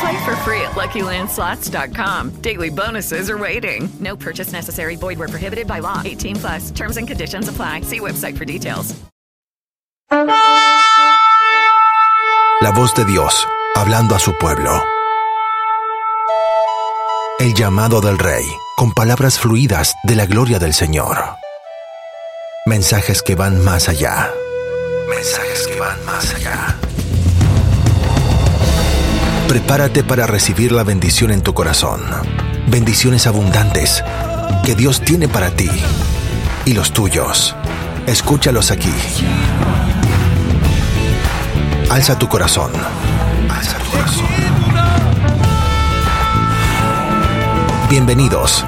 Play for free at LuckyLandSlots.com. Daily bonuses are waiting. No purchase necessary. Void where prohibited by law. 18 plus. Terms and conditions apply. See website for details. La voz de Dios, hablando a su pueblo. El llamado del Rey, con palabras fluidas de la gloria del Señor. Mensajes que van más allá. Mensajes que van más allá. Prepárate para recibir la bendición en tu corazón. Bendiciones abundantes que Dios tiene para ti y los tuyos. Escúchalos aquí. Alza tu corazón. Alza tu corazón. Bienvenidos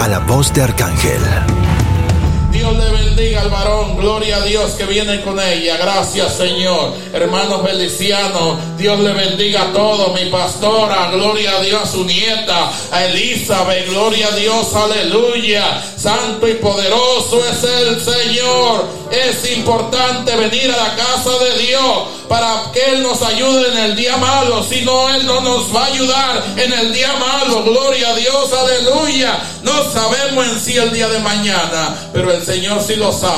a la voz de Arcángel. Dios le bendiga al varón, gloria a Dios que viene con ella, gracias Señor. Hermanos felicianos, Dios le bendiga a todos, mi pastora, gloria a Dios, su nieta, a Elizabeth, gloria a Dios, aleluya. Santo y poderoso es el Señor. Es importante venir a la casa de Dios para que Él nos ayude en el día malo, si no Él no nos va a ayudar en el día malo, gloria a Dios, aleluya. No sabemos en sí el día de mañana, pero el Señor sí lo sabe.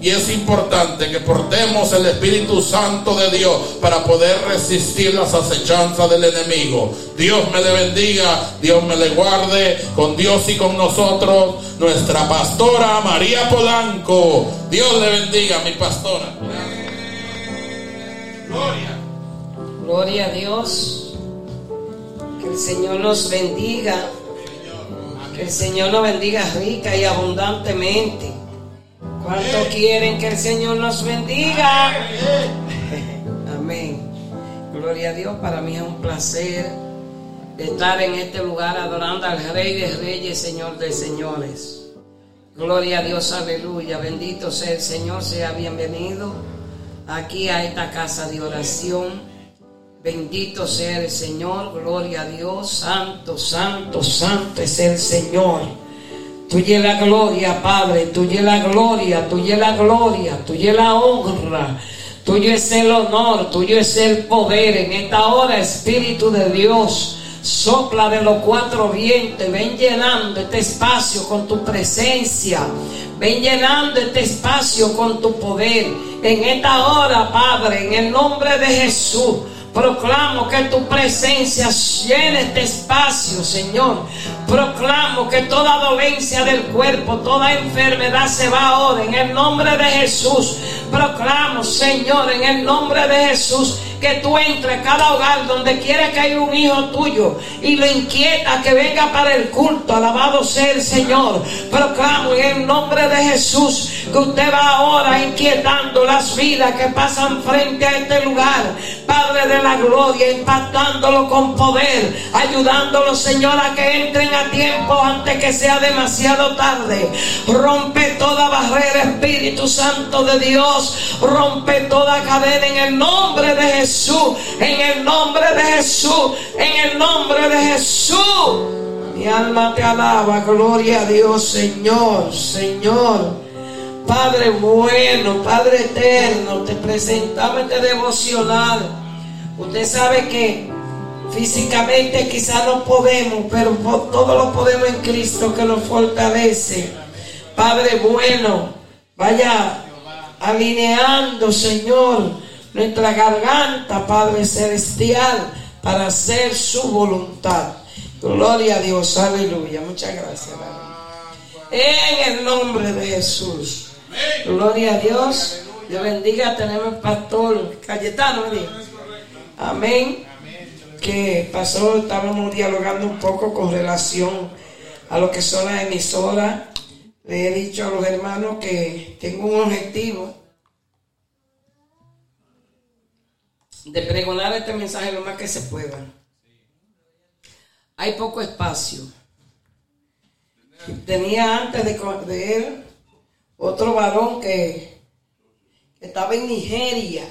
Y es importante que portemos el Espíritu Santo de Dios para poder resistir las acechanzas del enemigo. Dios me le bendiga, Dios me le guarde, con Dios y con nosotros, nuestra pastora María Polanco. Dios le bendiga, mi pastora. Gloria. Gloria a Dios. Que el Señor nos bendiga. Que el Señor nos bendiga rica y abundantemente. ¿Cuánto quieren que el Señor nos bendiga? Amén. Gloria a Dios. Para mí es un placer estar en este lugar adorando al Rey de Reyes, Señor de Señores. Gloria a Dios, aleluya. Bendito sea el Señor, sea bienvenido aquí a esta casa de oración. Bendito sea el Señor, gloria a Dios. Santo, santo, santo es el Señor. Tuya la gloria, Padre, tuya la gloria, tuya la gloria, tuya la honra. Tuyo es el honor, tuyo es el poder. En esta hora, Espíritu de Dios, sopla de los cuatro vientos. Ven llenando este espacio con tu presencia. Ven llenando este espacio con tu poder. En esta hora, Padre, en el nombre de Jesús. Proclamo que tu presencia llene este espacio, Señor. Proclamo que toda dolencia del cuerpo, toda enfermedad se va ahora en el nombre de Jesús. Proclamo, Señor, en el nombre de Jesús, que tú entres a cada hogar donde quiera que haya un hijo tuyo y lo inquieta que venga para el culto. Alabado sea el Señor. Proclamo en el nombre de Jesús que usted va ahora inquietando las vidas que pasan frente a este lugar. Padre de la gloria, impactándolo con poder, ayudándolo, Señor, a que entren a tiempo antes que sea demasiado tarde. Rompe toda barrera, Espíritu Santo de Dios. Rompe toda cadena en el nombre de Jesús. En el nombre de Jesús. En el nombre de Jesús. Mi alma te alaba, gloria a Dios, Señor, Señor. Padre bueno, Padre eterno, te presentamos este devocional. Usted sabe que físicamente quizás no podemos, pero todo lo podemos en Cristo que nos fortalece. Padre bueno, vaya alineando, Señor, nuestra garganta, Padre celestial, para hacer su voluntad. Gloria a Dios, aleluya. Muchas gracias, En el nombre de Jesús. Gloria a Dios. Dios bendiga. Tenemos el pastor Cayetano. Amén. Que pasó, estábamos dialogando un poco con relación a lo que son las emisoras. Le he dicho a los hermanos que tengo un objetivo de pregonar este mensaje lo más que se pueda. Hay poco espacio. Tenía antes de, de él otro varón que estaba en Nigeria,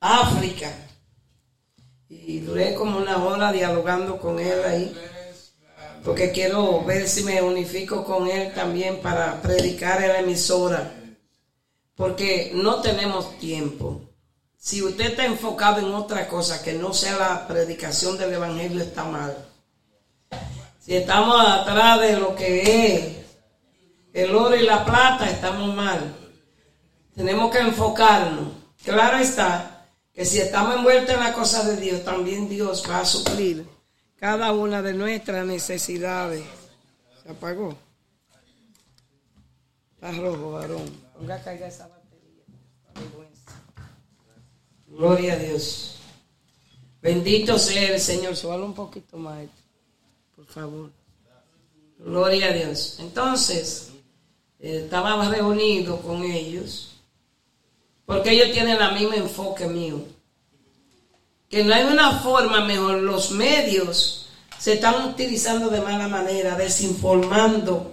África. Y duré como una hora dialogando con él ahí. Porque quiero ver si me unifico con él también para predicar en la emisora. Porque no tenemos tiempo. Si usted está enfocado en otra cosa que no sea la predicación del Evangelio, está mal. Si estamos atrás de lo que es el oro y la plata, estamos mal. Tenemos que enfocarnos. Claro está que si estamos envueltos en la cosa de Dios, también Dios va a suplir cada una de nuestras necesidades. Se apagó. Está rojo, varón. Ponga a cargar esa batería. Gloria a Dios. Bendito sea el Señor. Súbalo un poquito más, esto, por favor. Gloria a Dios. Entonces, eh, estaba reunido con ellos, porque ellos tienen el mismo enfoque mío. Que no hay una forma mejor. Los medios se están utilizando de mala manera, desinformando.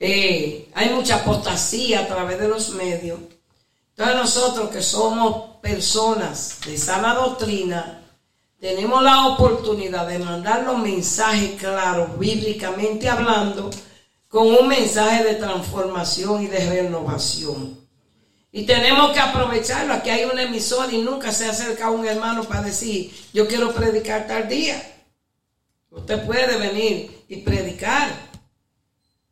Eh, hay mucha apostasía a través de los medios. Entonces nosotros que somos personas de sana doctrina, tenemos la oportunidad de mandar los mensajes claros, bíblicamente hablando, con un mensaje de transformación y de renovación. Y tenemos que aprovecharlo. Aquí hay un emisor y nunca se acerca un hermano para decir, yo quiero predicar tal día. Usted puede venir y predicar.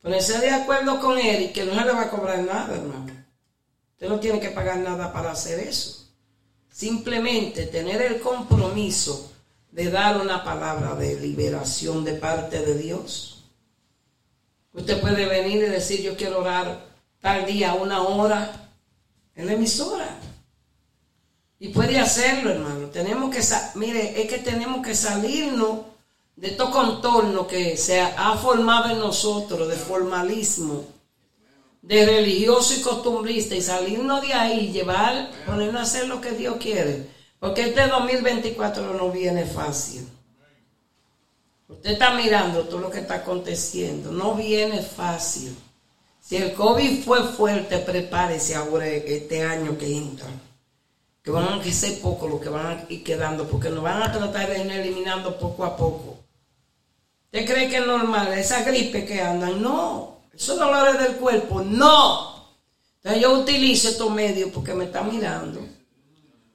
Ponerse de acuerdo con él y que no se le va a cobrar nada, hermano. Usted no tiene que pagar nada para hacer eso. Simplemente tener el compromiso de dar una palabra de liberación de parte de Dios. Usted puede venir y decir, yo quiero orar tal día, una hora, en la emisora. Y puede hacerlo, hermano. Tenemos que, mire, es que tenemos que salirnos de todo contorno que se ha formado en nosotros, de formalismo, de religioso y costumbrista, y salirnos de ahí, llevar, ponernos a hacer lo que Dios quiere. Porque este 2024 no viene fácil. Usted está mirando todo lo que está aconteciendo. No viene fácil. Si el COVID fue fuerte, prepárese ahora este año que entra. Que van a ser poco lo que van a ir quedando, porque nos van a tratar de ir eliminando poco a poco. ¿Usted cree que es normal? Esa gripe que andan, no. Esos dolores del cuerpo, no. Entonces yo utilizo estos medios porque me están mirando.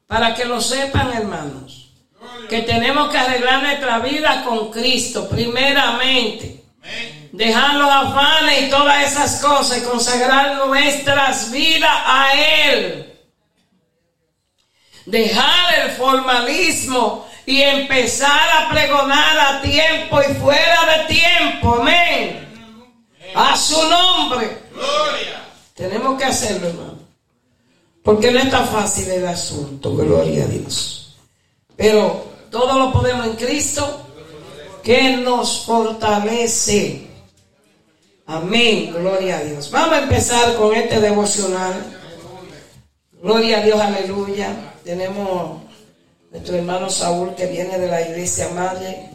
Para que lo sepan, hermanos. Que tenemos que arreglar nuestra vida con Cristo, primeramente. Dejar los afanes y todas esas cosas y consagrar nuestras vidas a Él. Dejar el formalismo y empezar a pregonar a tiempo y fuera de tiempo. Amén. A su nombre. Tenemos que hacerlo, hermano. Porque no está fácil el asunto. Gloria a Dios. Pero todo lo podemos en Cristo que nos fortalece. Amén. Gloria a Dios. Vamos a empezar con este devocional. Gloria a Dios, aleluya. Tenemos nuestro hermano Saúl que viene de la iglesia madre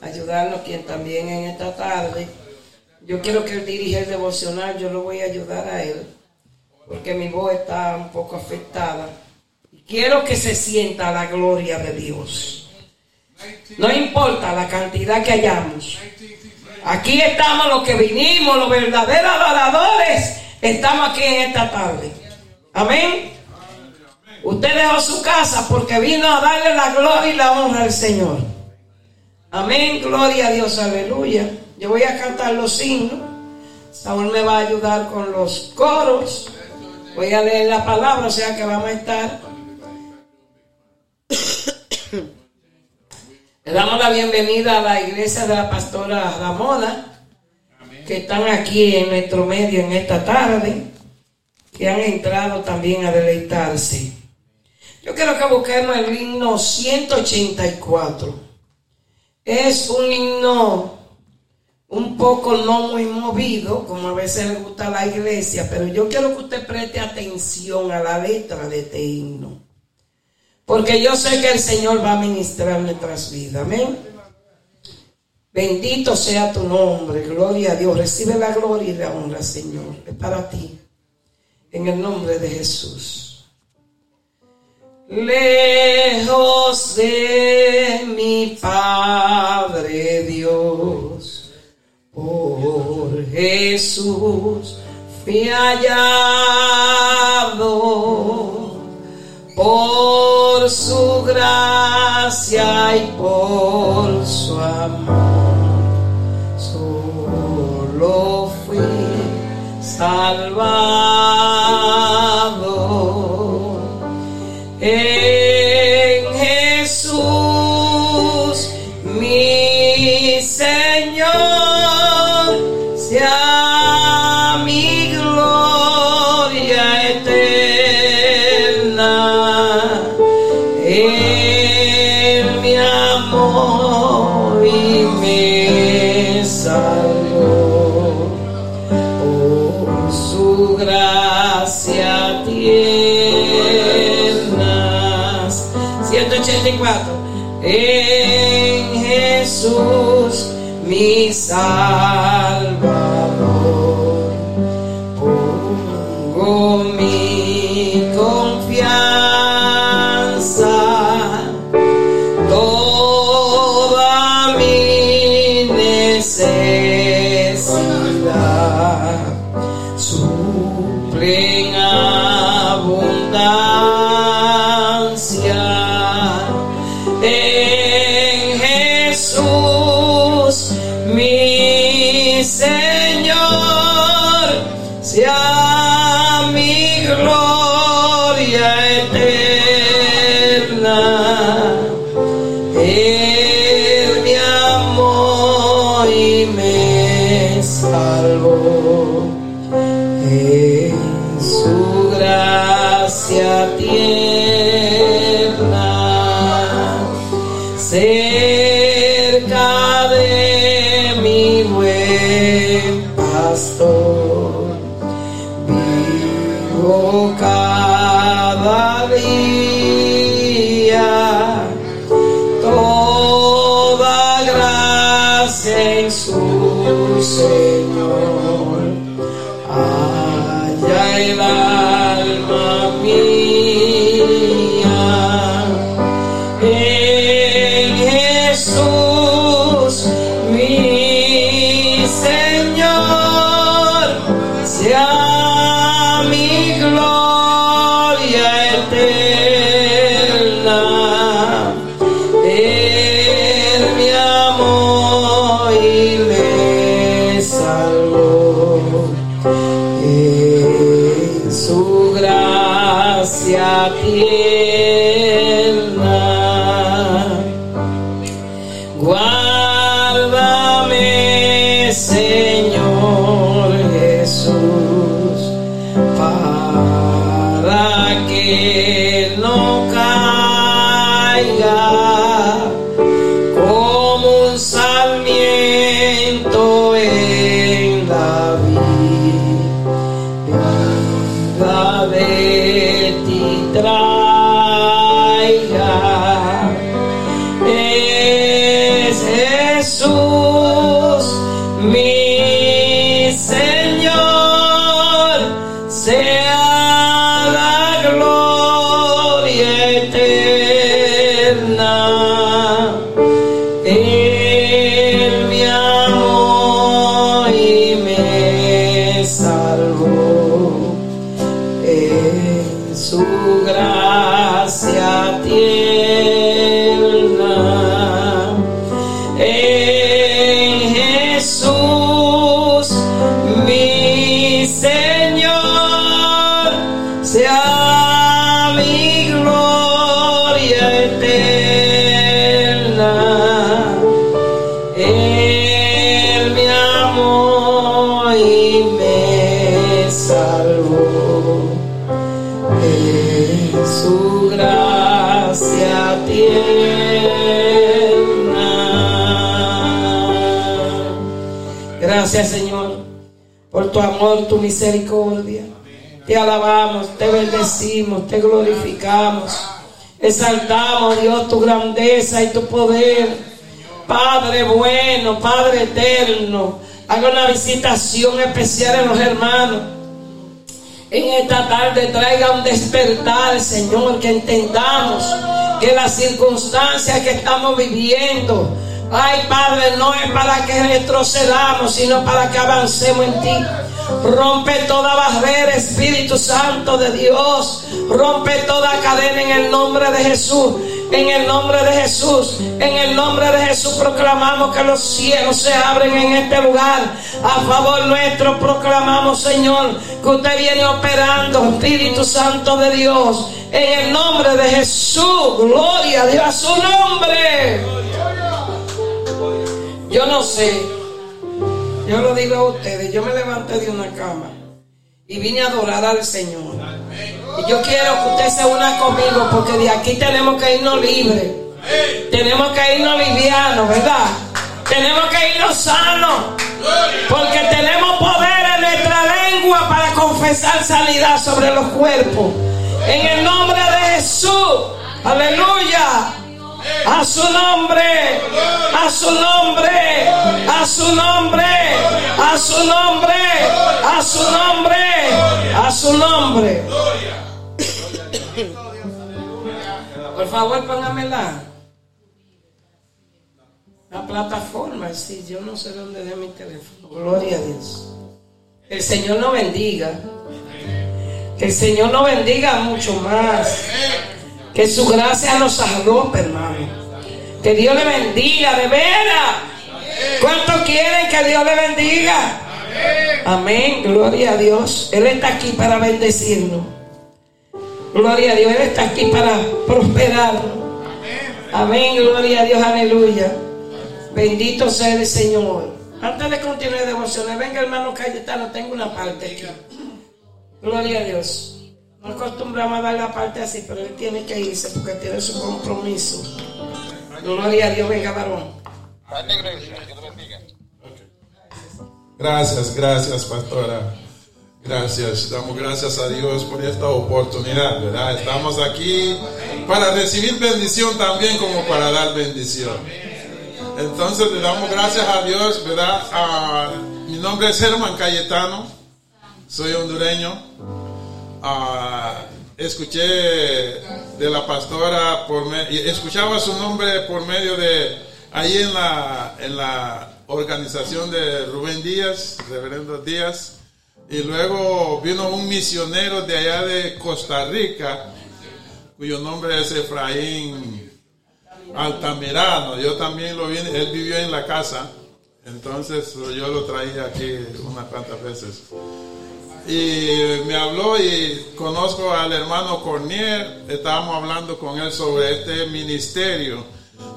ayudarnos, quien también en esta tarde. Yo quiero que él dirija el devocional, yo lo voy a ayudar a él, porque mi voz está un poco afectada. Y quiero que se sienta la gloria de Dios. No importa la cantidad que hayamos. Aquí estamos los que vinimos, los verdaderos adoradores. Estamos aquí en esta tarde. Amén. Usted dejó su casa porque vino a darle la gloria y la honra al Señor. Amén. Gloria a Dios. Aleluya. Yo voy a cantar los signos. Saúl me va a ayudar con los coros. Voy a leer la palabra, o sea que vamos a estar. Le damos la bienvenida a la iglesia de la pastora Ramona, que están aquí en nuestro medio en esta tarde, que han entrado también a deleitarse. Yo quiero que busquemos el himno 184. Es un himno un poco no muy movido, como a veces le gusta a la iglesia, pero yo quiero que usted preste atención a la letra de este himno. Porque yo sé que el Señor va a ministrar nuestras vidas. Amén. Bendito sea tu nombre, gloria a Dios. Recibe la gloria y la honra, Señor. Es para ti. En el nombre de Jesús. Lejos de mi Padre Dios, por Jesús fui hallado, por su gracia y por su amor, solo fui salvado. En Jesús mi Salvador tu amor, tu misericordia. Te alabamos, te bendecimos, te glorificamos. Exaltamos, Dios, tu grandeza y tu poder. Padre bueno, Padre eterno, haga una visitación especial en los hermanos. En esta tarde traiga un despertar, Señor, que entendamos que las circunstancias que estamos viviendo, ay Padre, no es para que retrocedamos, sino para que avancemos en ti. Rompe toda barrera, Espíritu Santo de Dios. Rompe toda cadena en el nombre de Jesús. En el nombre de Jesús, en el nombre de Jesús proclamamos que los cielos se abren en este lugar. A favor nuestro proclamamos, Señor, que usted viene operando, Espíritu Santo de Dios. En el nombre de Jesús, gloria a Dios a su nombre. Yo no sé, yo lo digo a ustedes, yo me levanté de una cama y vine a adorar al Señor. Y yo quiero que usted se una conmigo porque de aquí tenemos que irnos libres. Tenemos que irnos livianos, ¿verdad? Tenemos que irnos sanos. Porque tenemos poder en nuestra lengua para confesar sanidad sobre los cuerpos. En el nombre de Jesús. Aleluya. A su nombre, a su nombre, a su nombre, a su nombre, a su nombre, a su nombre. Por favor, póngamela. La plataforma, sí, yo no sé dónde de mi teléfono. Gloria a Dios. El Señor nos bendiga. Que el Señor nos bendiga mucho más. Que su gracia nos arrope, hermano. Que Dios le bendiga, de veras. ¿Cuántos quieren que Dios le bendiga? Amén. Gloria a Dios. Él está aquí para bendecirnos. Gloria a Dios. Él está aquí para prosperarnos. Amén. Gloria a Dios. Aleluya. Bendito sea el Señor. Antes de continuar devociones, venga hermano Cayetano, tengo una parte aquí. Gloria a Dios. No acostumbramos a dar la parte así, pero él tiene que irse porque tiene su compromiso. Gloria a Dios, venga varón. Gracias, gracias, pastora. Gracias, damos gracias a Dios por esta oportunidad, ¿verdad? Estamos aquí para recibir bendición también como para dar bendición. Entonces le damos gracias a Dios, ¿verdad? Ah, mi nombre es Herman Cayetano, soy hondureño. Ah, escuché de la pastora, por escuchaba su nombre por medio de ahí en la, en la organización de Rubén Díaz, reverendo Díaz, y luego vino un misionero de allá de Costa Rica, cuyo nombre es Efraín Altamirano. Yo también lo vi, él vivió en la casa, entonces yo lo traía aquí unas cuantas veces y me habló y conozco al hermano Cornier, estábamos hablando con él sobre este ministerio.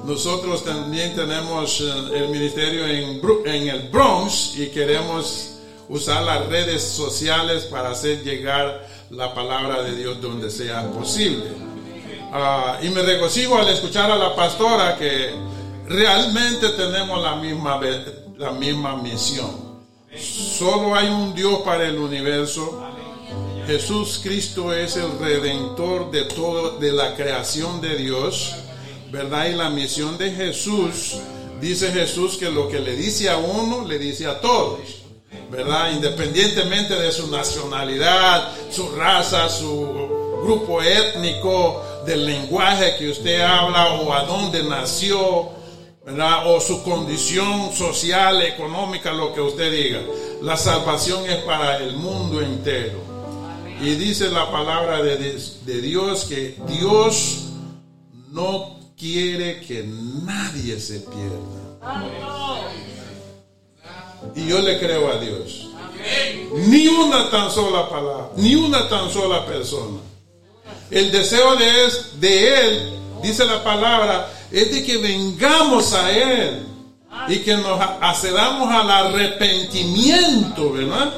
Nosotros también tenemos eh, el ministerio en, el Bronx y queremos usar las redes sociales para hacer llegar la palabra de Dios donde sea posible. Ah, y me regocijo al escuchar a la pastora que realmente tenemos la misma, la misma misión. Solo hay un Dios para el universo. Jesús Cristo es el redentor de todo, de la creación de Dios, ¿verdad? Y la misión de Jesús, dice Jesús que lo que le dice a uno, le dice a todos, ¿verdad? Independientemente de su nacionalidad, su raza, su grupo étnico, del lenguaje que usted habla o a dónde nació, ¿verdad? O su condición social, económica, lo que usted diga. La salvación es para el mundo entero. Y dice la palabra de, de Dios que Dios no quiere que nadie se pierda. Y yo le creo a Dios. Ni una tan sola palabra, ni una tan sola persona. El deseo de, es, de Él, dice la palabra, es de que vengamos a Él y que nos accedamos al arrepentimiento, ¿verdad?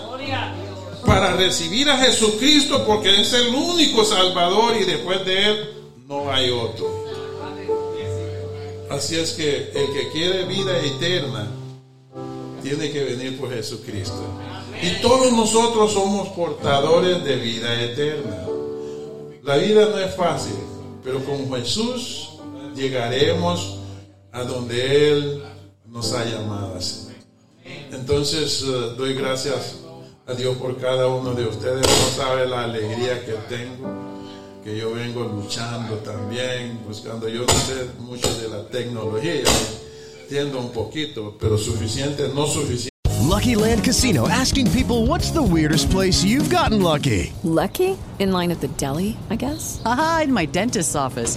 Para recibir a Jesucristo porque es el único Salvador y después de Él no hay otro. Así es que el que quiere vida eterna tiene que venir por Jesucristo. Y todos nosotros somos portadores de vida eterna. La vida no es fácil, pero con Jesús llegaremos a donde Él nos ha llamado. Entonces eh, doy gracias a Dios por cada uno de ustedes. No sabe la alegría que tengo, que yo vengo luchando también, buscando. Yo no sé mucho de la tecnología, entiendo un poquito, pero suficiente, no suficiente. Lucky Land Casino asking people what's the weirdest place you've gotten lucky? Lucky? In line at the deli, I guess? Aha, in my dentist's office.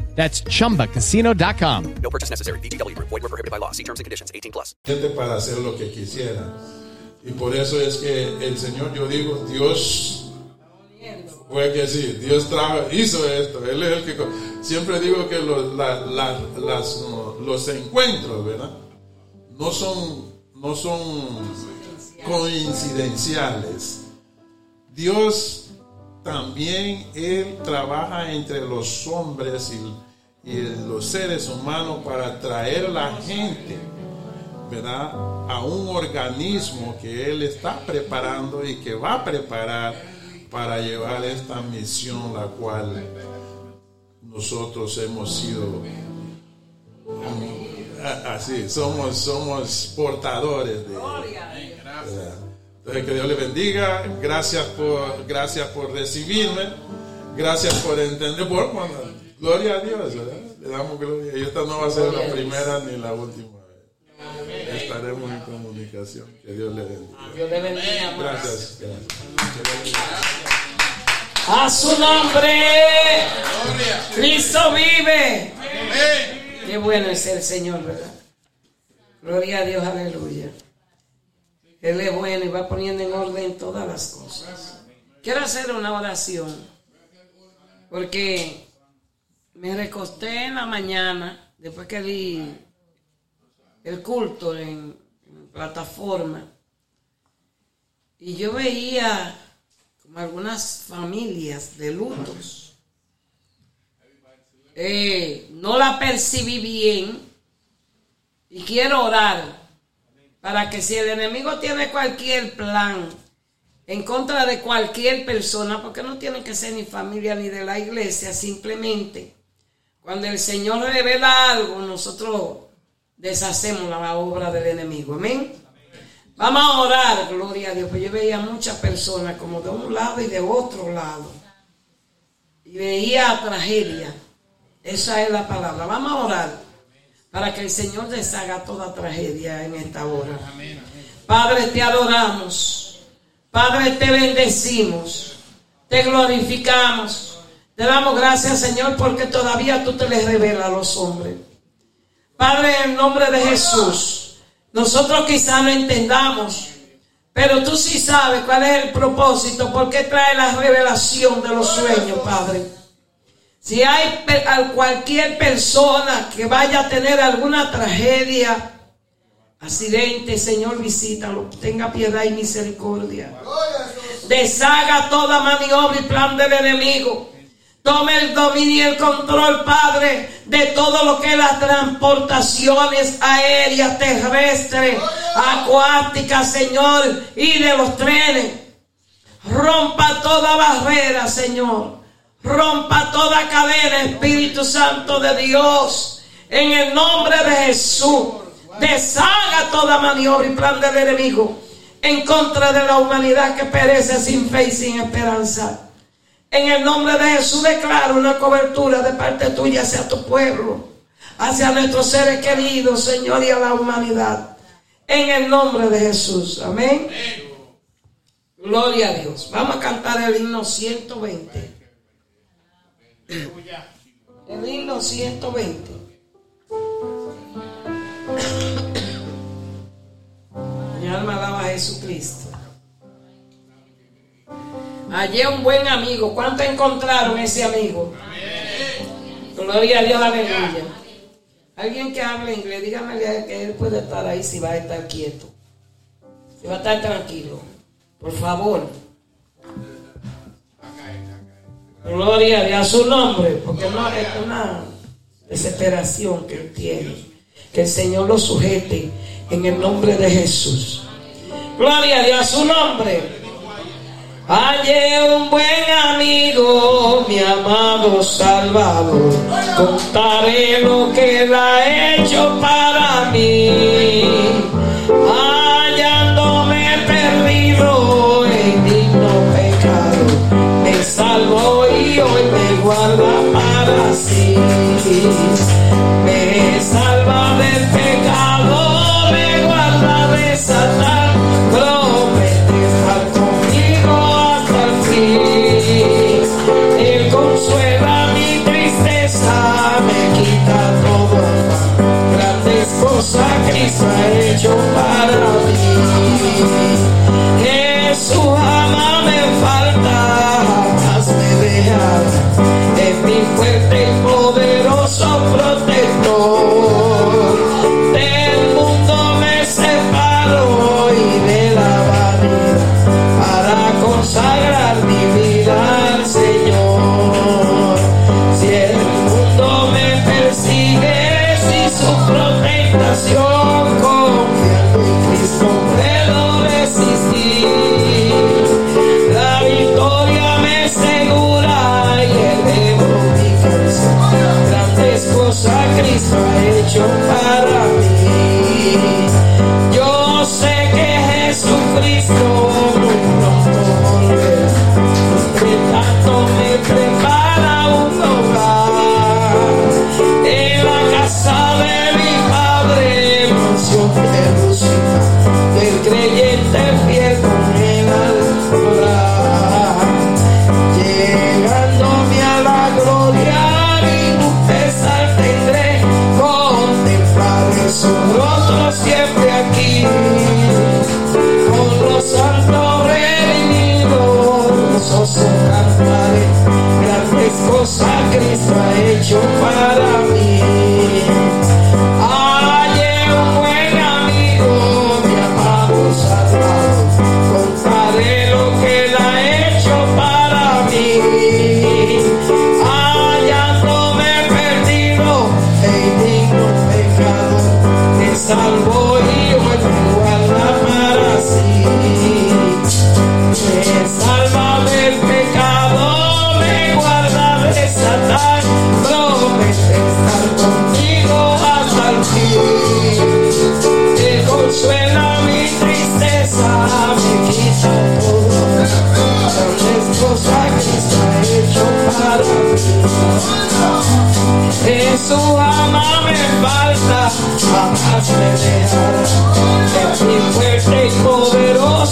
That's chumbacasino.com. No purchase necessary. BGW. Void were prohibited by law. See terms and conditions. 18 plus. para hacer lo que quisiera. Y por eso es que el Señor, yo digo, Dios fue que sí, Dios trajo, hizo esto. Él es el que siempre digo que los, la, la, las, los encuentros, ¿verdad? No son, no son coincidenciales. Dios también Él trabaja entre los hombres y, y los seres humanos para traer la gente, ¿verdad? A un organismo que Él está preparando y que va a preparar para llevar esta misión, la cual nosotros hemos sido así, somos, somos portadores de... ¿verdad? Entonces, que Dios le bendiga. Gracias por, gracias por recibirme. Gracias por entender. Bueno, gloria a Dios, ¿verdad? Le damos gloria. Y esta no va a ser la primera ni la última vez. Estaremos en comunicación. Que Dios le bendiga. Dios le bendiga. Gracias. gracias. A su nombre. Cristo vive. Qué bueno es el Señor, ¿verdad? Gloria a Dios, aleluya. Él es bueno y va poniendo en orden todas las cosas. Quiero hacer una oración. Porque me recosté en la mañana, después que di el culto en, plataforma. Y yo veía como algunas familias de lutos. Eh, no la percibí bien. Y quiero orar para que si el enemigo tiene cualquier plan en contra de cualquier persona, porque no tiene que ser ni familia ni de la iglesia, simplemente cuando el Señor revela algo, nosotros deshacemos la obra del enemigo. Amén. Vamos a orar, gloria a Dios. Pues yo veía muchas personas como de un lado y de otro lado. Y veía tragedia. Esa es la palabra. Vamos a orar para que el Señor deshaga toda tragedia en esta hora. Padre, te adoramos. Padre, te bendecimos. Te glorificamos. Te damos gracias, Señor, porque todavía tú te les revelas a los hombres. Padre, en el nombre de Jesús, nosotros quizá no entendamos, pero tú sí sabes cuál es el propósito, por qué trae la revelación de los sueños, Padre. Si hay cualquier persona que vaya a tener alguna tragedia, accidente, Señor, visítalo. Tenga piedad y misericordia. Deshaga toda maniobra y plan del enemigo. Tome el dominio y el control, Padre, de todo lo que es las transportaciones aéreas, terrestres, acuáticas, Señor, y de los trenes. Rompa toda barrera, Señor. Rompa toda cadena, Espíritu Santo de Dios. En el nombre de Jesús. Deshaga toda maniobra y plan del enemigo. En contra de la humanidad que perece sin fe y sin esperanza. En el nombre de Jesús declaro una cobertura de parte tuya hacia tu pueblo. hacia nuestros seres queridos, Señor, y a la humanidad. En el nombre de Jesús. Amén. Gloria a Dios. Vamos a cantar el himno 120. El himno 120. Mi alma alaba a Jesucristo. Hallé un buen amigo. ¿Cuánto encontraron ese amigo? Gloria a Dios, aleluya. Alguien que hable inglés, dígame que él puede estar ahí si va a estar quieto. Si va a estar tranquilo. Por favor. Gloria a Dios a su nombre, porque no es una desesperación que él tiene. Que el Señor lo sujete en el nombre de Jesús. Gloria a Dios a su nombre. Hallé un buen amigo, mi amado Salvador. Contaré lo que él ha hecho para mí. Hallándome perdido en digno pecado, me salvó y hoy me guarda para sí. Me salva del pecado, ha hecho para mí. Jesús jamás me falta, jamás me dejará. Es mi fuerte y poderoso protector.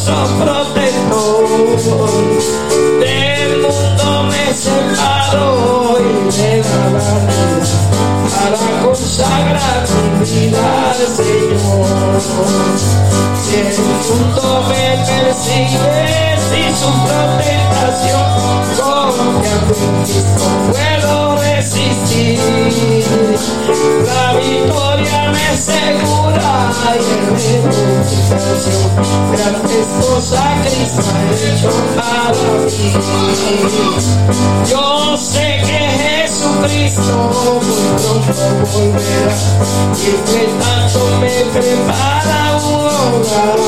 Poderoso protector. Del mundo me separo y da la para consagrar mi vida al Señor. Si el mundo me persigue, si sufro tentación, confiando en Cristo puedo La victoria me asegura y el reputación. Grandes cosas Cristo ha hecho para mí. Yo sé que Jesucristo muy pronto volverá y entre tanto me prepara un hogar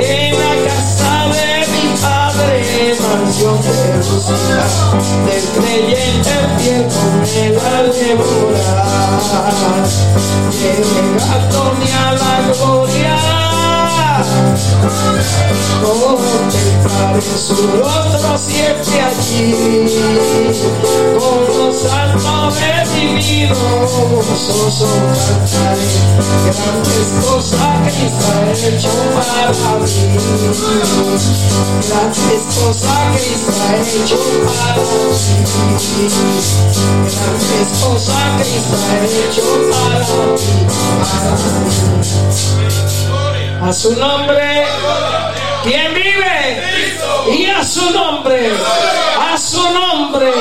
en la casa mansión de Lucía, del creyente fiel con él al devorar, llegándome a la gloria. Contemplaré su rostro siempre allí, con los santos de recibido, gozoso cantaré, grandes cosas que Israel ha hecho para mí. Grandes cosas que Israel ha hecho para mí. Grandes cosas que Israel ha hecho para mí. Para mí. A su nombre, ¿quién vive? Y a su nombre, a su nombre,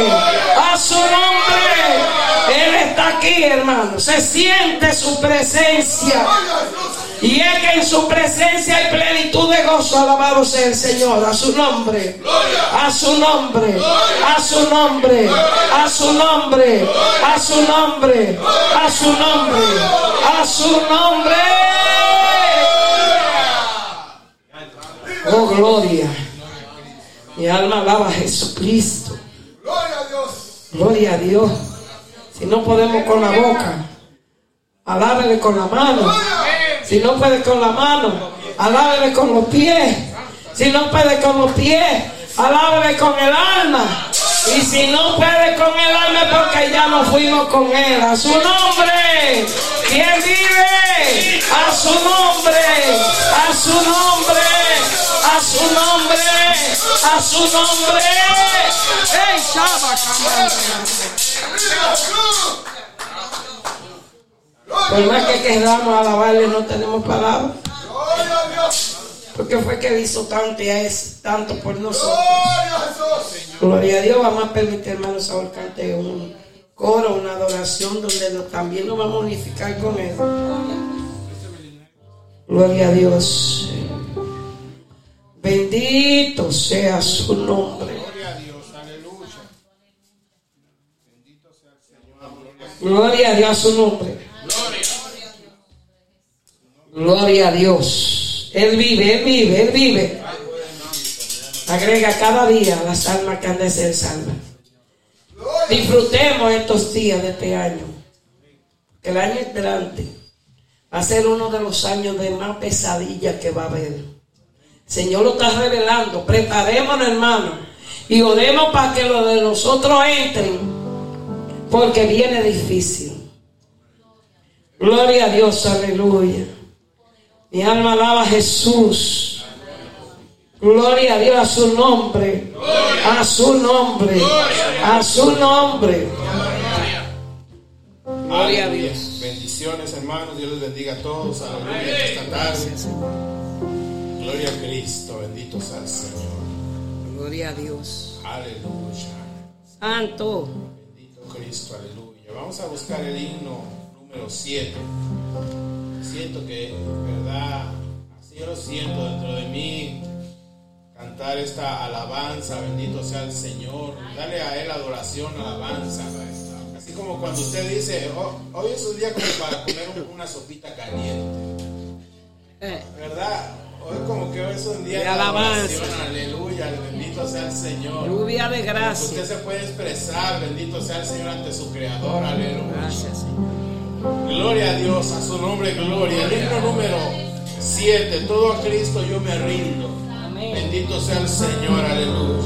a su nombre. Él está aquí, hermano. Se siente su presencia. Y es que en su presencia hay plenitud de gozo. Alabado sea el Señor. A su nombre. A su nombre. A su nombre. A su nombre. A su nombre. A su nombre. A su nombre. Oh, gloria. Mi alma alaba a Jesucristo. Gloria a Dios. Si no podemos con la boca, alábele con la mano. Si no puede con la mano, alábele con los pies. Si no puede con los pies, alábele con el alma. Y si no puede con el alma porque ya no fuimos con él. A su nombre. ¿Quién vive? A su nombre. A su nombre. A su nombre. A su nombre. ¡Ey, Por más que queramos alabarle, no tenemos palabras. Porque fue que hizo tanto y es tanto por nosotros. Gloria a Dios. Vamos a permitir, hermano Saúl, cante un coro, una adoración donde también nos vamos a unificar con él. Gloria a Dios. Bendito sea su nombre. Gloria a Dios a su nombre. Gloria a Dios. Él vive, Él vive, Él vive. Agrega cada día las almas que han de ser salvas. Disfrutemos estos días de este año. Que el año entrante va a ser uno de los años de más pesadilla que va a haber. Señor lo está revelando. Preparémonos, hermano. Y oremos para que los de nosotros entren. Porque viene difícil. Gloria a Dios, aleluya. Mi alma alaba a Jesús. Gloria a Dios a su nombre. A su nombre. A su nombre. Gloria a Dios. Bendiciones, hermanos. Dios les bendiga a todos. Aleluya. Gloria a Cristo. Bendito sea el Señor. Gloria a Dios. Aleluya. Santo. Bendito Cristo. Aleluya. Vamos a buscar el himno número 7. Siento que, verdad, así yo lo siento dentro de mí. Cantar esta alabanza, bendito sea el Señor. Dale a Él adoración, alabanza. Así como cuando usted dice, "Oh, hoy es un día como para comer un- una sopita caliente. ¿Verdad? Hoy como que hoy es un día De de alabanza. aleluya, bendito sea el Señor. Lluvia de gracia. Usted se puede expresar, bendito sea el Señor ante su Creador, aleluya. Gloria a Dios, a su nombre, gloria. El himno número 7, todo a Cristo yo me rindo. Bendito sea el Señor, aleluya.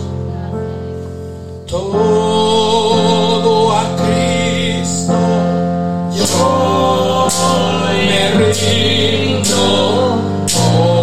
Todo a Cristo yo me rindo con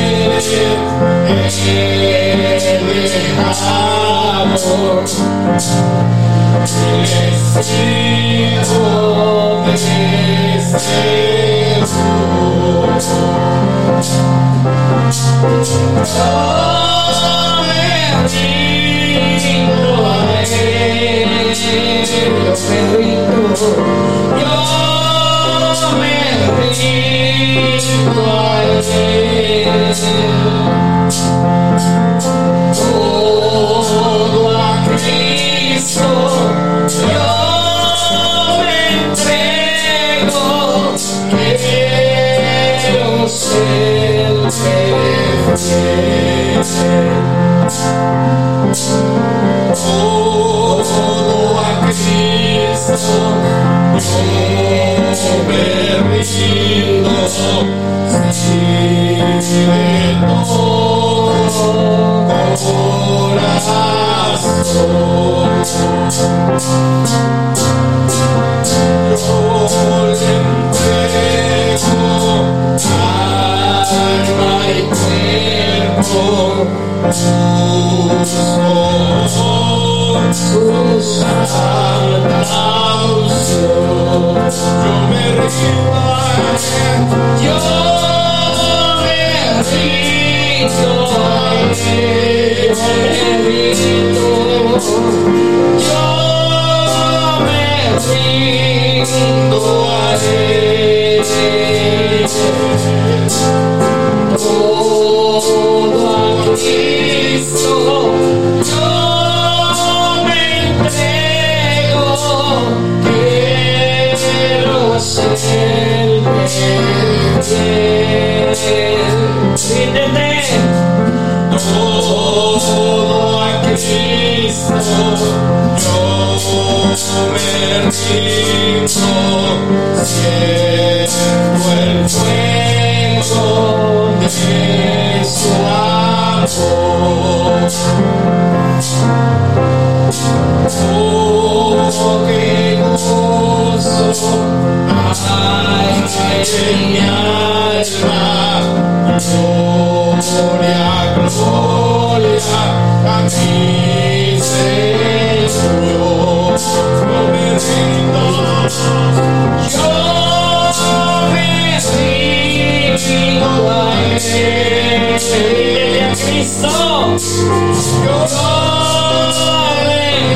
he rindo a él. Todo a Cristo yo me entrego, quiero ser fiel. Todo a fiel. Ríndete. Todo a Cristo yo me rindo, siento el fuego de su amor. Cristo yo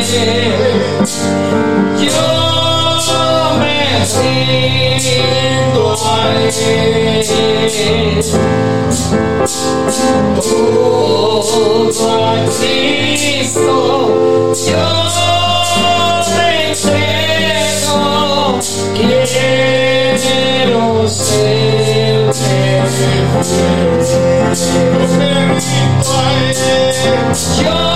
Yo me Cristo yo entrego, quiero ser. Yo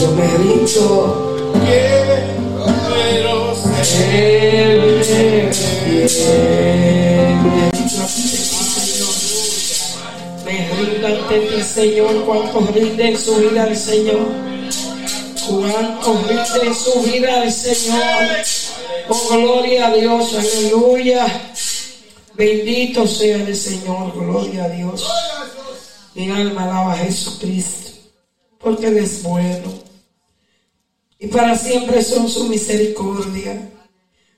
Yo me rindo a Él. Me rindo ante ti, Señor, cuántos rinden su vida al Señor. Cuántos rinden su vida al Señor. Oh, gloria a Dios, aleluya. Bendito sea el Señor, gloria a Dios. Mi alma alaba a Jesucristo, porque Él es bueno. Para siempre son su misericordia.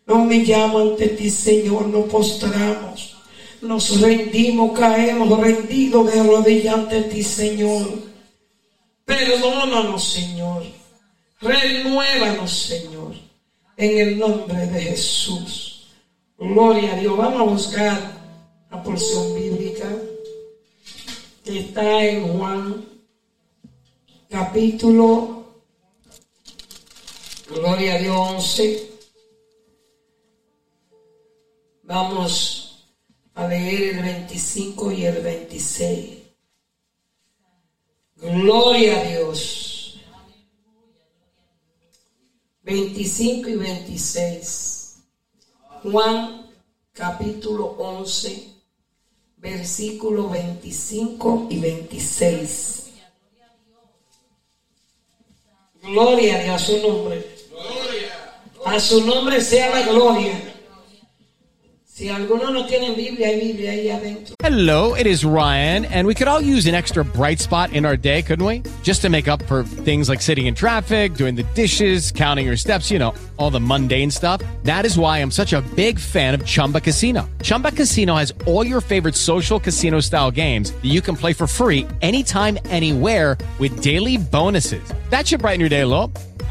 Nos humillamos ante ti, Señor, nos postramos, nos rendimos, caemos rendidos de rodillas ante ti, Señor. Perdónanos, Señor. Renuévanos, Señor. En el nombre de Jesús. Gloria a Dios. Vamos a buscar la porción bíblica que está en Juan capítulo, gloria a Dios 11. Vamos a leer el 25 y el 26. Gloria a Dios. 25 y 26. Juan capítulo 11, versículo 25 y 26. Gloria a Dios a su nombre. A su nombre sea la gloria. Si algunos no tienen Biblia, hay Biblia ahí adentro. Hello, it is Ryan, and we could all use an extra bright spot in our day, couldn't we? Just to make up for things like sitting in traffic, doing the dishes, counting your steps, you know, all the mundane stuff. That is why I'm such a big fan of Chumba Casino. Chumba Casino has all your favorite social casino style games that you can play for free anytime, anywhere with daily bonuses. That should brighten your day a little.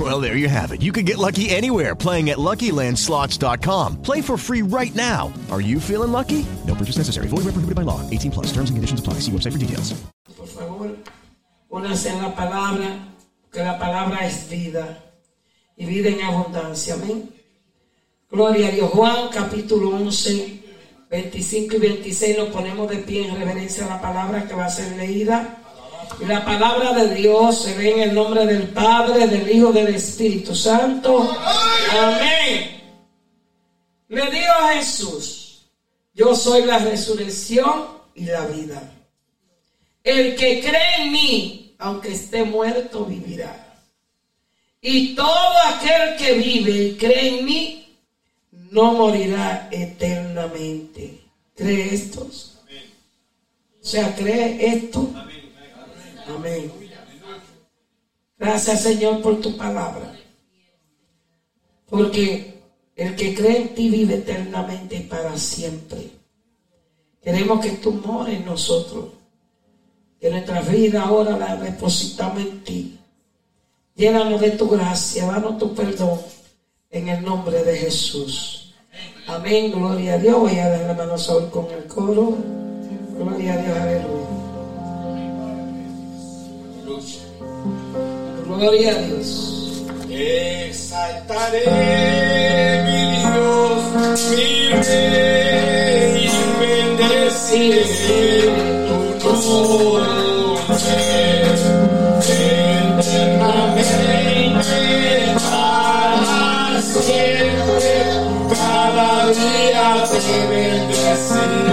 Well, there you have it. You can get lucky anywhere playing at LuckyLandSlots.com. Play for free right now. Are you feeling lucky? No purchase necessary. Void where prohibited by law. 18 plus. Terms and conditions apply. See website for details. Por favor, únanse en la palabra, que la palabra es vida y vida en abundancia. Amén. Gloria a Dios. Juan capítulo 11, 25 y 26 nos ponemos de pie en reverencia a la palabra que va a ser leída. La palabra de Dios se ve en el nombre del Padre, del Hijo, del Espíritu Santo. Amén. Le dijo a Jesús, yo soy la resurrección y la vida. El que cree en mí, aunque esté muerto, vivirá. Y todo aquel que vive y cree en mí, no morirá eternamente. ¿Cree esto? O sea, ¿cree esto? Amén. Gracias Señor por tu palabra. Porque el que cree en ti vive eternamente para siempre. Queremos que tú mores en nosotros. Que nuestra vida ahora la depositamos en ti. Llénanos de tu gracia, danos tu perdón. En el nombre de Jesús. Amén, gloria a Dios. Voy a dar la mano Saúl con el coro. Gloria a Dios, aleluya. Gloria a. Exaltaré mi Dios, mi Rey, y bendeciré tu nombre eternamente para siempre. Cada día te bendeciré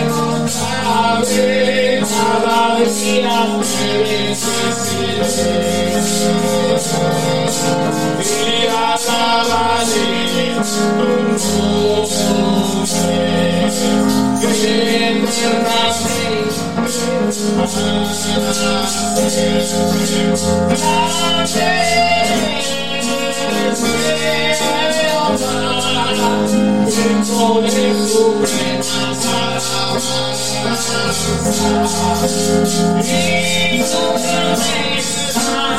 Cada día Jesus,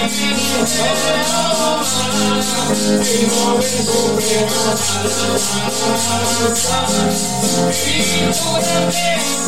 Thank you.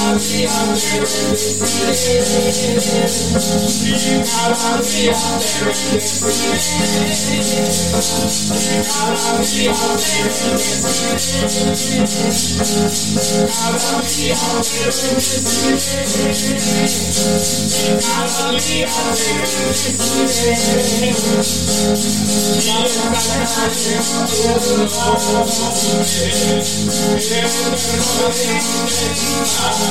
I'm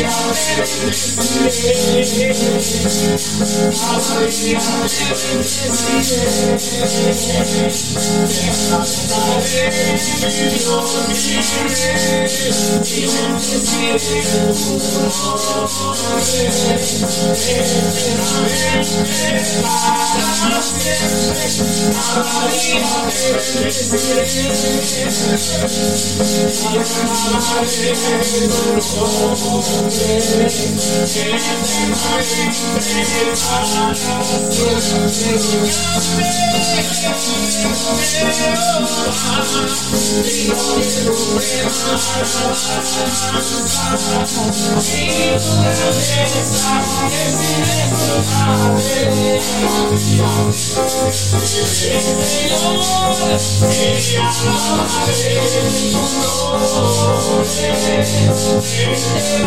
eternamente.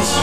I'm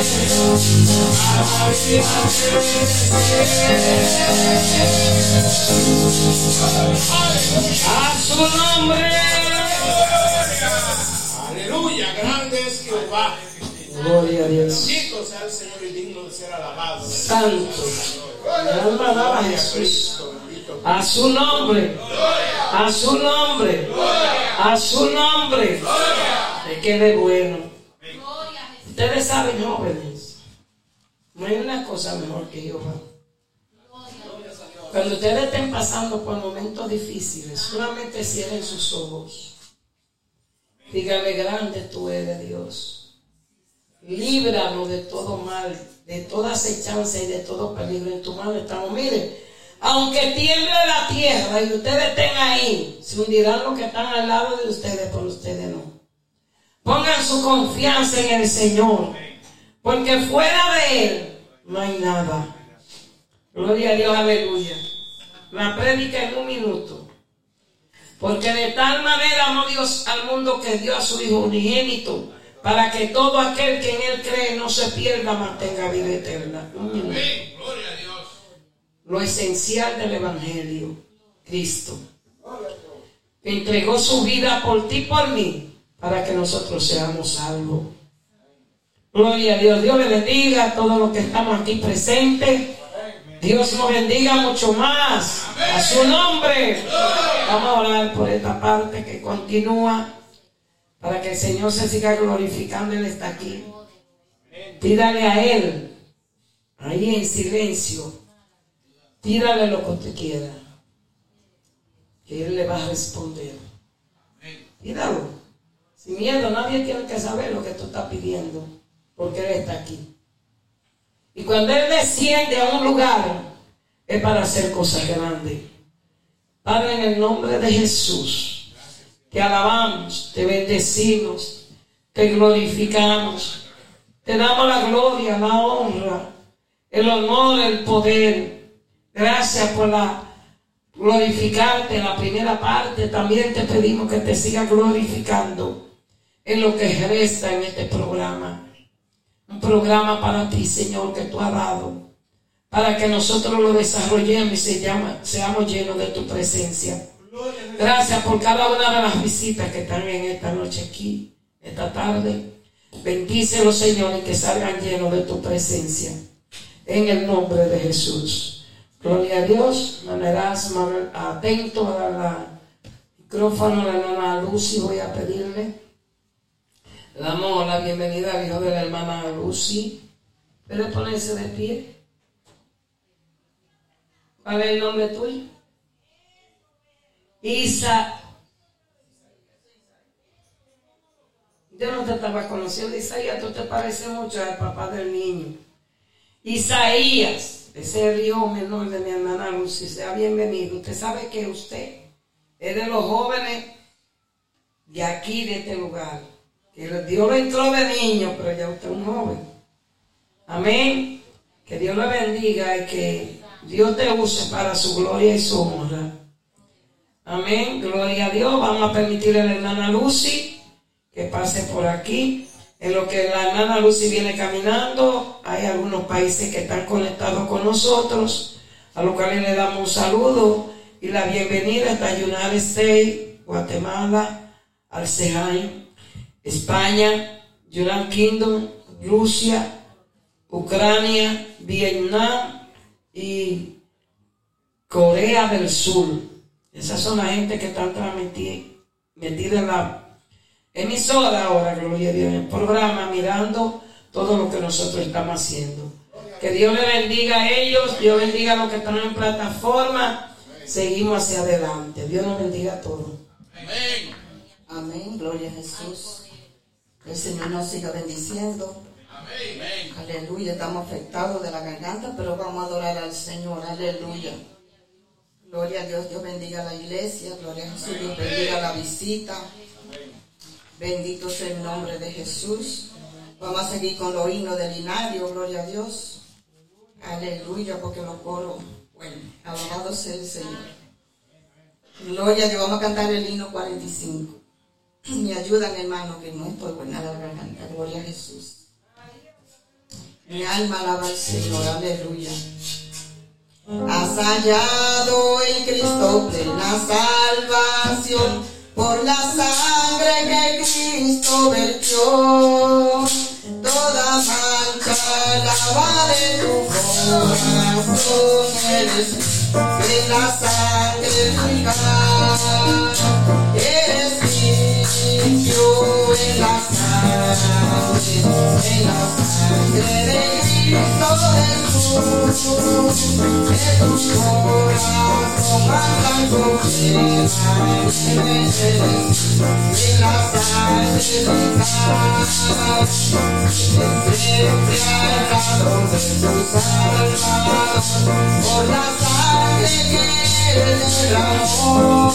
A su nombre. Aleluya, grande es Jehová. Gloria a Dios. Bendito sea el Señor y digno de ser alabado. Santo. A Jesús. A su nombre. A su nombre. A su nombre. De que es bueno. Ustedes saben, jóvenes. No hay una cosa mejor que Jehová. Cuando ustedes estén pasando por momentos difíciles, solamente cierren sus ojos. Dígale, grande tú eres Dios. Líbranos de todo mal, de toda acechanza y de todo peligro. En tu mano estamos. Miren, aunque tiemble la tierra y ustedes estén ahí, se hundirán los que están al lado de ustedes, pero ustedes no. Pongan su confianza en el Señor, porque fuera de Él no hay nada. Gloria a Dios, aleluya. La prédica en un minuto. Porque de tal manera amó Dios al mundo que dio a su Hijo unigénito, para que todo aquel que en Él cree no se pierda, mantenga vida eterna. Un minuto. Lo esencial del Evangelio, Cristo. Que entregó su vida por ti y por mí, para que nosotros seamos salvos. Gloria a Dios. Dios le bendiga a todos los que estamos aquí presentes. Dios nos bendiga mucho más. A su nombre. Vamos a orar por esta parte que continúa para que el Señor se siga glorificando. Él está aquí. Pídale a Él, ahí en silencio. Pídale lo que usted quiera. Que Él le va a responder. Pídalo. Sin miedo, nadie tiene que saber lo que tú estás pidiendo. Porque Él está aquí. Y cuando Él desciende a un lugar, es para hacer cosas grandes. Padre, en el nombre de Jesús, te alabamos, te bendecimos, te glorificamos, te damos la gloria, la honra, el honor, el poder. Gracias por la glorificarte en la primera parte. También te pedimos que te sigas glorificando en lo que resta en este programa un programa para ti, Señor, que tú has dado, para que nosotros lo desarrollemos y seamos llenos de tu presencia. Gracias por cada una de las visitas que están en esta noche aquí, esta tarde. Bendícelos, Señor, y que salgan llenos de tu presencia. En el nombre de Jesús. Gloria a Dios. Maneras atento a la micrófono a la hermana Lucy. Voy a pedirle. Le damos la bienvenida al hijo de la hermana Lucy. ¿Puede ponerse de pie? ¿Cuál es el nombre tuyo? Isa. Yo no te estaba conociendo, Isaías, tú te pareces mucho al papá del niño. Isaías, ese hijo menor de mi hermana Lucy, sea bienvenido. Usted sabe que usted es de los jóvenes de aquí, de este lugar. Que Dios lo entró de niño, pero ya usted es un joven. Amén. Que Dios le bendiga y que Dios te use para su gloria y su honra. Amén. Gloria a Dios. Vamos a permitirle a la hermana Lucy que pase por aquí. En lo que la hermana Lucy viene caminando, hay algunos países que están conectados con nosotros, a los cuales le damos un saludo y la bienvenida hasta United States, Guatemala, Alcejain, España, United Kingdom, Rusia, Ucrania, Vietnam y Corea del Sur. Esas son la gente que están metida en la emisora ahora, gloria a Dios, en el programa, mirando todo lo que nosotros estamos haciendo. Que Dios le bendiga a ellos, Dios bendiga a los que están en plataforma. Seguimos hacia adelante. Dios nos bendiga a todos. Amén. Amén. Gloria a Jesús. Que el Señor nos siga bendiciendo. Amén. Aleluya. Estamos afectados de la garganta, pero vamos a adorar al Señor. Aleluya. Gloria a Dios. Dios bendiga a la iglesia. Gloria a Jesús. Dios bendiga la visita. Bendito sea el nombre de Jesús. Vamos a seguir con los himnos del linario, gloria a Dios. Aleluya, porque los coros, bueno, alabado sea el Señor. Gloria a Dios, vamos a cantar el himno 45. Me ayudan, hermano, que no estoy buena la garganta. Gloria a Jesús. Mi alma alaba al Señor, aleluya. Has hallado en Cristo plena salvación por la sangre que Cristo vertió. Toda mancha lava de tu corazón eres de la sangre fija. Eres limpio en la sangre, en la sangre de Cristo Jesús. En tu corazón más blanco que la nieve, en la sangre fija. Siempre al lado de tu Salvador, por la sangre que Él derramó,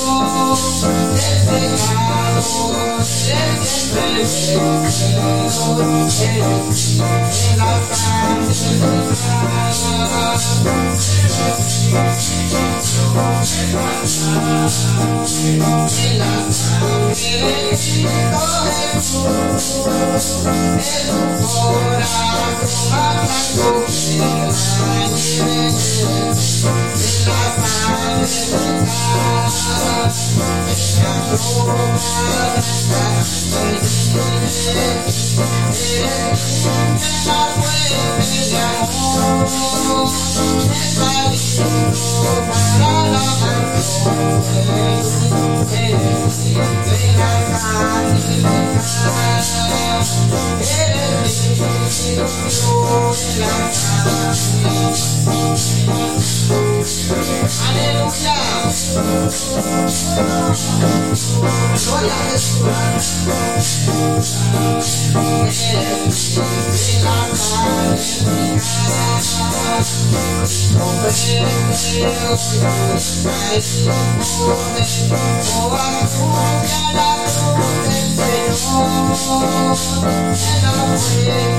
el pecado es siempre vencido, en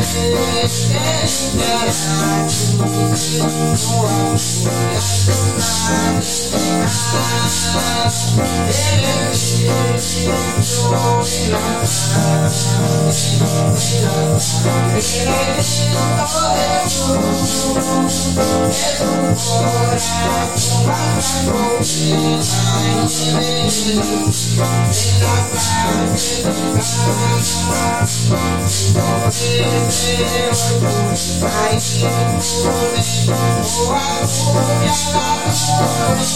la Thank you. I'm sorry, I'm sorry, I'm I'm sorry, I'm sorry, I'm I'm sorry, I'm sorry, I'm I'm sorry, I'm sorry, I'm I'm sorry, I'm sorry, I'm I'm sorry, I'm sorry, I'm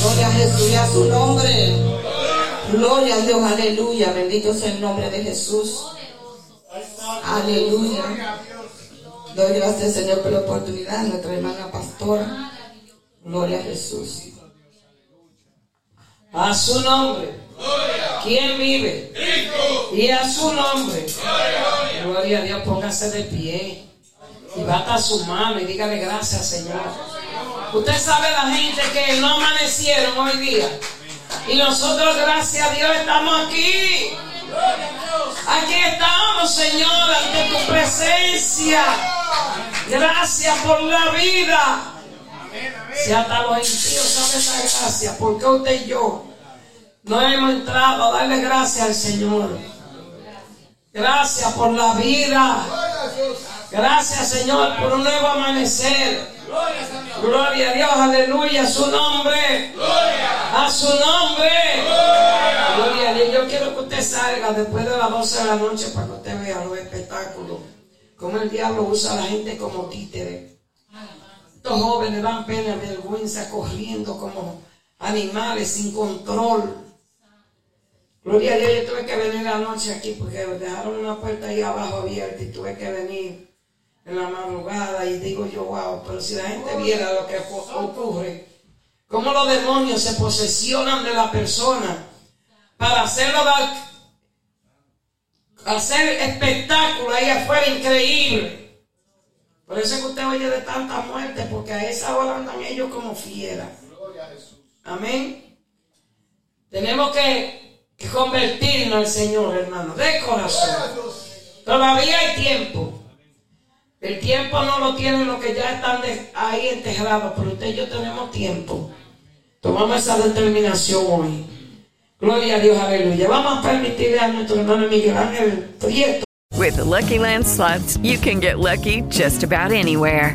Gloria a Jesús y a su nombre. Gloria a Dios, aleluya. Bendito sea el nombre de Jesús. Aleluya. Doy gracias, Señor, por la oportunidad. Nuestra hermana pastora. Gloria a Jesús. A su nombre. ¿Quién vive? Y a su nombre. Gloria a Dios, póngase de pie. Y bata su mano y dígale gracias, Señor. Usted sabe la gente que no amanecieron hoy día. Y nosotros, gracias a Dios, estamos aquí. Aquí estamos, Señor, ante tu presencia. Gracias por la vida. Si hasta los impíos saben esa gracia, porque usted y yo no hemos entrado a darle gracias al Señor. Gracias por la vida. Gracias, Señor, por un nuevo amanecer. Gloria a Dios, aleluya, a su nombre. A su nombre. Gloria a Dios. Yo quiero que usted salga después de las 12 de la noche para que usted vea los espectáculos. Cómo el diablo usa a la gente como títere. Estos jóvenes dan pena, vergüenza, corriendo como animales sin control. Gloria a Dios, yo tuve que venir anoche aquí porque dejaron una puerta ahí abajo abierta y tuve que venir en la madrugada y digo yo, wow, pero si la gente viera lo que ocurre, cómo los demonios se posesionan de la persona para hacerlo dar, hacer espectáculo ahí afuera increíble. Por eso es que usted oye de tanta muerte, porque a esa hora andan ellos como fieras. Amén. Tenemos que, que convertirnos al Señor, hermano, de corazón. Todavía hay tiempo. El tiempo no lo tienen los que ya están ahí enterrados, pero usted y yo tenemos tiempo. Tomamos esa determinación hoy. Gloria a Dios, aleluya. Vamos a permitirle a nuestro hermano Miguel Ángel Prieto. With the Lucky Land slots, you can get lucky just about anywhere.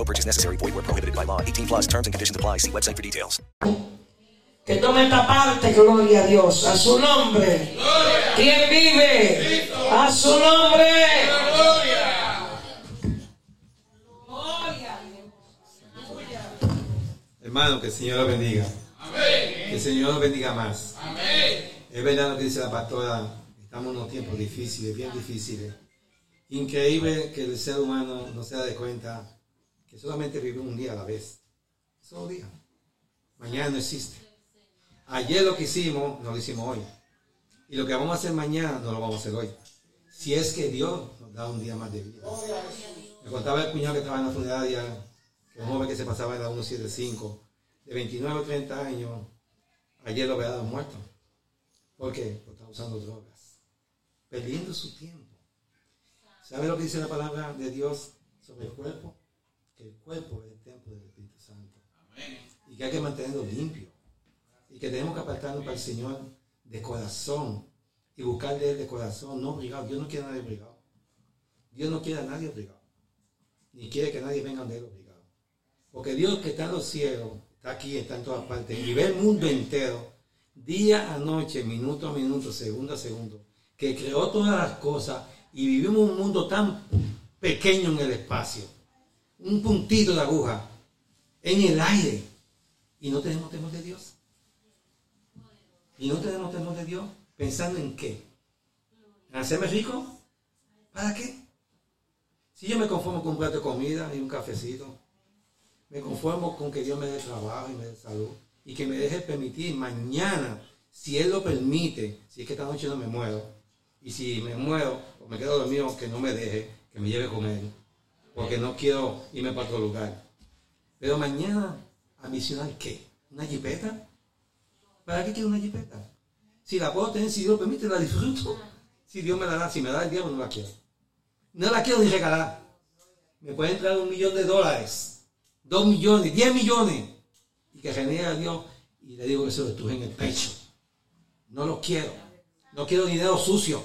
No purchase necessary. Void where prohibited by law. 18 plus terms and conditions apply. See website for details. Que tome esta parte, gloria a Dios. A su nombre. ¿Quién vive? A su nombre. Hermano, que el Señor lo bendiga. Que el Señor lo bendiga más. Es verdad lo que dice la pastora. Estamos en unos tiempos difíciles, bien difíciles. Increíble que el ser humano no se da de cuenta que solamente vive un día a la vez. Solo día. Mañana no existe. Ayer lo que hicimos, no lo hicimos hoy. Y lo que vamos a hacer mañana, no lo vamos a hacer hoy. Si es que Dios nos da un día más de vida. Me contaba el cuñado que estaba en la funeraria, que un joven que se pasaba en la 175, de 29 o 30 años, ayer lo había dado muerto. ¿Por qué? Porque estaba usando drogas. Perdiendo su tiempo. ¿Sabe lo que dice la palabra de Dios sobre el cuerpo? El cuerpo es el templo del Espíritu Santo. Y que hay que mantenerlo limpio. Y que tenemos que apartarnos para el Señor de corazón. Y buscar de Él de corazón, no obligado. Dios no quiere a nadie obligado. Dios no quiere a nadie obligado. Ni quiere que nadie venga de Él obligado. Porque Dios que está en los cielos, está aquí, está en todas partes. Y ve el mundo entero, día a noche, minuto a minuto, segundo a segundo. Que creó todas las cosas y vivimos un mundo tan pequeño en el espacio. Un puntito de aguja en el aire. Y no tenemos temor de Dios. Y no tenemos temor de Dios. Pensando en qué? ¿En hacerme rico? ¿Para qué? Si yo me conformo con un plato de comida y un cafecito, Me conformo con que Dios me dé trabajo y me dé salud y que me deje permitir mañana, si Él lo permite, si es que esta noche no me muero, y si me muero o me quedo dormido, que no me deje, que me lleve con Él, porque no quiero irme para otro lugar. Pero mañana, ¿ambicionar qué? ¿Una jipeta? ¿Para qué quiero una jipeta? Si la puedo tener, si Dios permite, la disfruto. Si Dios me la da, si me da el diablo, no la quiero. No la quiero ni regalar. Me puede entrar un millón de dólares, dos millones, diez millones, y que genere a Dios y le digo que se lo estuve en el pecho. No lo quiero. No quiero dinero sucio,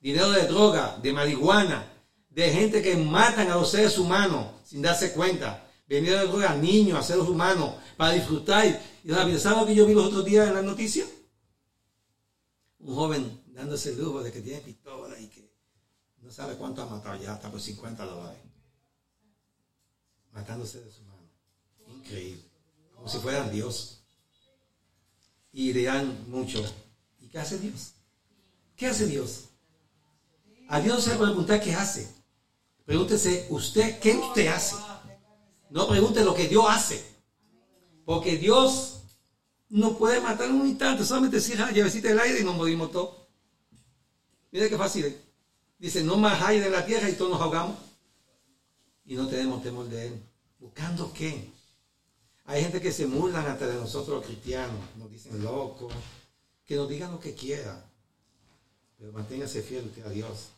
dinero de droga, de marihuana, de gente que matan a los seres humanos sin darse cuenta. Dinero de droga a niños, a seres humanos, para disfrutar. Y ¿sabes lo que yo vi los otros días en las noticias? Un joven dándose el lujo de que tiene pistola y que no sabe cuánto ha matado ya, hasta por 50 dólares. Matándose de su mano. Increíble. Como si fueran Dios. Y dirán mucho. ¿Y qué hace Dios? ¿Qué hace Dios? A Dios se le puede preguntar qué hace. Pregúntese usted, ¿qué usted hace? No pregunte lo que Dios hace. Porque Dios no puede matar en un instante. Solamente cierra la llavecita del aire y nos morimos todos. Mire qué fácil es. Dice, no más aire en la tierra y todos nos ahogamos. Y no tenemos temor de Él. ¿Buscando qué? Hay gente que se burlan hasta de nosotros los cristianos. Nos dicen locos. Que nos digan lo que quieran. Pero manténgase fiel a Dios.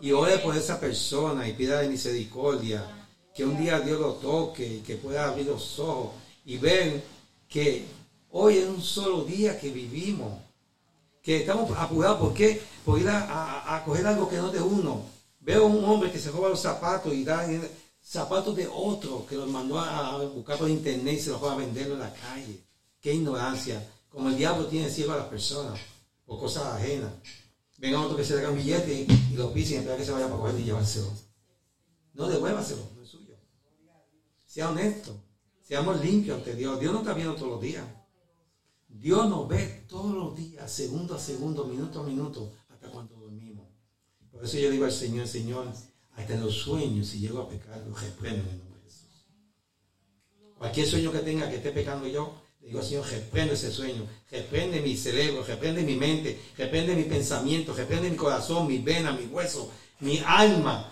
Y ore por esa persona y pida de misericordia. Que un día Dios lo toque y que pueda abrir los ojos y ver que hoy es un solo día que vivimos. Que estamos apurados. ¿Por qué? Por ir a, a, coger algo que no es de uno. Veo un hombre que se roba los zapatos y da zapatos de otro que los mandó a, buscar por internet y se los va a venderlo en la calle. Qué ignorancia. Como el diablo tiene ciego a las personas por cosas ajenas. Venga otro que se haga un billete y lo pise y espera que se vaya para coger y llevárselo. No devuélvaselo, no es suyo. Sea honesto. Seamos limpios ante Dios. Dios no está viendo todos los días. Dios nos ve todos los días, segundo a segundo, minuto a minuto, hasta cuando dormimos. Por eso yo digo al Señor, Señor, hasta en los sueños, si llego a pecar, lo reprendo en el nombre de Jesús. Cualquier sueño que tenga que esté pecando yo, le digo, Señor, reprende ese sueño, reprende mi cerebro, reprende mi mente, reprende mi pensamiento, reprende mi corazón, mi vena, mi hueso, mi alma,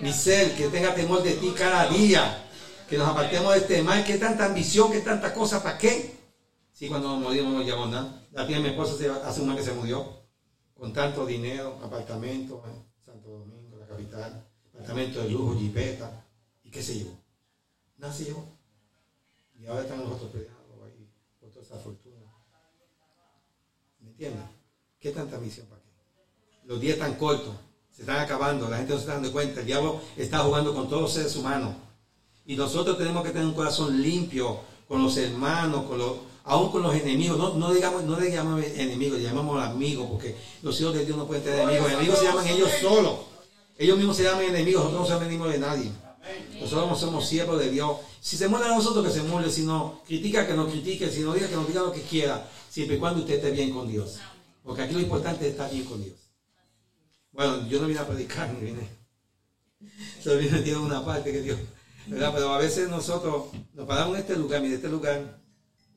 mi ser, que tenga temor de ti cada día, que nos apartemos de este mal, que tanta ambición, que tanta cosa, ¿para qué? Sí, cuando nos morimos no llegamos nada. La tía de mi esposa hace un mes que se murió, con tanto dinero, apartamento en Santo Domingo, la capital, apartamento de lujo, jipeta, ¿y qué se llevó? Nada se. Y ahora están nosotros peleando fortuna. ¿Me entiendes? ¿Qué tanta misión para qué? Los días tan cortos, se están acabando, la gente no se está dando cuenta, el diablo está jugando con todos los seres humanos. Y nosotros tenemos que tener un corazón limpio con los hermanos, con los, aún con los enemigos. No, no digamos, no le llamamos enemigos, llamamos amigos, porque los hijos de Dios no pueden tener enemigos. Enemigos se llaman ellos solos. Ellos mismos se llaman enemigos, nosotros no somos enemigos de nadie. Nosotros somos siervos de Dios. Si se muere a nosotros, que se muere. Si no critica, que nos critique. Si no diga, que nos diga lo que quiera. Siempre y cuando usted esté bien con Dios. Porque aquí lo importante es estar bien con Dios. Bueno, yo no vine a predicar, ni vine. Solo vine en una parte que Dios. Pero a veces nosotros nos paramos en este lugar. Mire, este lugar,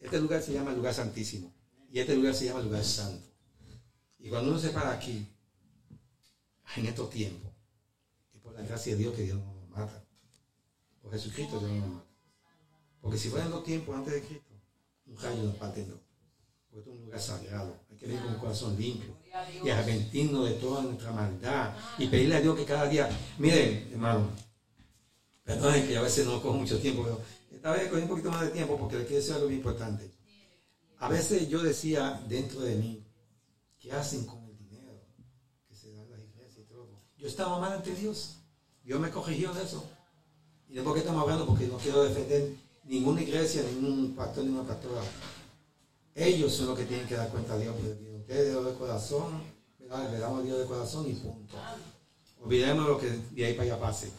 este lugar se llama el lugar santísimo. Y este lugar se llama el lugar santo. Y cuando uno se para aquí, en estos tiempos, es por la gracia de Dios que Dios no nos Jesucristo Dios no mata. Porque si fueran los tiempos antes de Cristo, un rayo nos parte en dos. Porque es un lugar sagrado. Hay que vivir con un corazón limpio. Y arrepentirnos de toda nuestra maldad. Y pedirle a Dios que cada día. Miren, hermano. Perdonen que a veces no cojo mucho tiempo, pero esta vez cogí un poquito más de tiempo porque les quiero decir algo muy importante. A veces yo decía dentro de mí, ¿qué hacen con el dinero que se dan las iglesias y todo? Yo estaba mal ante Dios. Dios me corrigió de eso. ¿Y de por qué estamos hablando? Porque no quiero defender ninguna iglesia, ningún pastor, ninguna pastora. Ellos son los que tienen que dar cuenta a Dios. Ustedes de corazón, le damos a Dios de corazón y punto. Olvidemos lo que de ahí para allá pase.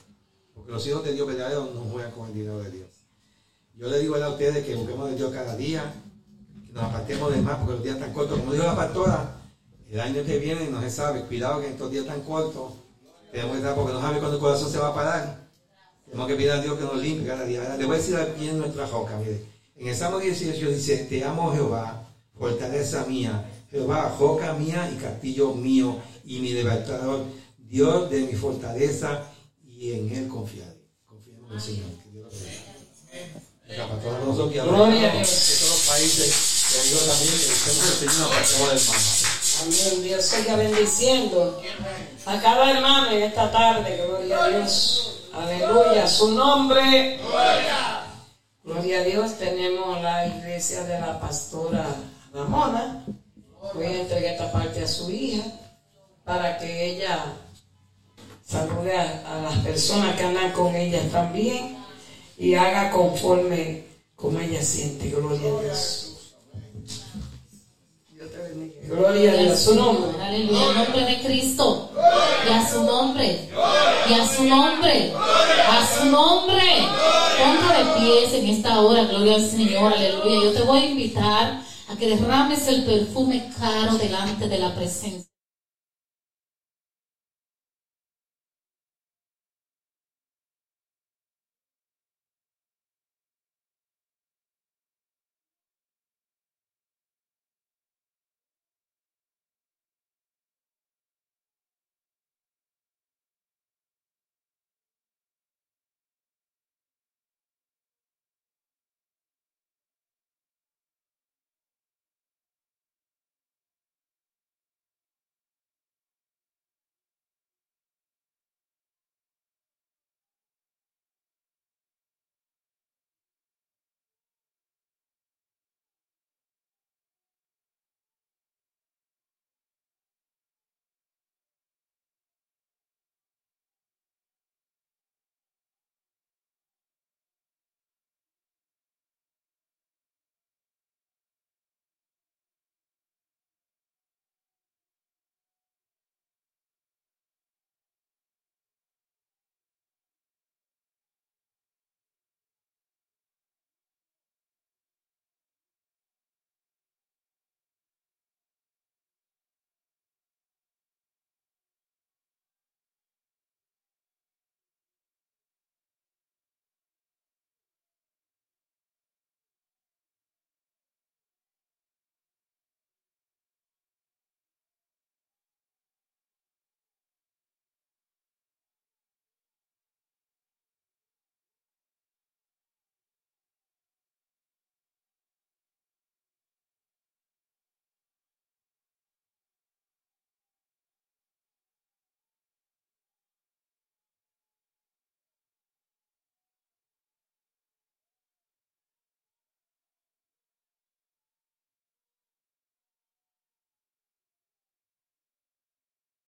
Porque los hijos de Dios verdaderos no juegan con el dinero de Dios. Yo le digo a ustedes que busquemos de Dios cada día, que nos apartemos de más porque los días están cortos. Como dijo la pastora, el año que viene no se sabe. Cuidado que estos días tan cortos tenemos que estar porque no sabe cuándo el corazón se va a parar. Tenemos que pedir a Dios que nos limpie cada día. Le voy a decir aquí en nuestra roca, mire. En el Salmo 18 dice, te amo Jehová, fortaleza mía, Jehová, roca mía y castillo mío y mi libertador, Dios de mi fortaleza y en él confiaré. Confiemos en el Señor. Que Dios lo bendiga. Para todos nosotros que hablamos Gloria a de Dios. todos los países, que ayuda también, que el Señor Señor para todos los hermanos. Amén. Dios siga bendiciendo a cada hermano en esta tarde. Gloria a Dios. Aleluya. Su nombre. Gloria a Dios. Tenemos la iglesia de la pastora Ramona. Voy a entregar esta parte a su hija para que ella salude a, a las personas que andan con ella también y haga conforme como ella siente. Gloria a Dios. Gloria a. Su nombre. Aleluya, en nombre de Cristo. Y a su nombre. Y a su nombre. A su nombre. Ponte de pies en esta hora, gloria al Señor. Aleluya. Yo te voy a invitar a que derrames el perfume caro delante de la presencia.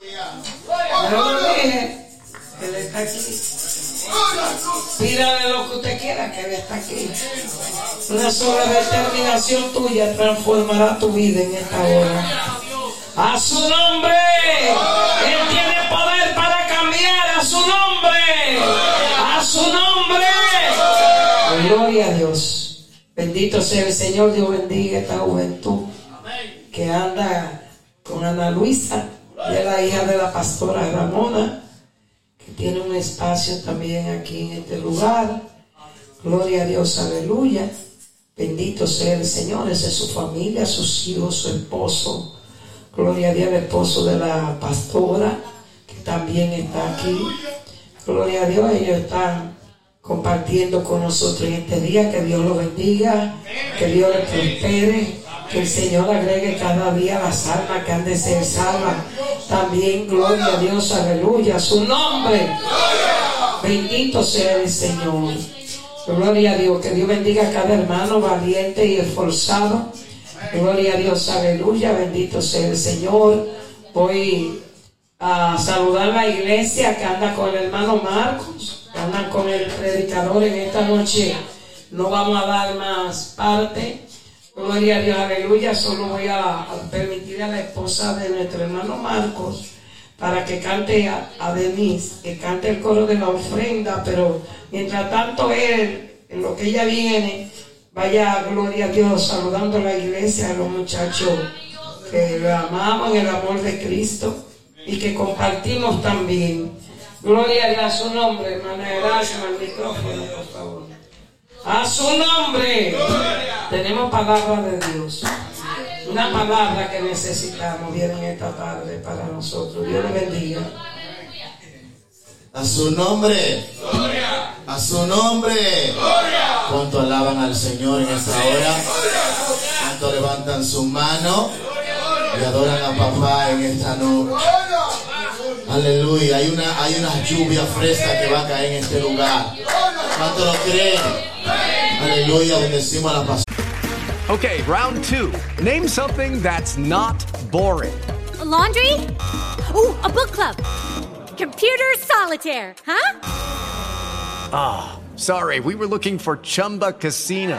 Yo lo dije, Él está aquí. Pídale lo que usted quiera, que Él está aquí. Una sola determinación tuya transformará tu vida en esta hora. A su nombre. Él tiene poder para cambiar. A su nombre. A su nombre. Gloria a Dios. Bendito sea el Señor. Dios bendiga esta juventud que anda con Ana Luisa. Y es la hija de la pastora Ramona. Que tiene un espacio también aquí en este lugar. Gloria a Dios. Aleluya. Bendito sea el Señor. Esa es su familia, sus hijos, su esposo. Gloria a Dios, el esposo de la pastora, que también está aquí. Gloria a Dios, ellos están compartiendo con nosotros en este día. Que Dios los bendiga, que Dios les prospere, que el Señor agregue cada día las almas que han de ser salvas. También, gloria a Dios, aleluya, su nombre. Bendito sea el Señor. Gloria a Dios, que Dios bendiga a cada hermano valiente y esforzado. Gloria a Dios, aleluya, bendito sea el Señor. Voy a saludar la iglesia que anda con el hermano Marcos, que anda con el predicador en esta noche. No vamos a dar más parte. Gloria a Dios, aleluya. Solo voy a permitir a la esposa de nuestro hermano Marcos para que cante a, Denise, que cante el coro de la ofrenda, pero mientras tanto él, en lo que ella viene, vaya gloria a Dios saludando a la iglesia, a los muchachos que lo amamos en el amor de Cristo y que compartimos también. Gloria a su nombre, hermana Erasma, al micrófono. A su nombre. Tenemos palabra de Dios. Una palabra que necesitamos viene esta tarde para nosotros. Dios le bendiga. A su nombre. A su nombre. ¿Cuánto alaban al Señor en esta hora? ¿Cuánto levantan su mano y adoran a papá en esta noche? Aleluya. Hay una, hay una lluvia fresca que va a caer en este lugar. ¿Cuánto lo creen? Aleluya. Bendecimos a la pastora. Okay, round two. Name something that's not boring. A laundry? Ooh, a book club. Computer solitaire, huh? Ah, sorry, we were looking for Chumba Casino.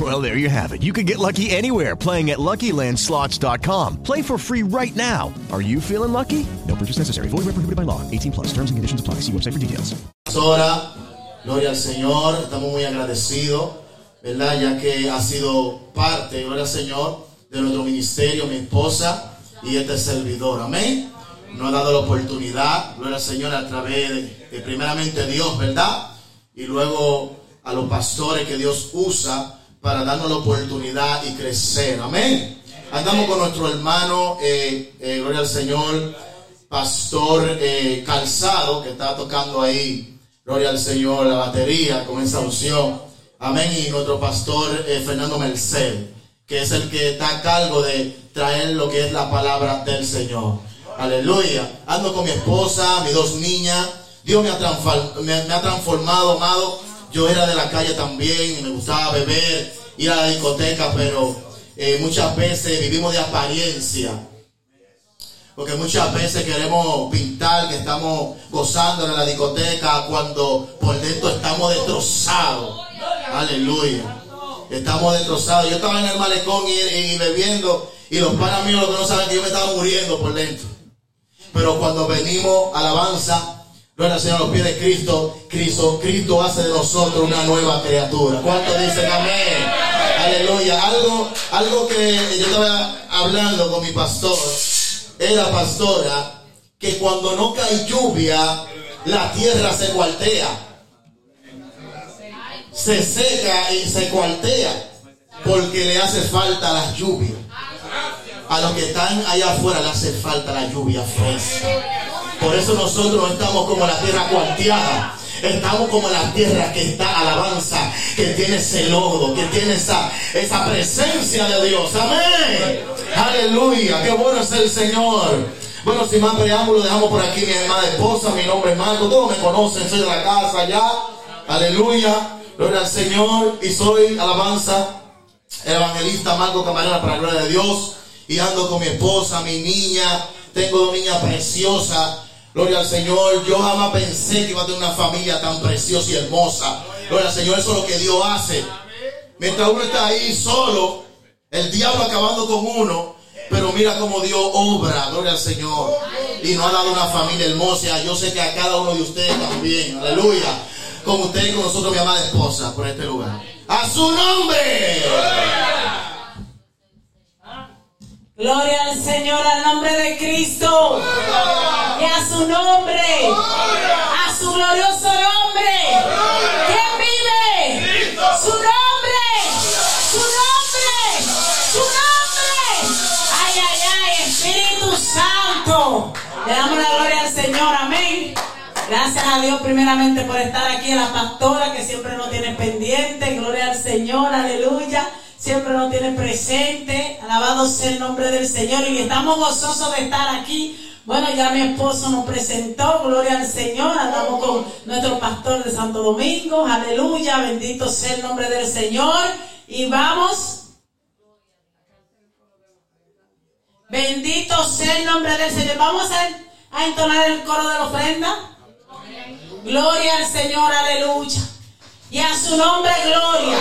Well, there you have it. You can get lucky anywhere playing at LuckyLandSlots.com. Play for free right now. Are you feeling lucky? No purchase necessary. Void where prohibited by law. 18 plus. Terms and conditions apply. See website for details. Pastora, gloria al Señor. Estamos muy agradecidos, ¿verdad? Ya que ha sido parte, gloria al Señor, de nuestro ministerio, mi esposa y este servidor. Amén. Nos ha dado la oportunidad, gloria al Señor, a través de, de primeramente Dios, ¿verdad? Y luego a los pastores que Dios usa para darnos la oportunidad y crecer. Amén. Andamos con nuestro hermano, eh, eh, gloria al Señor, pastor eh, Calzado, que está tocando ahí, gloria al Señor, la batería con esa unción. Amén. Y nuestro pastor eh, Fernando Merced, que es el que está a cargo de traer lo que es la palabra del Señor. Aleluya. Ando con mi esposa, mis dos niñas. Dios me ha, transform- me- me ha transformado, amado. Yo era de la calle también y me gustaba beber, ir a la discoteca, pero eh, muchas veces vivimos de apariencia. Porque muchas veces queremos pintar que estamos gozando en la discoteca cuando por dentro estamos destrozados. Aleluya. Estamos destrozados. Yo estaba en el malecón y, bebiendo y los panas míos lo que no saben que yo me estaba muriendo por dentro. Pero cuando venimos alabanza, gloria al Señor los pies de Cristo, Cristo, Cristo hace de nosotros una nueva criatura. ¿Cuántos dicen amén? Aleluya. Algo, algo que yo estaba hablando con mi pastor, era pastora, que cuando no cae lluvia, la tierra se cuartea. Se seca y se cuartea. Porque le hace falta la lluvia. A los que están allá afuera le hace falta la lluvia fresca. Por eso nosotros no estamos como la tierra cuarteada. Estamos como la tierra que está alabanza, que tiene ese lodo, que tiene esa, esa presencia de Dios. Amén. Aleluya. Qué bueno es el Señor. Bueno, sin más preámbulo, dejamos por aquí mi hermana esposa, mi nombre es Marco, todos me conocen, soy de la casa ya. Aleluya. Gloria al Señor. Y soy alabanza, el evangelista Marco Camarena para la gloria de Dios. Y ando con mi esposa, mi niña. Tengo dos niñas preciosas. Gloria al Señor. Yo jamás pensé que iba a tener una familia tan preciosa y hermosa. Gloria al Señor. Eso es lo que Dios hace. Mientras uno está ahí solo, el diablo acabando con uno. Pero mira cómo Dios obra, gloria al Señor. Y nos ha dado una familia hermosa. Yo sé que a cada uno de ustedes también. Aleluya. Con usted y con nosotros, mi amada esposa, por este lugar. A su nombre. Gloria al Señor, al nombre de Cristo. Y a su nombre. A su glorioso nombre. ¿Quién vive? Su nombre. Su nombre. Su nombre. Ay, ay, ay, Espíritu Santo. Le damos la gloria al Señor. Amén. Gracias a Dios primeramente por estar aquí, la pastora que siempre nos tiene pendiente. Gloria al Señor, aleluya. Siempre nos tiene presente. Alabado sea el nombre del Señor. Y estamos gozosos de estar aquí. Bueno, ya mi esposo nos presentó. Gloria al Señor. Andamos con nuestro pastor de Santo Domingo. Aleluya. Bendito sea el nombre del Señor. Y vamos. Bendito sea el nombre del Señor. Vamos a, a entonar el coro de la ofrenda. Gloria al Señor, aleluya. Y a su nombre, gloria.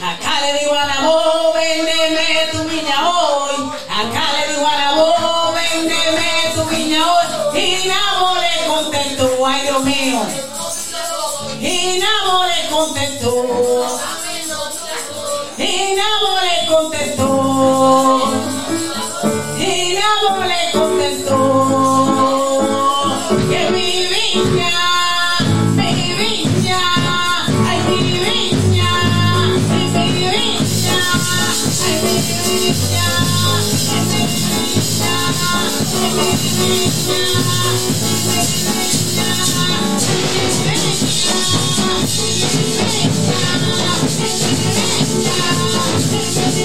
Acá le digo a la voz, véndeme tu viña hoy. Acá le digo a la voz, véndeme tu viña hoy. Y Nabo le contestó, ay Dios mío. Y Nabo le contestó. Y Nabo le contestó. Y Nabo le contestó. Thank you.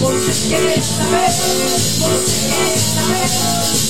Porque quer saber, porque quer saber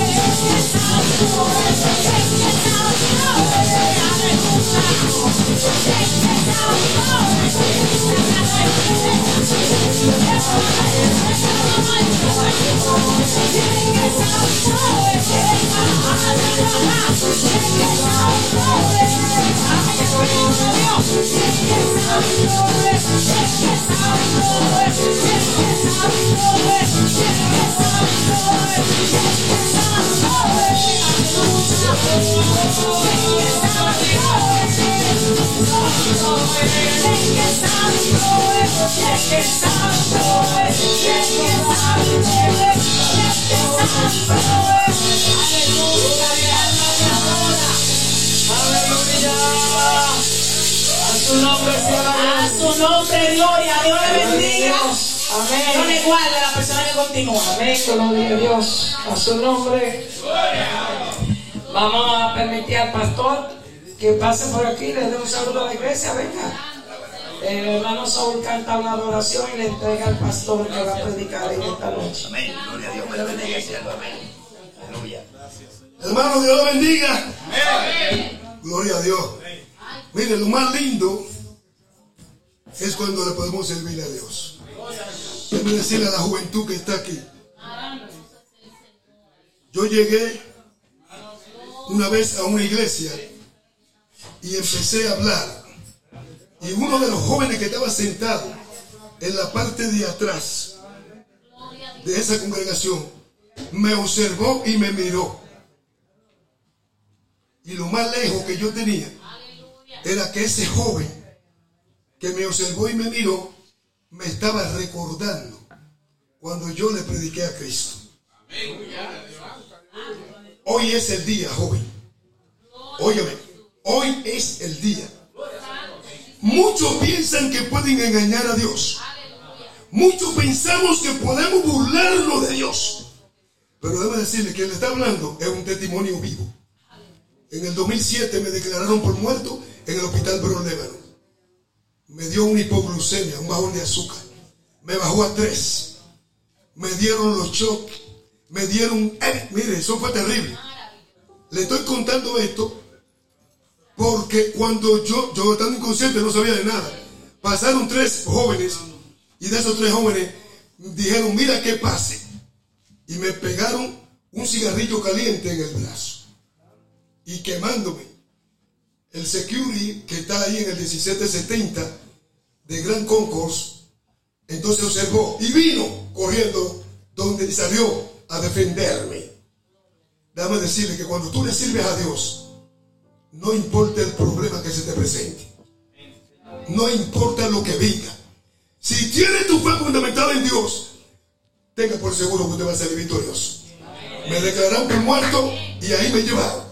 nombre, gloria. Dios Amén. Le guarde a la persona que continúa. Amén, gloria a Dios. A su nombre. Vamos a permitir al pastor que pase por aquí, le dé un saludo a la iglesia. Venga. El hermano Saúl canta una adoración y le entrega al pastor que va a predicar en esta noche. Amén. Gloria a Dios. Me bendiga. Amén. Aleluya. Hermano, Dios lo bendiga. Gloria a Dios. Mire, lo más lindo es cuando le podemos servir a Dios. Déjeme decirle a la juventud que está aquí. Yo llegué una vez a una iglesia y empecé a hablar. Y uno de los jóvenes que estaba sentado en la parte de atrás de esa congregación me observó y me miró. Y lo más lejos que yo tenía era que ese joven que me observó y me miró me estaba recordando cuando yo le prediqué a Cristo. Hoy es el día, joven. Óyeme, hoy es el día. Muchos piensan que pueden engañar a Dios. Muchos pensamos que podemos burlarnos de Dios. Pero debo decirle que le está hablando es un testimonio vivo. En el 2007 me declararon por muerto en el hospital Lébano. Me dio una hipoglucemia, un bajón de azúcar. Me bajó a tres. Me dieron los shocks. Me dieron... eh, mire, eso fue terrible. Le estoy contando esto porque cuando yo, yo estando inconsciente no sabía de nada. Pasaron tres jóvenes y de esos tres jóvenes dijeron, mira qué pase. Y me pegaron un cigarrillo caliente en el brazo y quemándome. El security que está ahí en el 1770 de Gran Concourse, entonces observó y vino corriendo donde salió a defenderme. Dame decirle que cuando tú le sirves a Dios, no importa el problema que se te presente, no importa lo que venga. Si tiene tu fe fundamentada en Dios, tenga por seguro que usted va a salir victorioso. Me declararon muerto y ahí me llevaron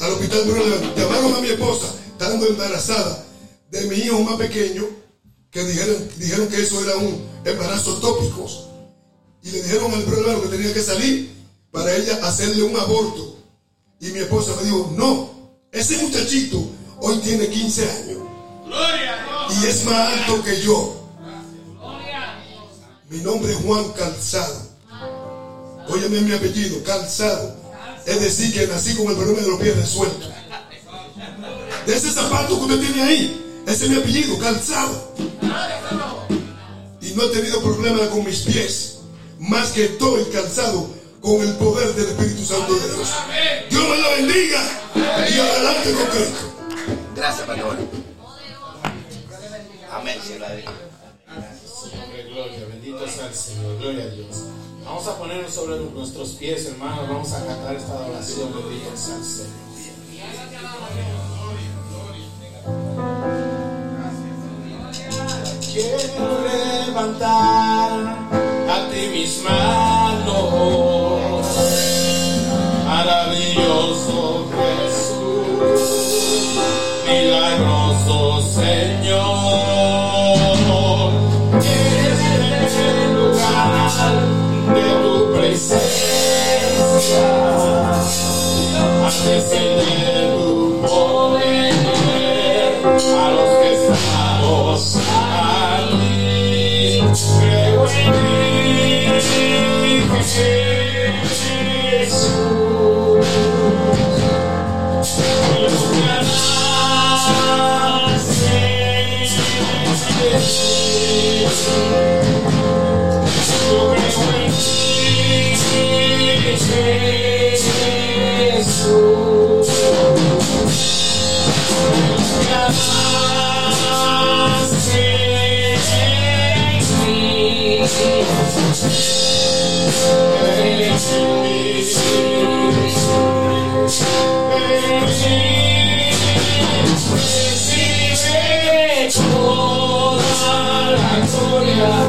al hospital León. Llamaron a mi esposa, estando embarazada de mi hijo más pequeño, que dijeron, dijeron que eso era un embarazo tópico. Y le dijeron al León que tenía que salir para ella hacerle un aborto. Y mi esposa me dijo, no, ese muchachito hoy tiene 15 años. Y es más alto que yo. Mi nombre es Juan Calzado. Óyeme mi apellido, Calzado. Es decir, que nací con el problema de los pies resueltos. De ese zapato que usted tiene ahí, ese es mi apellido, Calzado. Y no he tenido problema con mis pies, más que estoy calzado con el poder del Espíritu Santo de Dios. Dios me la bendiga y adelante con Cristo. Gracias, pastor. Amén, cielo. Gloria, bendito sea el Señor, gloria a Dios. Vamos a ponernos sobre nuestros pies, hermanos. Vamos a cantar esta adoración, bendito sea el Señor. Quiero levantar ti mis manos. Maravilloso Jesús, milagroso Señor. Eres el lugar de tu presencia. Antes Recibe toda la gloria,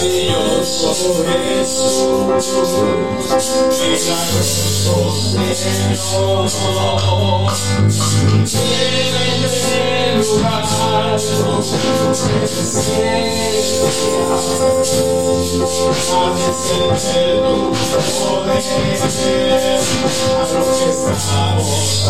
Maravilloso Jesús, milagroso Señor, en este lugar tu presencia, desde tu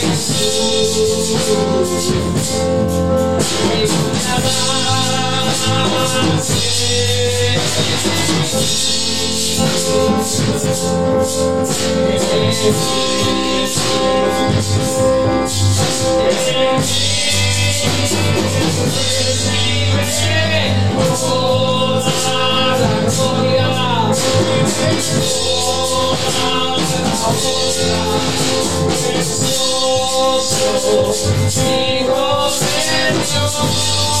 a los que estamos aquí. Jesús,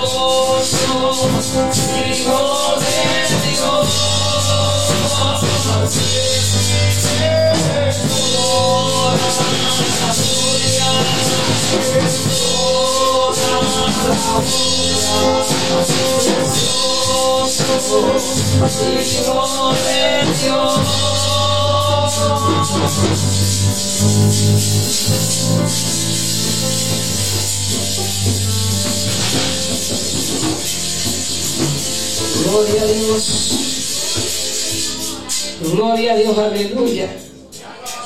de Gloria a Dios. Gloria a Dios, aleluya.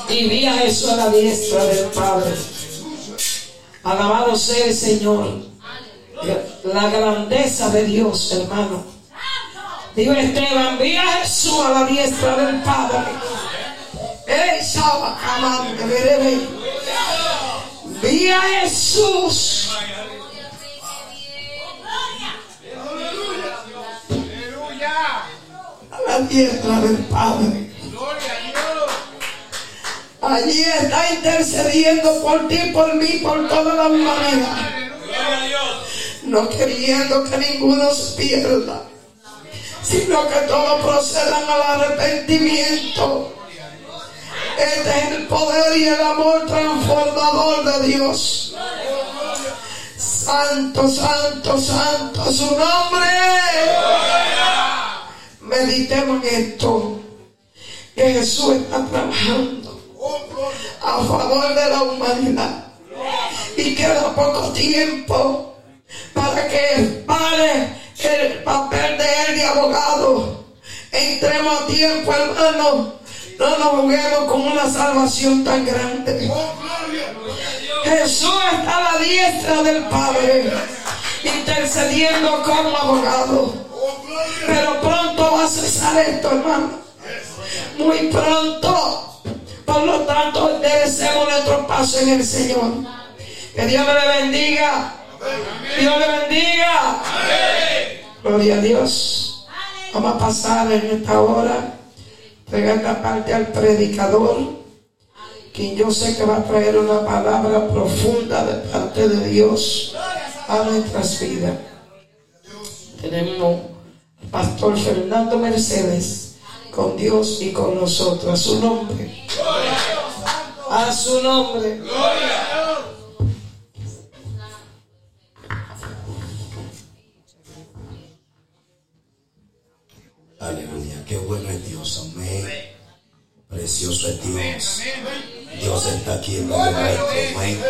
Y vi a Jesús a la diestra del Padre. Alabado sea el Señor. La grandeza de Dios, hermano. Digo Esteban, vi a Jesús a la diestra del Padre. Vi a Jesús. La diestra del Padre. Allí está intercediendo por ti, por mí, por todas las maneras. No queriendo que ninguno se pierda, sino que todos procedan al arrepentimiento. Este es el poder y el amor transformador de Dios. Santo, santo, santo, su nombre. Meditemos en esto. Que Jesús está trabajando a favor de la humanidad. Y queda poco tiempo para que pare el papel de él de abogado. Entremos a tiempo, hermano. No nos juguemos con una salvación tan grande. Jesús está a la diestra del Padre, intercediendo como abogado. Pero pronto va a cesar esto, hermano. Muy pronto. Por lo tanto, enderecemos nuestro paso en el Señor. Que Dios me bendiga. Dios le bendiga. Gloria a Dios. Vamos a pasar en esta hora. Pegar esta parte al predicador. Quien yo sé que va a traer una palabra profunda de parte de Dios a nuestras vidas. Tenemos pastor Fernando Mercedes con Dios y con nosotros. A su nombre. A su nombre. Aleluya, qué bueno es Dios, amén. Precioso es Dios. Dios está aquí en medio nuestro, amén.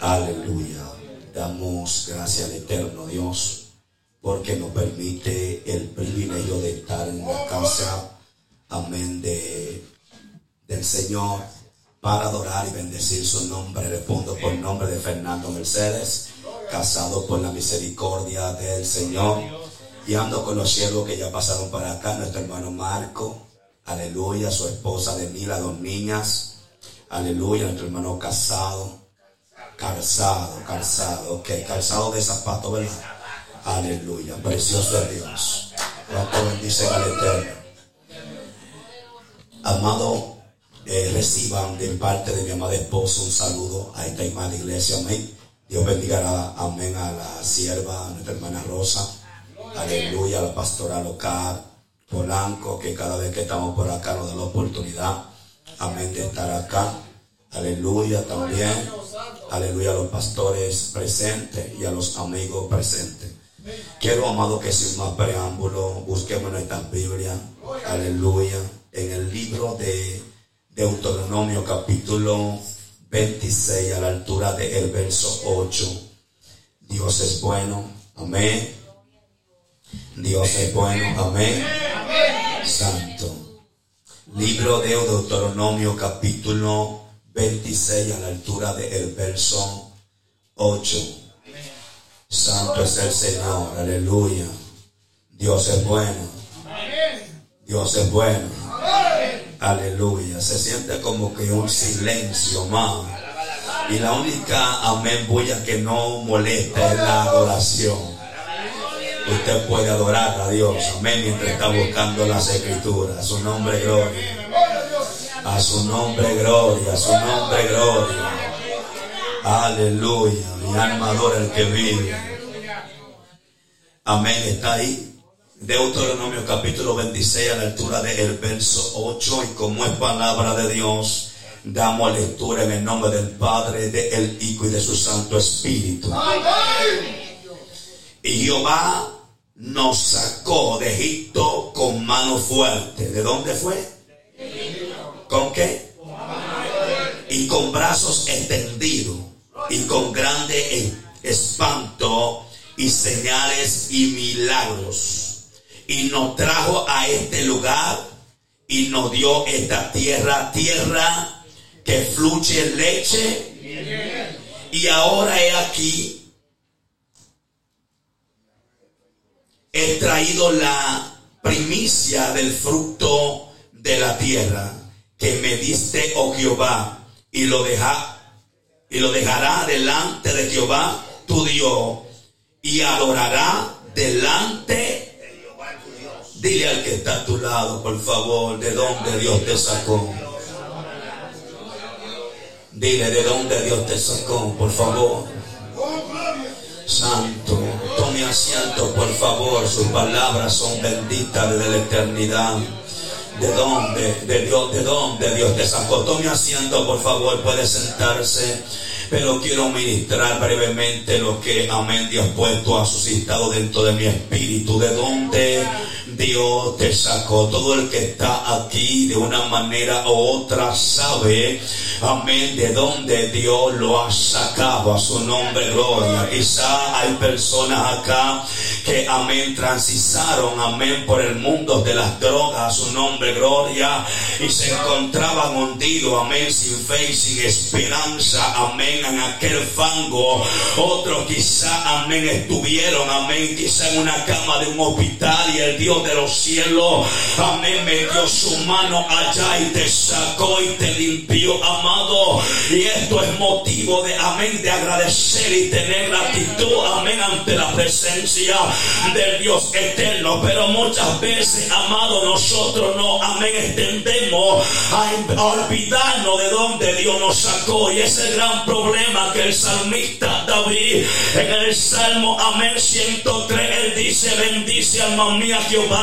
Aleluya. Damos gracias al eterno Dios porque nos permite el privilegio de estar en la casa, amén, de, del Señor para adorar y bendecir su nombre. Respondo por nombre de Fernando Mercedes, casado por la misericordia del Señor. Y ando con los siervos que ya pasaron para acá, nuestro hermano Marco, aleluya, su esposa de mí, las dos niñas, aleluya, nuestro hermano casado, calzado, calzado, ok, calzado de zapato, ¿verdad? Aleluya, precioso es Dios. Cuánto bendicen al Eterno. Amado, eh, reciban de parte de mi amada esposa un saludo a esta amada iglesia, amén. Dios bendiga, amén, a la sierva, a nuestra hermana Rosa. Aleluya, a la pastora local, Polanco, que cada vez que estamos por acá nos da la oportunidad, amén, de estar acá. Aleluya también. Aleluya a los pastores presentes y a los amigos presentes. Quiero, amado, que sin más preámbulo, busquemos nuestra Biblia. Aleluya. En el libro de Deuteronomio capítulo 26 a la altura del verso 8. Dios es bueno. Amén. Dios es bueno. Amén. Santo. Libro de Deuteronomio capítulo 26 a la altura del verso 8. Santo es el Señor. Aleluya. Dios es bueno. Dios es bueno. Aleluya. Se siente como que un silencio más. Y la única amén bulla que no molesta es la adoración. Usted puede adorar a Dios, amén, mientras está buscando las escrituras. Su nombre, gloria. A su nombre, gloria. A su nombre, gloria. Aleluya. Mi alma adora el que vive. Amén. Está ahí. Deuteronomio capítulo 26 a la altura del verso 8. Y como es palabra de Dios, damos lectura en el nombre del Padre, del Hijo y de su Santo Espíritu. Y Jehová nos sacó de Egipto con mano fuerte. ¿De dónde fue? ¿Con qué? Y con brazos extendidos y con grande espanto y señales y milagros. Y nos trajo a este lugar y nos dio esta tierra, tierra que fluye leche. Y ahora he aquí he traído la primicia del fruto de la tierra que me diste, oh Jehová, y lo deja, y lo dejará delante de Jehová tu Dios, y adorará delante de Jehová tu Dios. Dile al que está a tu lado, por favor, de dónde Dios te sacó. Dile de dónde Dios te sacó, por favor. Santo, tome asiento, por favor. Sus palabras son benditas desde la eternidad. ¿De dónde? De Dios, ¿de dónde Dios te sacó? Tome asiento, por favor, puede sentarse. Pero quiero ministrar brevemente lo que, amén, Dios puesto ha suscitado dentro de mi espíritu. ¿De dónde Dios te sacó? Todo el que está aquí de una manera u otra sabe, amén, de dónde Dios lo ha sacado a su nombre, gloria. Quizá hay personas acá que, amén, transizaron, amén, por el mundo de las drogas a su nombre, gloria, y se encontraban hundidos, amén, sin fe y sin esperanza, amén, en aquel fango. Otros quizá, amén, estuvieron, amén, quizá en una cama de un hospital y el Dios los cielos, amén, metió su mano allá y te sacó y te limpió, amado. Y esto es motivo de, amén, de agradecer y tener gratitud, amén, ante la presencia del Dios eterno. Pero muchas veces, amado, nosotros no, amén, extendemos a, olvidarnos de dónde Dios nos sacó. Y ese es el gran problema que el salmista David en el Salmo, amén, 103, él dice, bendice alma mía Jehová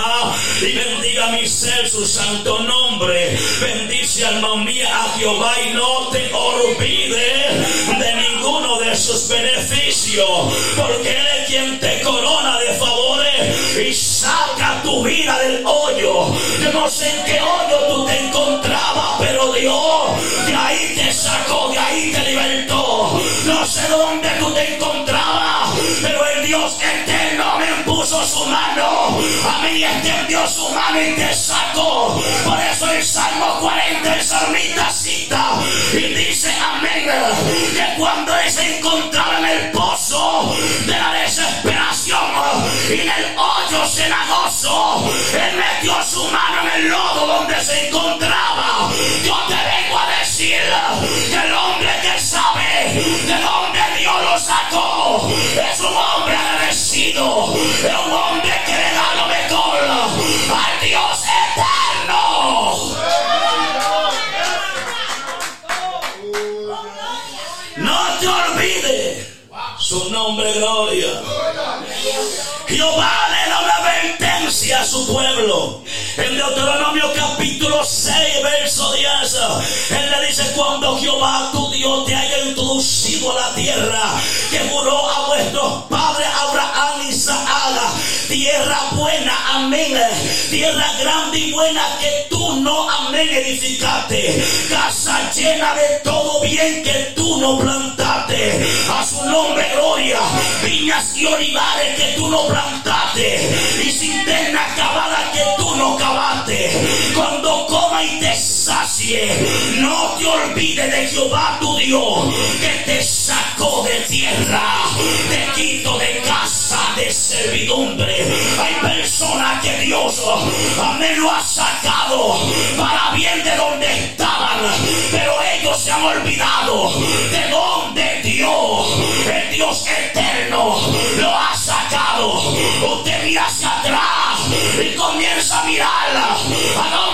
y bendiga mi ser su santo nombre. Bendice alma mía a Jehová y no te olvides de ninguno de sus beneficios, porque Él es quien te corona de favores y saca tu vida del hoyo. Yo no sé en qué hoyo tú te encontrabas, pero Dios de ahí te sacó, de ahí te libertó. No sé dónde tú te encontrabas, pero el Dios eterno puso su mano. A mí extendió su mano y te sacó. Por eso el Salmo 40, el salmista cita y dice amén. Que cuando se encontraba en el pozo de la desesperación y en el hoyo cenagoso, él metió su mano en el lodo donde se encontraba. Yo te vengo a decir que el hombre que sabe de dónde Dios lo sacó es un hombre agradecido, es un hombre que le da lo mejor al Dios eterno. No te olvides su nombre, gloria. Jehová le da una advertencia a su pueblo. En Deuteronomio capítulo 6, verso 10, Él le dice, cuando Jehová tu Dios te haya introducido a la tierra que juró a vuestros padres Abraham tierra buena, amén, tierra grande y buena que tú no, amén, edificaste, casa llena de todo bien que tú no plantaste, a su nombre gloria, viñas y olivares que tú no plantaste, y cisterna cavada que tú no cavaste, cuando coma y te sacie, no te olvides de Jehová tu Dios, que te sacó de tierra, te quito de casa de servidumbre. Hay personas que Dios, amén, lo ha sacado para bien de donde estaban, pero ellos se han olvidado de donde Dios, el Dios eterno, lo ha sacado. Usted mira hacia atrás y comienza a mirar a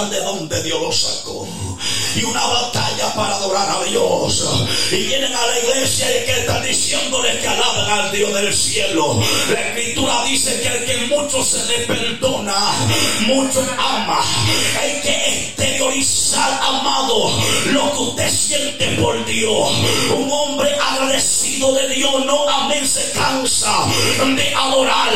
de dónde Dios los sacó. Y una batalla para adorar a Dios. Y vienen a la iglesia y que están diciéndole que alaban al Dios del cielo. La escritura dice que el que mucho se le perdona, mucho ama. Hay que exteriorizar, amado, lo que usted siente por Dios. Un hombre agradecido de Dios, no amén, se cansa de adorar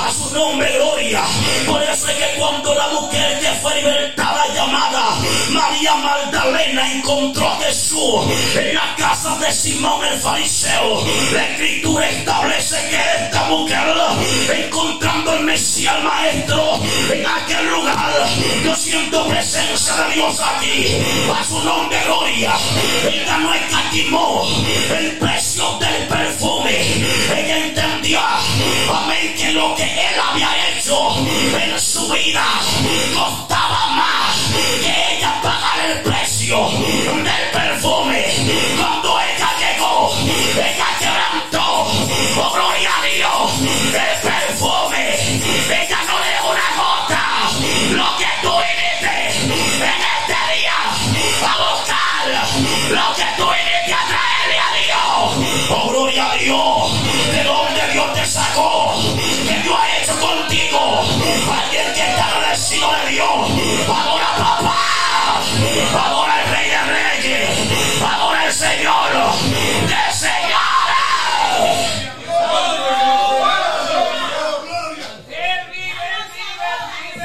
a su nombre, gloria. Por eso es que cuando la mujer que fue libertada llamada María Magdalena encontró a Jesús en la casa de Simón el fariseo, la escritura establece que esta mujer, encontrando el Mesías el maestro en aquel lugar, yo siento presencia de Dios aquí, a su nombre gloria. Ella no escatimó el precio del perfume, ella entendía Amén, que lo que él había hecho en su vida costaba más que ella pagar el precio Dios. Adora papá, adora el Rey de Reyes, adora el Señor de señores.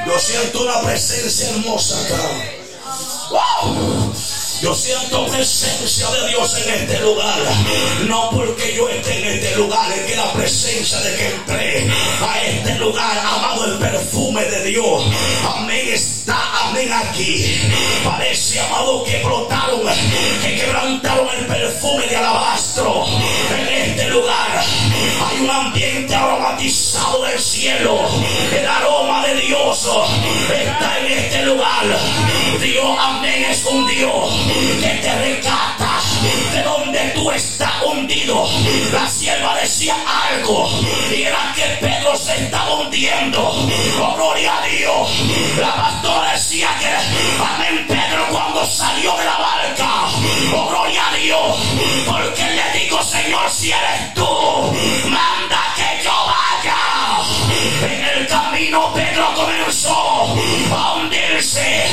Yo siento una presencia hermosa. ¡Wow! Yo siento presencia de Dios en este lugar. No porque yo esté en este lugar, es que la presencia de que entré a este lugar, amado el perfume de Dios. Amén, está, amén aquí. Parece, amado, que brotaron, que quebrantaron el perfume de alabastro en este lugar. Hay un ambiente aromatizado del cielo. El aroma de Dios está en este lugar. Dios, amén, es un Dios que te rescata de donde tú estás hundido. La sierva decía algo y era que Pedro se estaba hundiendo. Oh, gloria a Dios. La pastora decía que, amén, Pedro cuando salió de la barca. Oh, gloria a Dios. Porque le digo, Señor, si eres tú, manda que yo vaya. En el camino Pedro comenzó a hundirse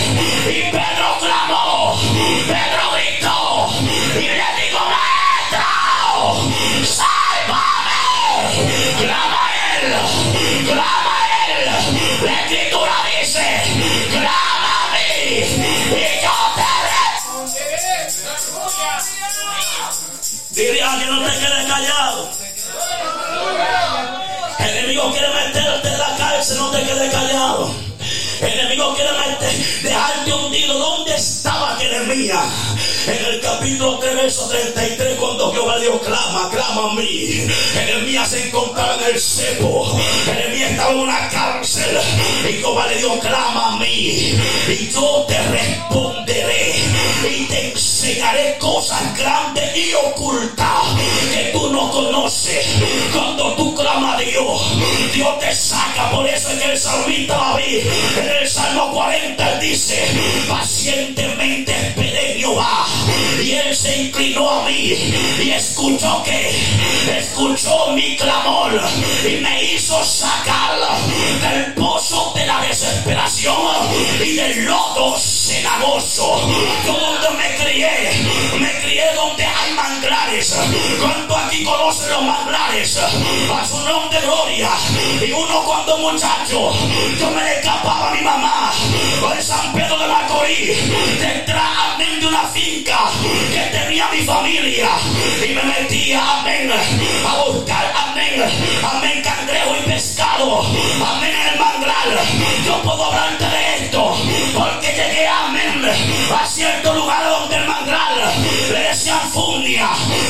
y Pedro clamó, Pedro gritó y le digo, El enemigo quiere dejarte hundido. ¿Dónde estaba Jeremías? En el capítulo 3, verso 33, cuando Jehová Dios clama, clama a mí. Jeremías se encontraba en el cepo. Jeremías estaba en una cárcel. Y Jehová le dio clama a mí. Y yo te responderé. Y te enseñaré cosas grandes y ocultas que tú no conoces. Cuando tú clamas a Dios, Dios te saca. Por eso es que el salmista David, en el Salmo 40, él dice: Pacientemente esperé Jehová. Y él se inclinó a mí y escuchó que, escuchó mi clamor y me hizo sacar del pozo de la desesperación y del lodo cenagoso. Donde me crié, me crié donde hay manglares. Cuando aquí conocen los manglares, a su nombre gloria. Y uno cuando muchacho, yo me escapaba a mi mamá en San Pedro de Macorís, detrás amén de una finca que tenía mi familia. Y me metía, amén, a buscar, amén, amén, cangrejo y pescado, amén, en el manglar. Yo puedo hablarte de esto, fundia.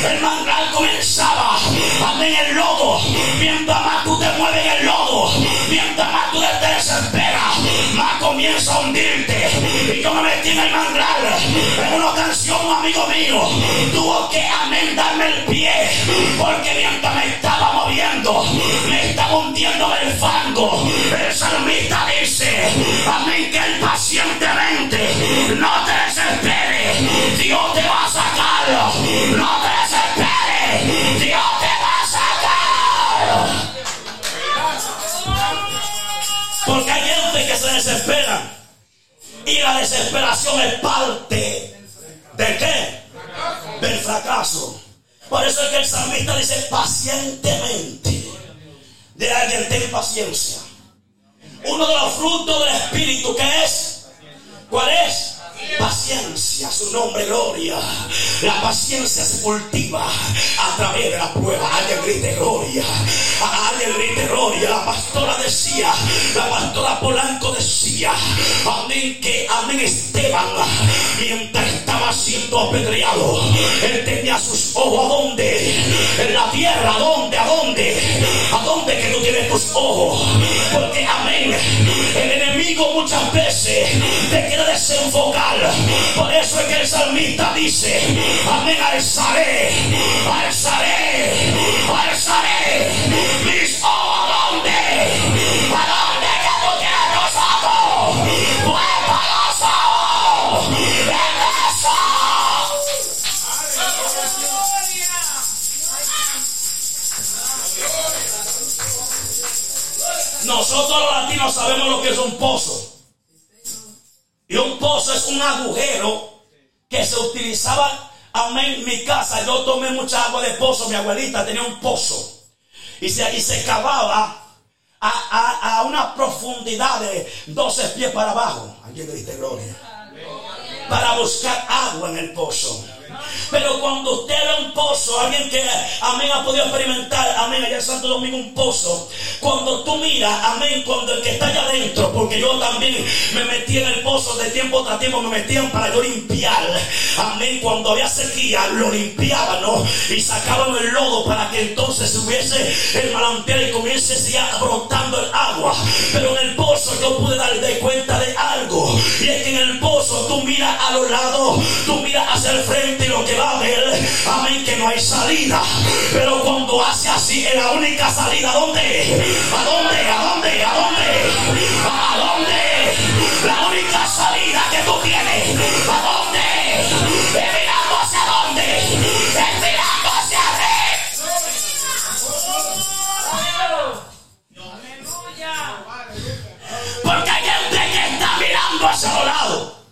El manglar comenzaba, amén, el lodo. Mientras más tú te mueves en el lodo, mientras más tú te desesperas, más comienza a hundirte. Y yo me metí en el manglar, en una canción, un amigo mío, tuvo que, amén, darme el pie, porque mientras me estaba moviendo, me estaba hundiendo en el fango. El salmista dice, amén, que él pacientemente no te no te desesperes, Dios te va a sacar. Porque hay gente que se desespera y la desesperación es parte de qué? Del fracaso. Por eso es que el salmista dice pacientemente. De alguien ten paciencia. Uno de los frutos del Espíritu que es, ¿cuál es? Paciencia, su nombre, gloria. La paciencia se cultiva a través de la prueba. Alguien grite gloria. Alguien grite gloria. La pastora decía, la pastora Polanco decía, amén, que amén Esteban, mientras estaba siendo apedreado, él tenía sus ojos a dónde? En la tierra, ¿a dónde? ¿A dónde? ¿A dónde que tú tienes tus ojos? Porque, amén, el enemigo muchas veces te quiere desenfocar. Por eso es que el salmista dice, amén, alzaré, alzaré, alzaré mis ojos a dónde? ¿A dónde Nosotros los latinos sabemos lo que es un pozo. Y un pozo es un agujero que se utilizaba, amén, en mi casa. Yo tomé mucha agua de pozo, mi abuelita tenía un pozo. Y se, y se cavaba a, a- a una profundidad de 12 pies para abajo. Alguien grite gloria. Para buscar agua en el pozo. Pero cuando usted ve un pozo, alguien que, amén, ha podido experimentar, amén, allá en Santo Domingo un pozo, cuando tú miras, amén, cuando el que está allá adentro, porque yo también me metí en el pozo de tiempo tras tiempo, me metían para yo limpiar, amén, cuando había sequía, lo limpiaban, ¿no? Y sacaban el lodo para que entonces hubiese el manantial y comience ya brotando el agua. Pero en el pozo yo pude darme cuenta de algo, y es que en el pozo tú miras a los lados, tú miras hacia el frente que va a ver, amén, que no hay salida. Pero cuando hace así, es la única salida, ¿a dónde? ¿A dónde? ¿A dónde? ¿A dónde? ¿A dónde? La única salida que tú tienes, ¿a dónde? Es mirando hacia dónde? Es mirando hacia Porque hay gente que está mirando hacia los lados.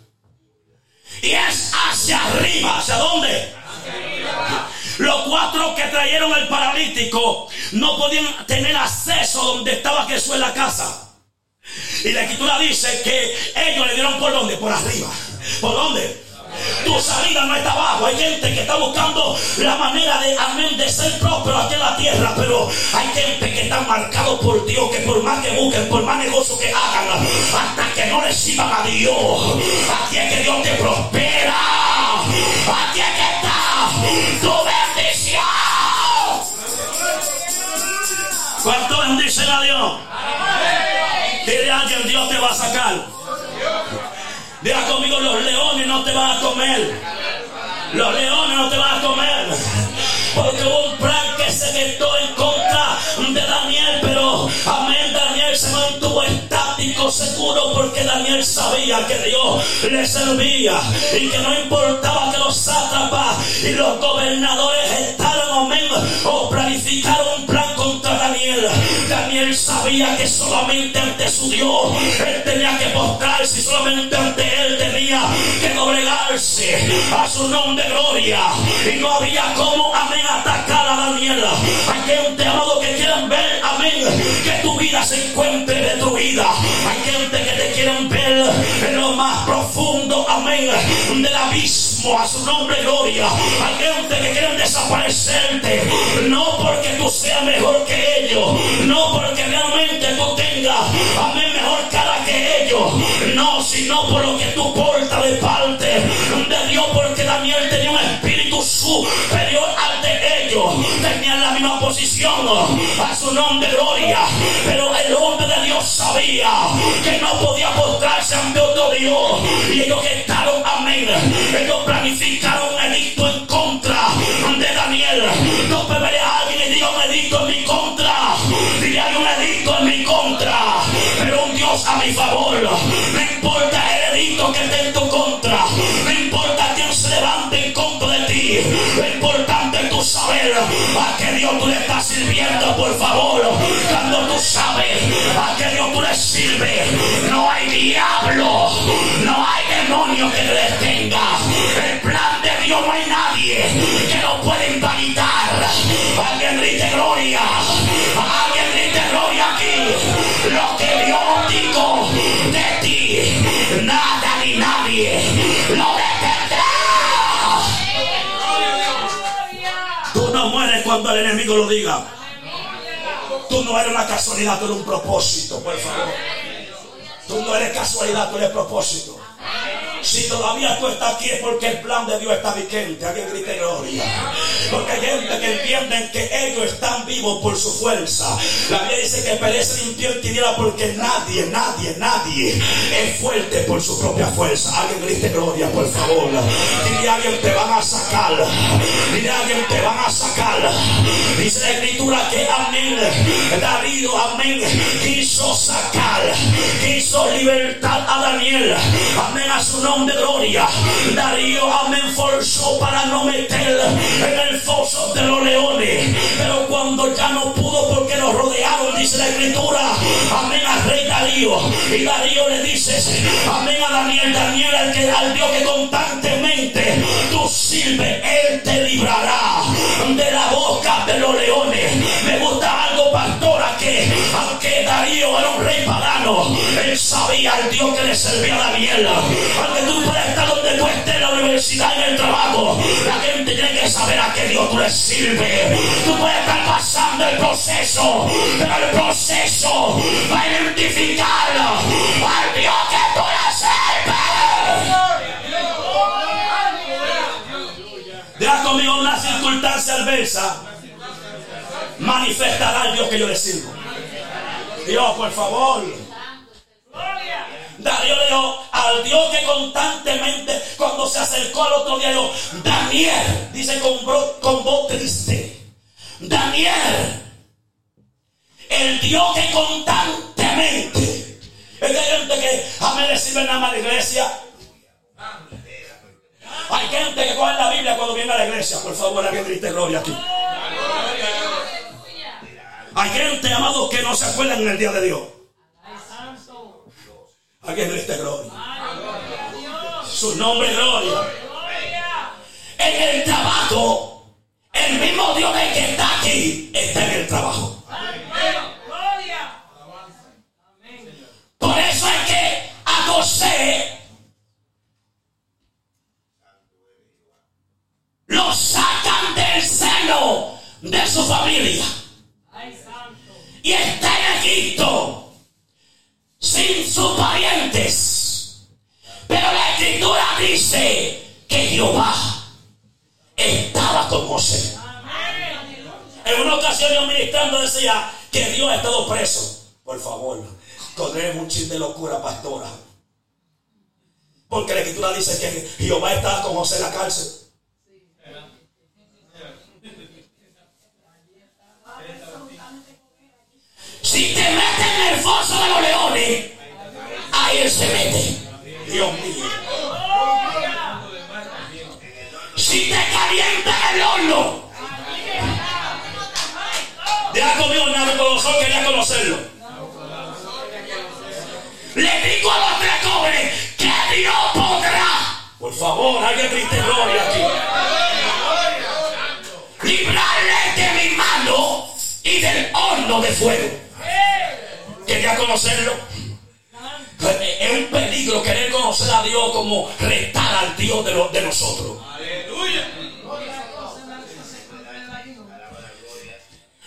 Y es hacia arriba. ¿Hacia dónde? Los cuatro que trajeron el paralítico no podían tener acceso donde estaba Jesús en la casa. Y la escritura dice que ellos le dieron por dónde? Por arriba. ¿Por dónde? Tu salida no está abajo. Hay gente que está buscando la manera de, amén, de ser próspero aquí en la tierra. Pero hay gente que está marcado por Dios. Que por más que busquen, por más negocio que hagan, hasta que no reciban a Dios. Aquí es que Dios te prospera. Aquí es que está tu bendición. ¿Cuánto bendicen a Dios? Dile a alguien, Dios te va a sacar. Diga conmigo, los leones no te van a comer. Los leones no te van a comer. Porque hubo un plan que se metió en contra de Daniel, pero amén, Daniel se mantuvo estático, seguro, porque Daniel sabía que Dios le servía y que no importaba que los sátrapas y los gobernadores estaban, amén, o planificaron Daniel. Sabía que solamente ante su Dios él tenía que postrarse y solamente ante él tenía que doblegarse a su nombre gloria. Y no había como, amén, atacar a Daniel. Hay gente, amado, que quieren ver, amén, que tu vida se encuentre destruida. Hay gente que te quieren ver en lo más profundo, amén, del a su nombre gloria. Gente que quieren desaparecerte, no porque tú seas mejor que ellos, no porque realmente tú tengas, amén, mejor cara que ellos, no, sino por lo que tú portas de parte de Dios, porque Daniel tenía un espíritu superior la misma posición a su nombre gloria, pero el hombre de Dios sabía que no podía postrarse ante otro Dios, y ellos estaron, amén, ellos planificaron un edicto en contra de Daniel, no beberé a alguien y diga un edicto en mi contra, hay un edicto en mi contra, pero un Dios a mi favor, no importa el edicto que esté en tu contra, no importa quién se levante en contra de ti, lo importante es saber a qué Dios tú le estás sirviendo, por favor, cuando tú sabes a qué Dios tú le sirves, no hay diablo, no hay demonio que te detenga, el plan de Dios no hay nadie que lo pueda invalidar, alguien grite gloria, alguien grite gloria aquí, lo que Dios dijo de ti, nada ni nadie lo cuando el enemigo lo diga. Tú no eres una casualidad, tú eres un propósito, por favor. Tú no eres casualidad, tú eres propósito. Si todavía tú estás aquí es porque el plan de Dios está vigente. Alguien grite gloria. Porque hay gente que entienden que ellos están vivos por su fuerza. La Biblia dice que perece limpio y tiniebla porque nadie, nadie, nadie es fuerte por su propia fuerza. Alguien grite gloria, por favor. Dile a alguien te van a sacar. Dile a alguien te van a sacar. Dice la escritura que amén. Darío, amén. Quiso sacar. Quiso libertar a Daniel. Amén a su nombre, gloria. Darío, amén, forzó para no meter en el foso de los leones. Pero cuando ya no pudo porque lo rodearon, dice la escritura, amén al rey Darío. Y Darío le dice, amén a Daniel, Daniel, al, que, al Dios que constantemente tú sirves, Él te librará de la boca de los leones. Darío era un rey pagano, él sabía al Dios que le servía a Daniel. Aunque tú puedas estar donde tú estés, en la universidad, en el trabajo, la gente tiene que saber a qué Dios tú le sirves. Tú puedes estar pasando el proceso, pero el proceso va a identificar al Dios que tú le sirves. Deja conmigo una circunstancia adversa. Manifestará al Dios que yo le sirvo. Dios, por favor. Darío le dijo al Dios que constantemente, cuando se acercó al otro día, dijo, Daniel, dice con, bro- con voz triste, Daniel, el Dios que constantemente, es que hay gente que a mí le sirve nada más a la iglesia. Hay gente que coge la Biblia cuando viene a la iglesia, por favor, alguien grite gloria aquí. Hay gente, amados, que no se acuerdan en el día de Dios. Alguien grite gloria. Su nombre es gloria. En el trabajo, el mismo Dios del que está aquí está en el trabajo. Por eso es que a José lo sacan del seno de su familia y está en Egipto sin sus parientes. Pero la escritura dice que Jehová estaba con José. En una ocasión yo ministrando decía que Dios ha estado preso. Por favor, corremos un chin de locura, pastora. Porque la escritura dice que Jehová estaba con José en la cárcel. Si te meten en el foso de los leones, ahí él se mete. Dios mío. Si te calientan el horno, deja conmigo Nabucodonosor, quería conocerlo. Le digo a los tres jóvenes que Dios podrá. Por favor, alguien grite gloria aquí. Librarle de mi mano y del horno de fuego. Quería conocerlo. Es un peligro querer conocer a Dios como retar al Dios de, lo- de nosotros.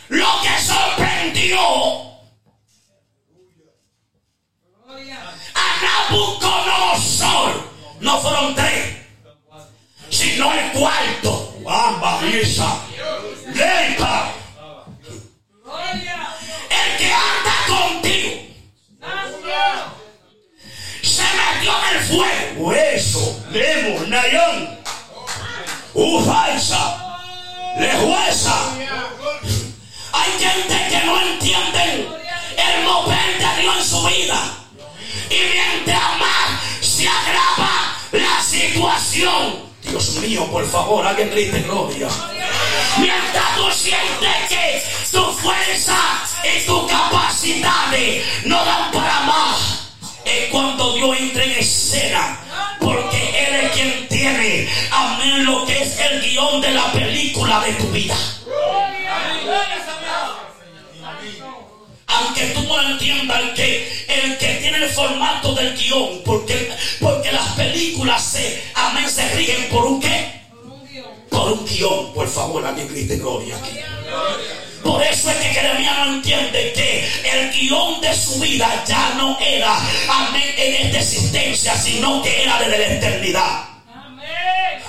Lo que sorprendió a Nabucodonosor no fueron tres, sino el cuarto. Bamba, misa, lepa. El que anda contigo se metió en el fuego. Eso, Lemo, Nayón, Ufaisa, Lejuesa. Hay gente que no entiende el mover de Dios en su vida. Y mientras más se agrava la situación. Dios mío, por favor, alguien grite gloria. Mientras tú sientes que tu fuerza y tus capacidades no dan para más. Es cuando Dios entra en escena. Porque Él es quien tiene, amén, lo que es el guion de la película de tu vida. Aunque tú no entiendas el que, el que tiene el formato del guion, porque, porque las películas se, amén, se rigen por un qué? Por un guion, por favor, alguien grite gloria aquí. Por eso es que Jeremías no entiende que el guion de su vida ya no era, amén, en esta existencia, sino que era desde la eternidad.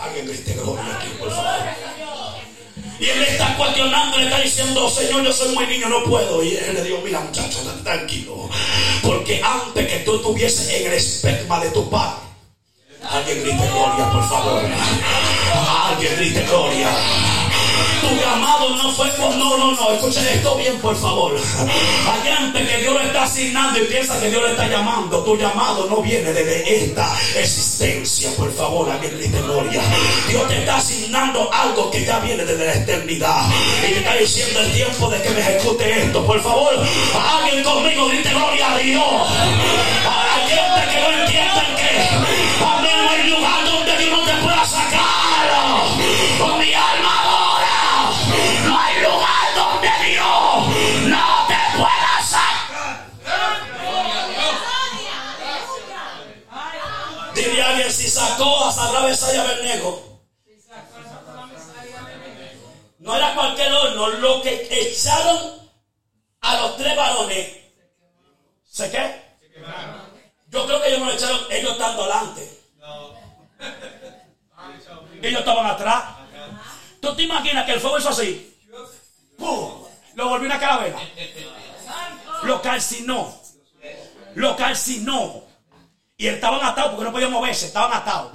Alguien grite gloria aquí, por favor. Y él le está cuestionando, le está diciendo, Señor, yo soy muy niño, no puedo. Y él le dijo, mira muchacho, tranquilo. Porque antes que tú estuvieses en el esperma de tu padre, alguien grite gloria, por favor. Alguien grite gloria. Tu llamado no fue por no, no, no. Escuchen esto bien, por favor. Hay gente que Dios lo está asignando y piensa que Dios le está llamando. Tu llamado no viene desde esta existencia, por favor. Alguien grite gloria. Dios te está asignando algo que ya viene desde la eternidad. Y te está diciendo el tiempo de que me ejecute esto. Por favor, alguien conmigo grite gloria a Dios. Hay gente que no entienden que amén, hay lugar donde Dios no te pueda sacar. Sacó a Sadrabe, Mesaya y. No era cualquier horno, lo que echaron a los tres varones. ¿Se qué? Yo creo que ellos no lo echaron, ellos estando delante. Ellos estaban atrás. ¿Tú te imaginas que el fuego hizo así? ¡Pum! Lo volvió una calavera. Lo calcinó. Lo calcinó. Y estaban atados porque no podían moverse, estaban atados.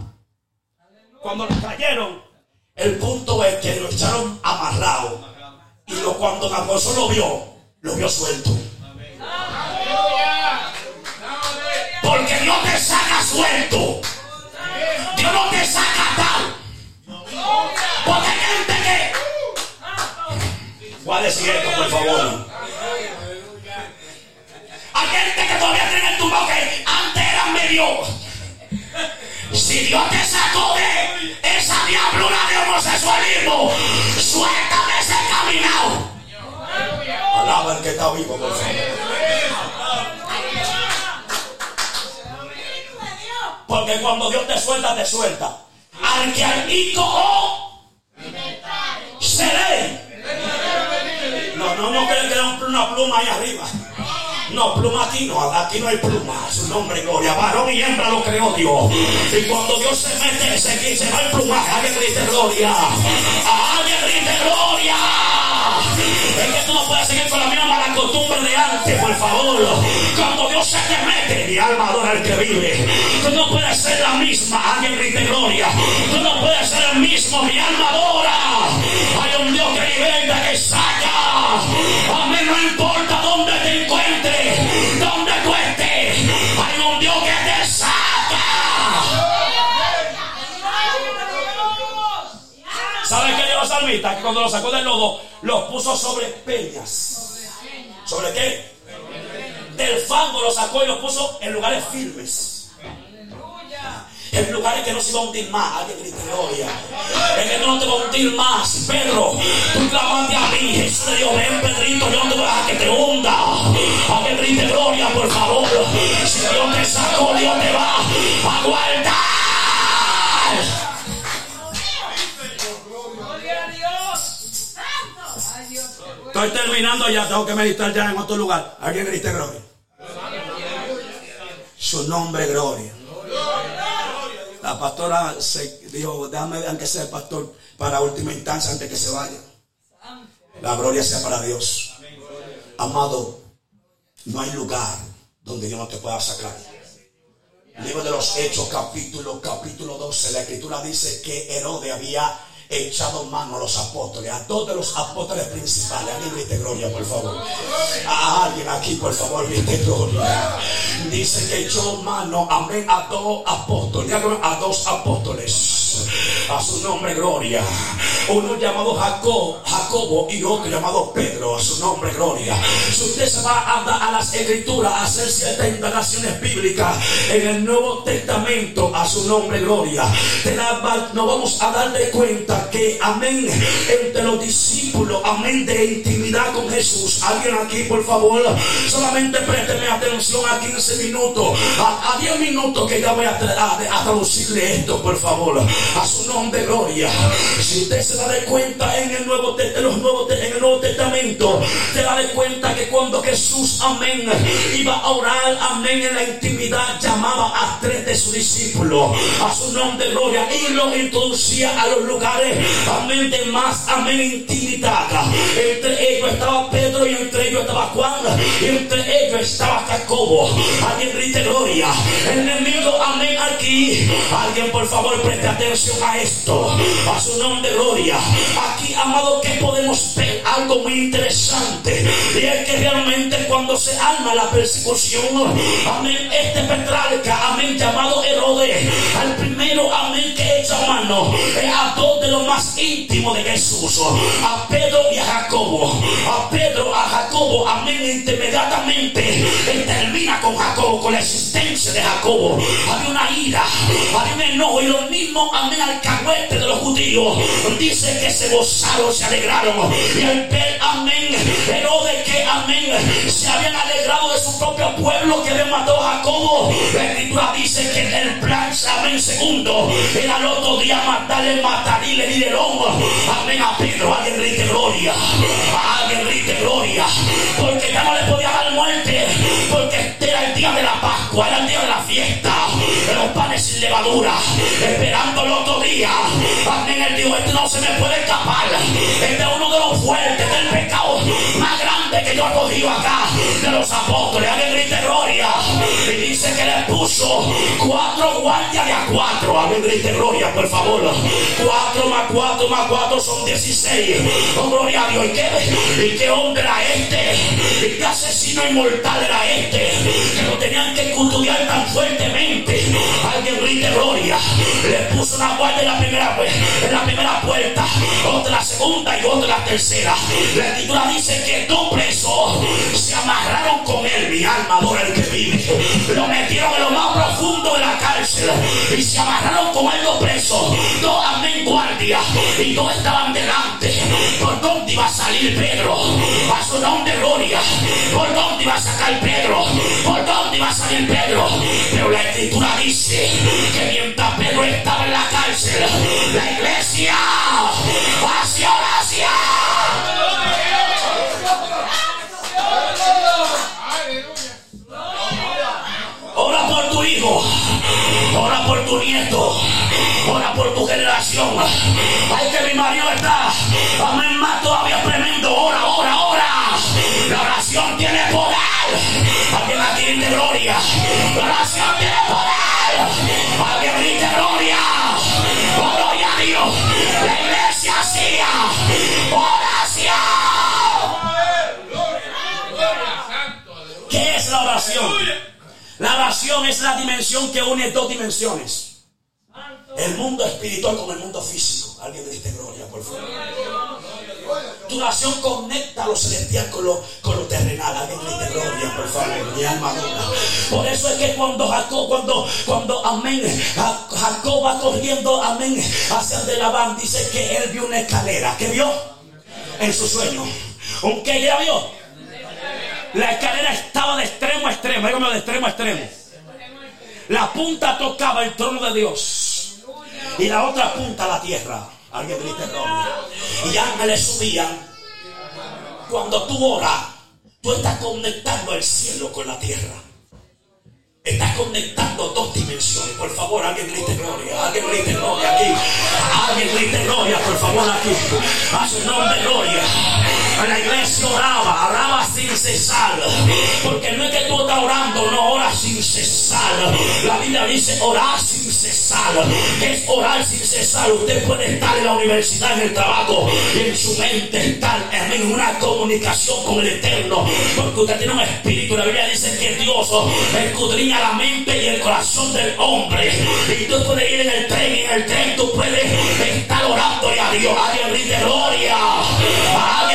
Cuando lo trajeron, el punto es que lo echaron amarrado. Y lo, cuando Nabucodonosor lo vio, lo vio suelto. Porque Dios te saca suelto. Dios no te saca atado. Porque hay gente que. Voy a decir esto, por favor. Hay gente que todavía tiene el tumbo que era medio. Si Dios te sacó de esa diablura de homosexualismo, suéltame ese caminado. Alaba el que está vivo, por. Porque cuando Dios te suelta, te suelta. Al que al hijo o seré. No, no, no creen que era una pluma ahí arriba. No, pluma aquí no, aquí no hay pluma. Su nombre, gloria. Varón y hembra lo creó Dios. Y cuando Dios se mete, se dice, no hay plumaje. Alguien grite gloria. Alguien grite gloria. Es que tú no puedes seguir con la misma mala costumbre de antes, por favor. Cuando Dios se te mete, mi alma adora al que vive. Tú no puedes ser la misma. Alguien grite gloria. Tú no puedes ser el mismo, mi alma adora. Hay un Dios que libera, que saca. Amén, no importa dónde te encuentres, ¿Sabes qué dijo el salmista? Que cuando lo sacó del lodo, los puso sobre peñas. ¿Sobre qué? Del fango lo sacó y lo puso en lugares firmes. En lugares que no se iba a hundir más. Alguien grite gloria. En que no te va a hundir más. Pedro, tú clamaste a mí. Jesús le dijo, ven Pedrito, yo no te voy a dejar que te hunda. Alguien grite gloria, por favor. Si Dios te sacó, Dios te va a guardar. Estoy terminando ya, tengo que meditar ya en otro lugar. Alguien grite gloria. Su nombre, gloria. La pastora se dijo, déjame aunque sea el pastor para última instancia antes que se vaya. La gloria sea para Dios. Amado, no hay lugar donde Dios no te pueda sacar. Libro de los Hechos, capítulo, capítulo 12, la escritura dice que Herodes había echado mano a los apóstoles, a dos de los apóstoles principales. Alguien grite gloria, por favor. A alguien aquí, por favor, grite gloria. Dice que echó mano, amén, a dos apóstoles, a dos apóstoles. A su nombre, gloria. Uno llamado Jacob, Jacobo y otro llamado Pedro. A su nombre, gloria. Si usted se va a, a, las escrituras a hacer ciertas indagaciones bíblicas en el Nuevo Testamento, a su nombre, gloria, nos vamos a dar de cuenta que, amén, entre los discípulos discípulo, amén, de intimidad con Jesús. Alguien aquí, por favor, solamente présteme atención a 15 minutos, a, a 10 minutos que ya voy a- a traducirle esto, por favor, a su nombre, gloria. Si usted se da de cuenta en el Nuevo, Te- en los Nuevos Te- en el Nuevo Testamento, se da de cuenta que cuando Jesús, amén, iba a orar, amén, en la intimidad, llamaba a tres de sus discípulos, a su nombre, gloria, y los introducía a los lugares, amén, de más, amén, intimidad. Entre ellos estaba Pedro y entre ellos estaba Juan y entre ellos estaba Jacobo. Alguien grite gloria. El enemigo, amén, aquí. Alguien, por favor, preste atención a esto. A su nombre, gloria. Aquí, amado, que podemos ver algo muy interesante. Y es que realmente cuando se arma la persecución, amén, este petrarca, amén, llamado Herodes, al primero, amén, que echa mano es a dos de los más íntimos de Jesús, a Pedro y a Jacobo. A Pedro, a Jacobo, amén, inmediatamente él termina con Jacobo, con la existencia de Jacobo. Había una ira, había un enojo y lo mismo, amén, alcahuete de los judíos. Dice que se gozaron, se alegraron. Y al ver, amén, Herodes que, amén, se habían alegrado de su propio pueblo que le mató a Jacobo. La escritura dice que el plan, amén, segundo, era el otro día matarle, matarile, el amén, a Pedro. Alguien grite gloria, alguien grite gloria, porque ya no le podía dar muerte, porque este era el día de la Pascua, era el día de la fiesta, de los panes sin levadura, esperando el otro día. Amén, él dijo, este no se me puede escapar, este es uno de los fuertes del pecado grande que yo he cogido acá, de los apóstoles, alguien grite gloria, y dice que le puso cuatro guardias de a cuatro, alguien grite gloria, por favor, cuatro más cuatro más cuatro son 16, oh gloria a Dios, ¿y qué, y qué hombre era este? ¿Y qué asesino inmortal era este? Que lo tenían que custodiar tan fuertemente. Alguien grite gloria. Le puso una guardia en la primera, en la primera puerta, otra en la segunda y otra en la tercera. La escritura dice que dos se amarraron con él, mi alma adora el que vive. Lo metieron en lo más profundo de la cárcel y se amarraron con él dos presos, dos amén guardias y dos estaban delante. ¿Por dónde iba a salir Pedro? A su nombre gloria. ¿Por dónde iba a sacar Pedro? ¿Por dónde iba a salir Pedro? Pero la escritura dice que mientras Pedro estaba en la cárcel, la iglesia hacía Ora tu hijo, ora por tu nieto, ora por tu generación. Ay, que mi marido está, amén, más todavía tremendo. Ora, ora, ora. La oración tiene poder. Alguien aquí grite gloria. La oración tiene poder. Alguien grite gloria. Gloria a Dios. La iglesia hacía oración. ¿Qué es la oración? La oración es la dimensión que une dos dimensiones. El mundo espiritual con el mundo físico. Alguien grite gloria, por favor. Tu oración conecta lo celestial con lo, con lo terrenal. Alguien grite gloria, por favor. Mi alma. Por eso es que cuando Jacob, cuando, cuando, amén, Ja- Jacob va corriendo, amén, hacia el de Labán, dice que él vio una escalera. ¿Qué vio? En su sueño. ¿Un qué ya vio? La escalera estaba de extremo a extremo, dígame de extremo a extremo. La punta tocaba el trono de Dios y la otra punta la tierra. Alguien grite gloria. Y ángeles subían. Cuando tú oras, tú estás conectando el cielo con la tierra. Estás conectando dos dimensiones. Por favor, alguien grite gloria. Alguien grite gloria aquí. Alguien grite gloria, por favor, aquí. A su nombre, gloria. La iglesia oraba, oraba sin cesar. Porque no es que tú estás orando, no oras sin cesar. La Biblia dice orar sin cesar. ¿Qué es orar sin cesar? Usted puede estar en la universidad, en el trabajo, y en su mente estar en una comunicación con el Eterno. Porque usted tiene un espíritu. La Biblia dice que Dios escudriña la mente y el corazón del hombre. Y tú puedes ir en el tren, y en el tren tú puedes estar orándole a Dios. Alguien grite gloria. Gloria.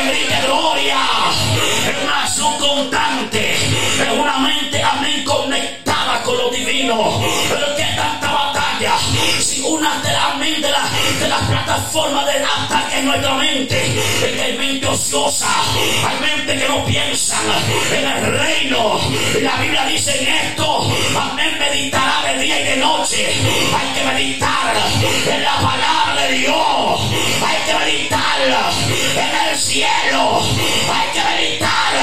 Acción constante. Es una mente, amén, conectada con lo divino. Pero que tanta batalla. Si una de las plataformas del ataque en nuestra mente. En que hay mente ociosa, hay mente que no piensan en el reino. La Biblia dice en esto, amén, meditará de día y de noche. Hay que meditar en la palabra de Dios. Hay que meditar en el cielo. Hay que meditar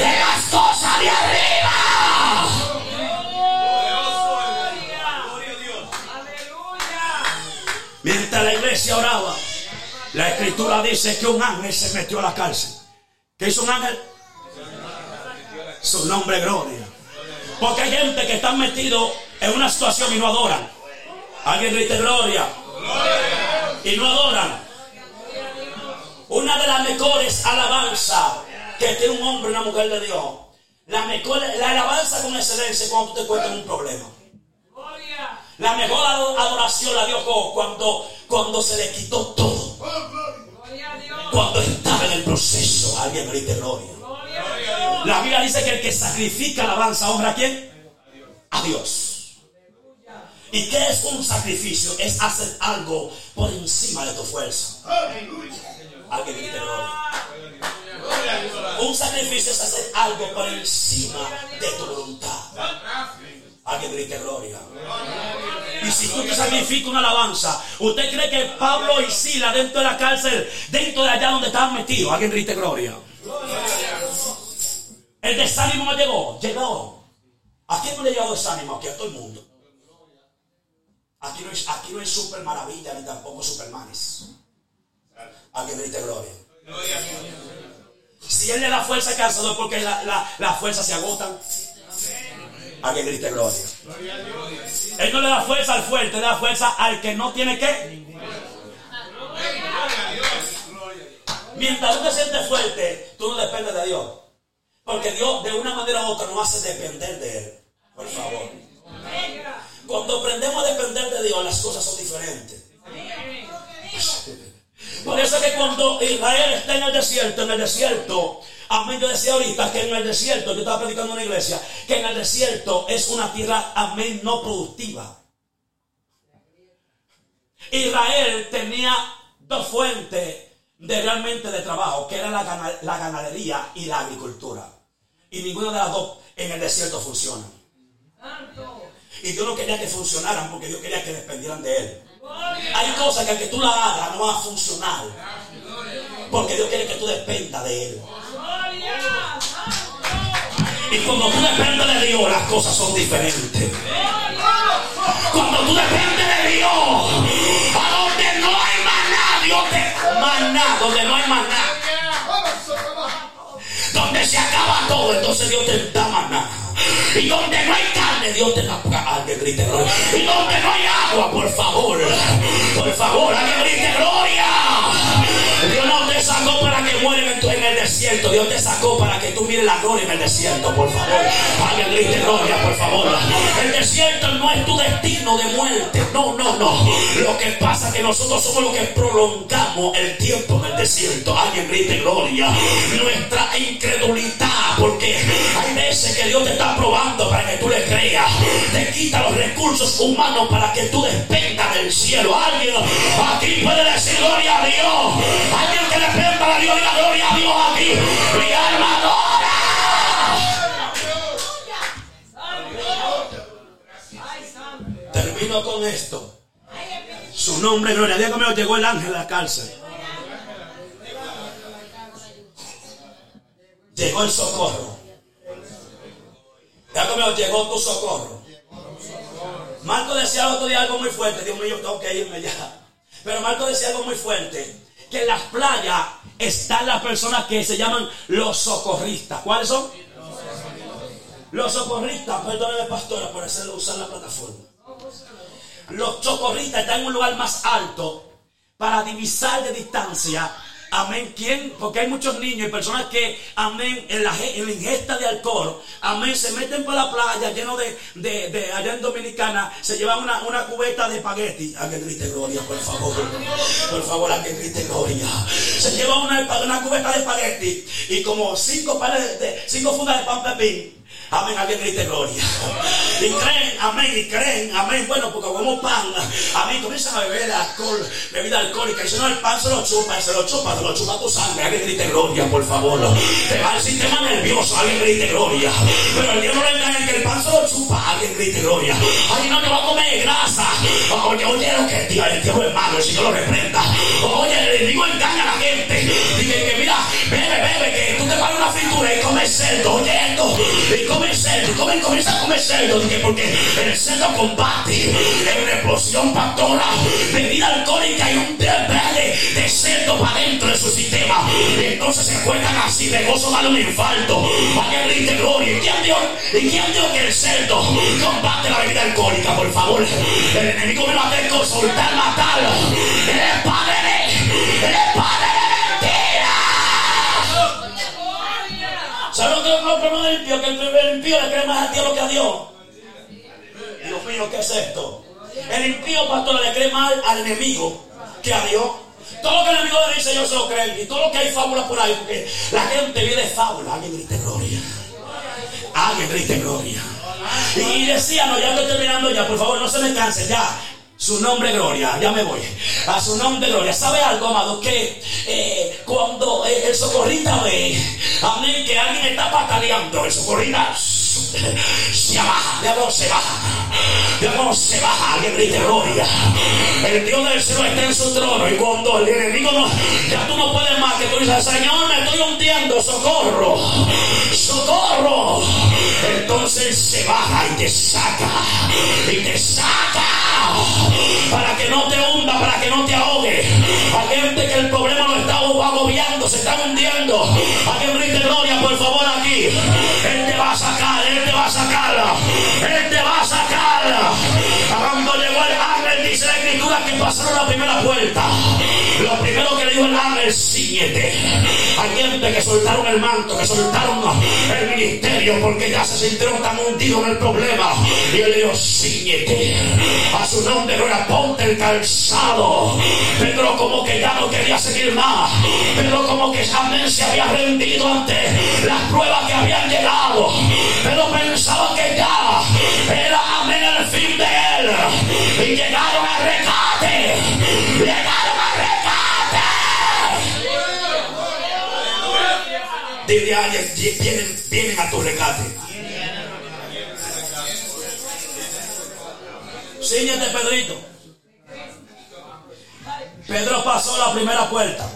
en las cosas de arriba. La iglesia oraba, la escritura dice que un ángel se metió a la cárcel. ¿Qué hizo un ángel? Su nombre gloria. Porque hay gente que está metido en una situación y no adoran. Alguien grite gloria. Y no adoran. Una de las mejores alabanzas que tiene un hombre y una mujer de Dios. La, mejor, la alabanza con excelencia cuando tú te encuentras en un problema. La mejor ado- adoración la dio Job cuando, cuando se le quitó todo. Cuando estaba en el proceso. Alguien grite gloria. La Biblia dice que el que sacrifica alabanza honra a quién? A Dios. ¿Y qué es un sacrificio? Es hacer algo por encima de tu fuerza. Alguien grite gloria. Un sacrificio es hacer algo por encima de tu voluntad. Alguien grite gloria. Y si tú te sacrificas una alabanza, ¿usted cree que Pablo y Sila dentro de la cárcel, dentro de allá donde estaban metidos, alguien grite gloria? El desánimo no llegó, llegó. ¿A quién no le llegó desánimo? Aquí a todo el mundo. Aquí no hay, aquí no hay super maravilla ni tampoco supermanes. Alguien grite gloria. Si él le da fuerza al porque la, la, las fuerzas se agotan. Alguien grite gloria. Él no le da fuerza al fuerte, le da fuerza al que no tiene que. Mientras tú te sientes fuerte, tú no dependes de Dios. Porque Dios de una manera u otra nos hace depender de Él. Por favor. Cuando aprendemos a depender de Dios, las cosas son diferentes. Por eso es que cuando Israel está en el desierto, en el desierto, amén, yo decía ahorita que en el desierto, yo estaba predicando en una iglesia, que en el desierto es una tierra, amén, no productiva. Israel tenía dos fuentes de realmente de trabajo, que era la, gana- la ganadería y la agricultura. Y ninguna de las dos en el desierto funciona. Y Dios no quería que funcionaran porque Dios quería que dependieran de Él. Hay cosas que aunque tú la hagas no van a funcionar. Porque Dios quiere que tú dependas de Él. Y cuando tú dependes de Dios, las cosas son diferentes. Cuando tú dependes de Dios, a donde no hay maná, Dios te maná, donde no hay maná. Donde se acaba todo, entonces Dios te da maná. Y donde no hay carne, Dios te da grite gloria. Y donde no hay agua, por favor, por favor, alguien grite gloria. Dios no te sacó para que mueran en, el desierto. Dios te sacó para que tú mires la gloria en el desierto, por favor. Alguien grite gloria, por favor. El desierto no es tu destino de muerte. No, no, no. Lo que pasa es que nosotros somos los que prolongamos el tiempo en el desierto. Alguien grite gloria. Nuestra incredulidad, porque hay veces que Dios te está probando para que tú le creas. Te quita los recursos humanos para que tú dependas del cielo. Alguien aquí puede decir gloria a Dios. Dios, a Dios. Termino con esto. Su nombre, gloria. Dios conmigo, llegó el ángel a la cárcel. Llegó el socorro. Ya conmigo, llegó tu socorro. Marco decía otro día algo muy fuerte. Dios mío, tengo que irme ya. Pero Marco decía algo muy fuerte. Que en las playas están las personas que se llaman los socorristas. ¿Cuáles son? Los socorristas, perdóneme pastora por hacer, usar la plataforma. Los socorristas están en un lugar más alto para divisar de distancia. Amén. ¿Quién? Porque hay muchos niños y personas que, amén, en la, en la ingesta de alcohol, amén, se meten por la playa lleno de, de, allá en Dominicana, se llevan una, una cubeta de espagueti. A que grite gloria, por favor. Por favor, a que grite gloria. Se lleva una, una cubeta de espagueti y como cinco pares de- cinco fundas de pan pepín. Amén, alguien grite gloria. Y creen, amén, y creen, amén. Bueno, porque como pan, amén, comienzan a beber alcohol, bebida alcohólica. Y si no, el pan se lo chupa, se lo chupa, se lo chupa tu sangre. Alguien grite gloria, por favor. Te va el sistema nervioso, alguien grite gloria. Pero el Dios no le engaña que el pan se lo chupa, alguien grite gloria. Ay, no te va a comer grasa. Oye, oye, lo que Dios, el Dios es malo, el Señor lo reprenda. Oye, el digo engaña a la gente. Dice que mira, bebe, bebe, que fritura y comes cerdo. Oye, esto, y comes cerdo, y come, comienza a comer cerdo. Dice, porque el cerdo combate en una explosión pastora, bebida alcohólica y un verde de cerdo para dentro de su sistema. Y entonces se encuentran así de gozo, darle un infarto. Alguien grite gloria. ¿Y quién dio, y quién dio que el cerdo combate la bebida alcohólica? Por favor, el enemigo me va a hacer con soltar, matar. Él es padre es padre ¿Sabes lo que es el problema del impío? Que el impío le cree más a Dios que a Dios. Dios mío, ¿qué es esto? El impío pastor le cree más al enemigo que a Dios. Todo lo que el enemigo le dice, yo se lo creo. Y todo lo que hay fábulas por ahí, porque la gente vive de fábula. Alguien grite gloria. Alguien grite gloria. Y decía, no, ya estoy terminando ya, por favor, no se me canse, ya. Su nombre gloria, ya me voy. A su nombre gloria. ¿Sabe algo, amado? Que eh, cuando eh, el socorrista ve, amén, que alguien está pataleando, el socorrista se baja, diablo se baja, diablo se baja, alguien grite gloria. El Dios del cielo está en su trono y cuando el enemigo no, ya tú no puedes más, que tú dices, Señor, me estoy hundiendo, socorro, socorro. Entonces se baja y te saca, y te saca, para que no te hunda, para que no te ahogue. Hay gente que el problema lo está agobiando, se está hundiendo. Alguien grite gloria, por favor, aquí. Él te va a sacar, Él te va a sacar, Él te va a sacar. Cuando llegó el ángel, dice la escritura que pasaron la primera puerta. Lo primero que le dijo el ángel, síguete. Hay gente que soltaron el manto, que soltaron el ministerio porque ya se sintieron tan hundidos en el problema. Y él le dijo, síguete. A su nombre, gloria, ponte el calzado. Pedro como que ya no quería seguir más. Pedro como que amén se había rendido ante las pruebas que habían llegado. Pero pensaba que ya era amén el fin de él. Y llegaron al recate. Alguien, vienen, vienen a tu recate. Síguete, Pedrito. Pedro pasó la primera puerta,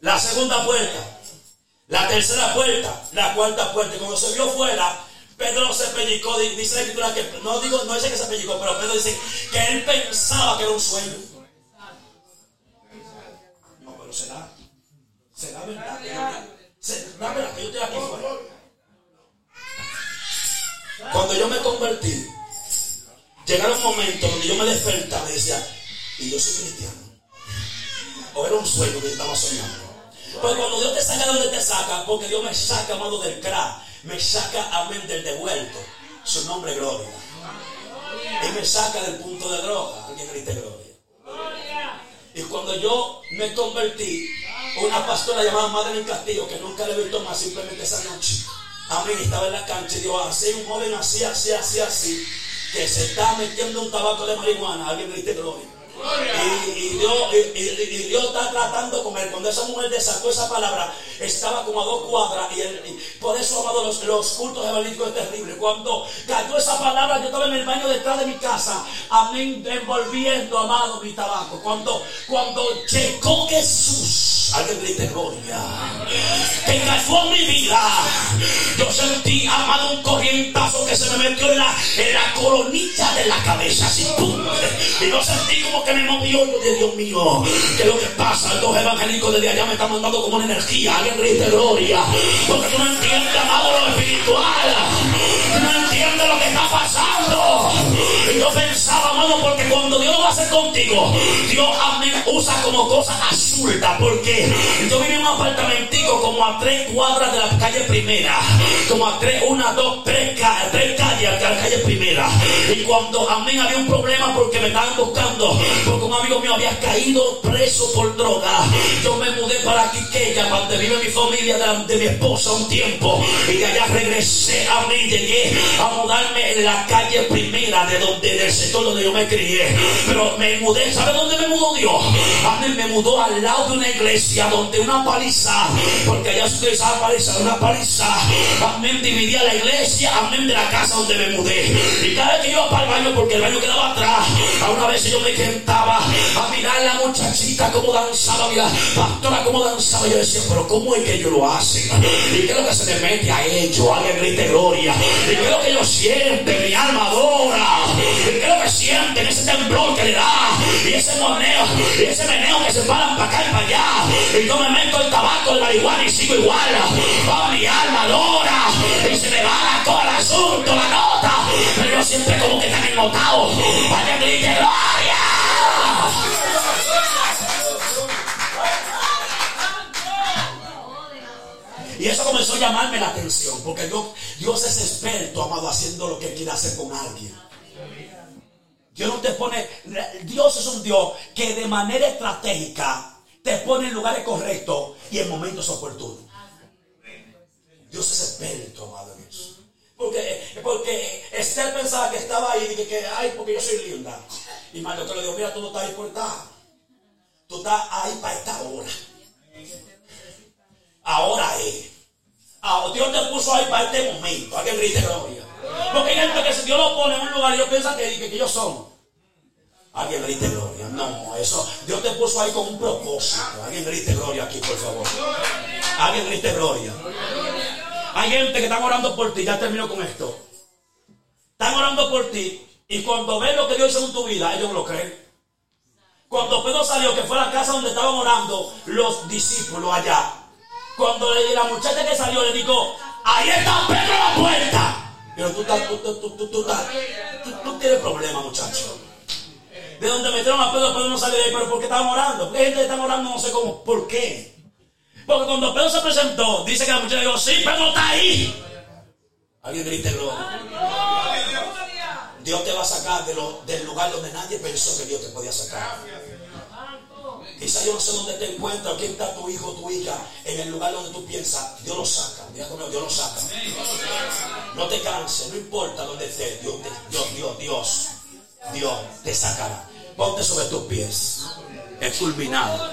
la segunda puerta, la tercera puerta, la cuarta puerta. Y cuando se vio fuera, Pedro se pellizcó. Dice la escritura que no digo, no dice que se pellizcó, pero Pedro dice que él pensaba que era un sueño. No, pero será, será Será aquí fuera. Cuando yo me convertí, llegaron momentos donde yo me despertaba y decía, y yo soy cristiano. O era un sueño que estaba soñando. Pero cuando Dios te saca de donde te saca, porque Dios me saca, amado, del crack, me saca, amén, del devuelto. Su nombre es gloria. Y me saca del punto de droga. Alguien grite gloria. Y cuando yo me convertí, una pastora llamada Madre del Castillo, que nunca le he visto más, simplemente esa noche, amén, estaba en la cancha y dijo, así un joven así, así, así, así, que se está metiendo un tabaco de marihuana. Alguien grite gloria. Y, Dios, y- Dios está tratando con él. Cuando esa mujer desató esa palabra, estaba como a dos cuadras. Y, por eso, amado, los, los cultos evangelistas es terrible. Cuando cayó esa palabra, yo estaba en el baño detrás de mi casa. Amén, envolviendo, amado, mi tabaco. Cuando, cuando llegó Jesús, alguien grite gloria. Que cayó mi vida. Yo sentí, amado, un corrientazo que se me metió en la, en la coronilla de la cabeza. Y yo sentí como que me movió. Yo dije, Dios mío, ¿qué es lo que pasa? Los evangélicos desde allá me están mandando como una energía. Alguien grite gloria. Porque tú no entiendes, amado, lo espiritual. Tú no entiendes lo que está pasando. Y yo pensaba amado, porque cuando Dios lo va a hacer contigo, Dios amén, usa como cosas absurdas. Porque yo vivía en un apartamentico como a tres cuadras de la calle primera, como a tres, una, dos, tres, tres calles a la calle primera. Y cuando amén había un problema porque me estaban buscando, porque un amigo mío había caído preso por droga. Yo me mudé para Quiqueya, donde vive mi familia de, de mi esposa un tiempo. Y de allá regresé a mí, llegué a mudarme en la calle primera de donde, del sector donde yo me crié. Pero me mudé, ¿sabe dónde me mudó Dios? Amén, me mudó al lado de una iglesia donde una paliza, porque allá se utilizaba paliza, una paliza. Amén, dividía la iglesia, amén, de la casa donde me mudé. Y cada vez que yo iba para el baño, porque el baño quedaba atrás, a una vez yo me sentaba a mirar la muchachita como danzaba, mira, pastora como danzaba. Yo decía, pero ¿cómo es que ellos lo hacen? ¿Y qué es lo que se le mete a ellos? Alguien grite gloria. ¿Y qué es lo que ellos sienten? Mi alma adora. ¿Y qué es lo que sienten? Ese temblor que le da. Y ese moneo, y ese meneo que se paran para acá y para allá. Y yo me meto el tabaco, el marihuana y sigo igual. Oh, mi alma adora. Y se me va todo el asunto, la nota. Pero yo siempre como que están ennotados. Alguien grite gloria. Y eso comenzó a llamarme la atención, porque Dios, Dios es experto, amado, haciendo lo que quiere hacer con alguien. Dios no te pone, Dios es un Dios que de manera estratégica te pone en lugares correctos y en momentos oportunos. Dios es experto, amado, en. Porque, porque Esther pensaba que estaba ahí y que, ay, porque yo soy linda. Y Marco te lo digo, mira, tú no estás ahí por estar. Tú estás ahí para esta hora. Ahora es. Dios te puso ahí para este momento. Alguien grite gloria. Porque hay gente que si Dios lo pone en un lugar, ellos piensan que, que, que ellos son. Alguien grite gloria. No, eso. Dios te puso ahí con un propósito. Alguien grite gloria aquí, por favor. Alguien grite gloria. Hay gente que están orando por ti. Ya termino con esto. Están orando por ti. Y cuando ven lo que Dios hizo en tu vida, ellos lo creen. Cuando Pedro salió, que fue a la casa donde estaban orando los discípulos allá. Cuando la muchacha que salió le dijo, ahí está Pedro a la puerta. Pero tú, tú, tú, tú, tienes problemas, muchacho. De donde metieron a Pedro, Pedro no salió de ahí, pero ¿por qué estaban orando? Porque hay gente que están orando, no sé cómo, ¿por qué? Porque cuando Pedro se presentó, dice que la muchacha dijo, sí, Pedro está ahí. Alguien grite gloria. Dios te va a sacar del lugar donde nadie pensó que Dios te podía sacar. Quizá yo no sé dónde te encuentras, quién está tu hijo tu hija, en el lugar donde tú piensas, Dios lo saca, mira conmigo, Dios lo saca. No te canses, no importa dónde estés, Dios, Dios, Dios, Dios, Dios te sacará. Ponte sobre tus pies, es culminado.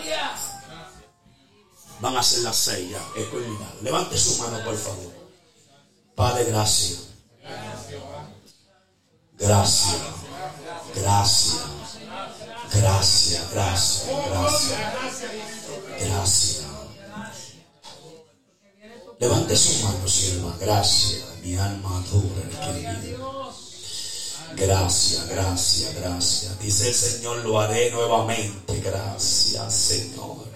Van a hacer la seis ya, es culminado. Levante su mano, por favor. Padre, gracias. Gracias. Gracias. Gracias, gracias, gracias. Gracias. Levante su mano, sierva. Gracias. Mi alma adora el que vive. Gracias, gracias, gracias. Dice el Señor, lo haré nuevamente. Gracias, Señor.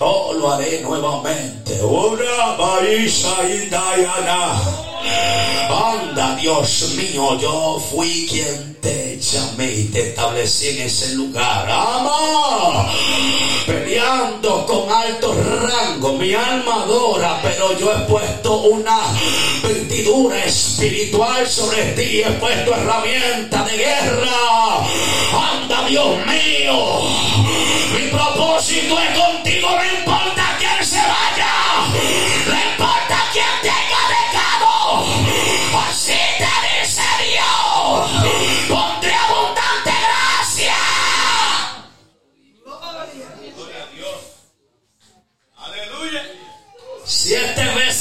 Oh, lo haré nuevamente. Ora, Marisa y. Anda, Dios mío, yo fui quien te llamé y te establecí en ese lugar. Ama, peleando con alto rango, mi alma adora, pero yo he puesto una vestidura espiritual sobre ti, he puesto herramienta de guerra. Anda, Dios mío, mi propósito es contigo,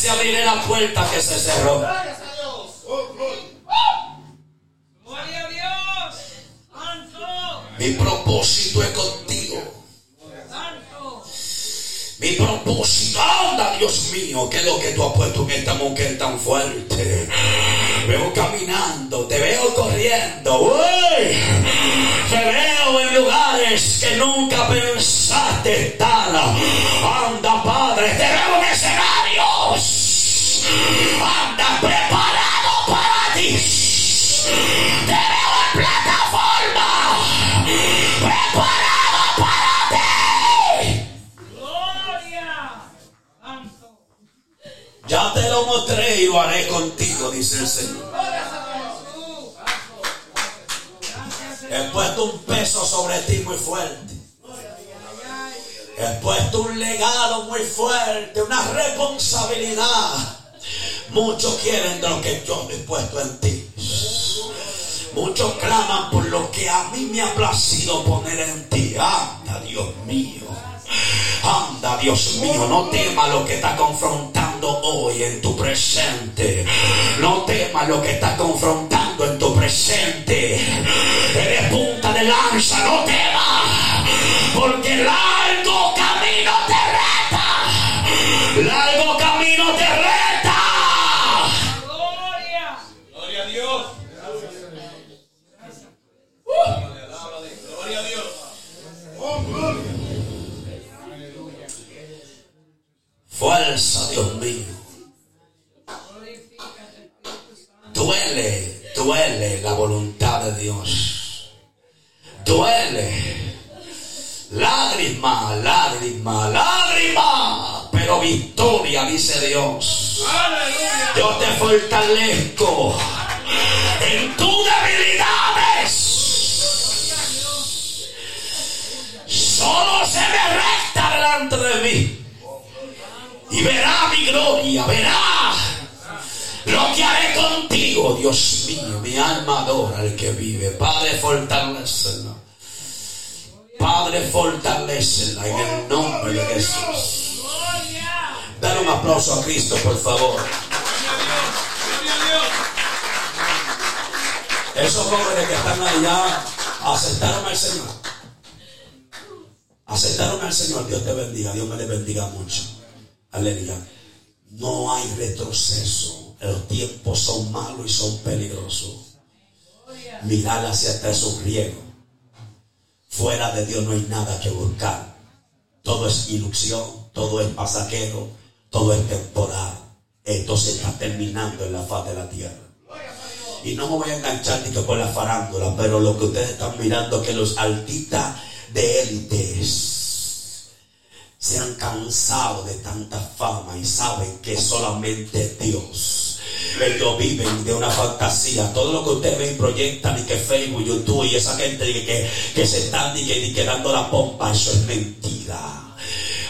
Veces abriré la puerta que se cerró. Mi propósito es contigo. Mi propósito, anda Dios mío, que es lo que tú has puesto en esta mujer tan fuerte. Veo caminando, te veo corriendo, uy. te veo en lugares que nunca pensaste estar. Anda Padre, te veo en escenarios. Anda preparado para ti. Te veo en plataforma. Preparado para ti. Gloria. Santo. Ya te lo mostré y lo haré contigo, dice el Señor. He puesto un peso sobre ti muy fuerte. He puesto un legado muy fuerte, una responsabilidad Muchos quieren de lo que yo he puesto en ti. Muchos claman por lo que a mí me ha placido poner en ti. Anda, Dios mío. Anda, Dios mío, no temas lo que está confrontando hoy en tu presente. No temas lo que está confrontando en tu presente. Eres punta de lanza, no temas. Porque largo camino te reta. Largo camino te reta. Gloria a Dios. Fuerza, Dios mío. Duele, duele la voluntad de Dios. Duele. Lágrima, lágrima, lágrima. Pero victoria, dice Dios. Yo te fortalezco en tus debilidades. Solo se me resta delante de mí y verá mi gloria, verá lo que haré contigo, Dios mío. Mi alma adora al que vive. Padre, fortalecela. Padre, fortalecela en el nombre de Jesús. Dale un aplauso a Cristo, por favor. Esos jóvenes que están allá aceptaron al Señor. Aceptaron al Señor. Dios te bendiga. Dios me le bendiga mucho. Aleluya. No hay retroceso. Los tiempos son malos y son peligrosos. Mirar hacia atrás es un riesgo. Fuera de Dios no hay nada que buscar. Todo es ilusión, todo es pasajero, todo es temporal. Esto se está terminando en la faz de la tierra. Y no me voy a enganchar ni que con la farándula, pero lo que ustedes están mirando es que los artistas de élites se han cansado de tanta fama y saben que solamente Dios. Ellos viven de una fantasía. Todo lo que ustedes ven, proyectan y que Facebook, YouTube y esa gente que, que, que se están y que, y que dando la pompa, eso es mentira.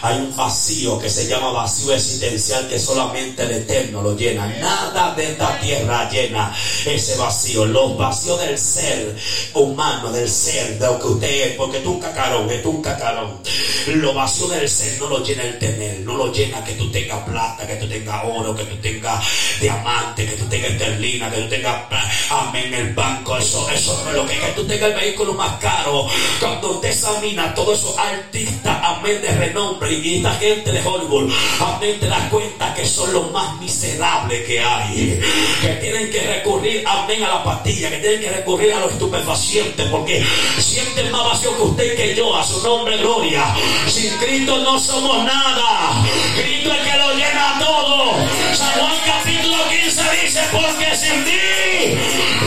Hay un vacío que se llama vacío existencial que solamente el eterno lo llena. Nada de esta tierra llena ese vacío. Los vacíos del ser humano, del ser, de lo que usted es, porque tú un cacarón, es tú un cacarón. Lo vacío del ser no lo llena el tener, no lo llena que tú tengas plata, que tú tengas oro, que tú tengas diamante, que tú tengas esterlina, que tú tengas, amén, el banco. Eso, eso no es lo que es. Que tú tengas el vehículo más caro. Cuando usted examina todos esos artistas, amén, de renombre y esta gente de Hollywood, amén, te das cuenta que son los más miserables que hay. Que tienen que recurrir, amén, a la pastilla, que tienen que recurrir a los estupefacientes, porque sienten más vacío que usted que yo, a su nombre, gloria. Sin Cristo no somos nada. Cristo es el que lo llena todo. San Juan capítulo 15 dice, porque sin ti,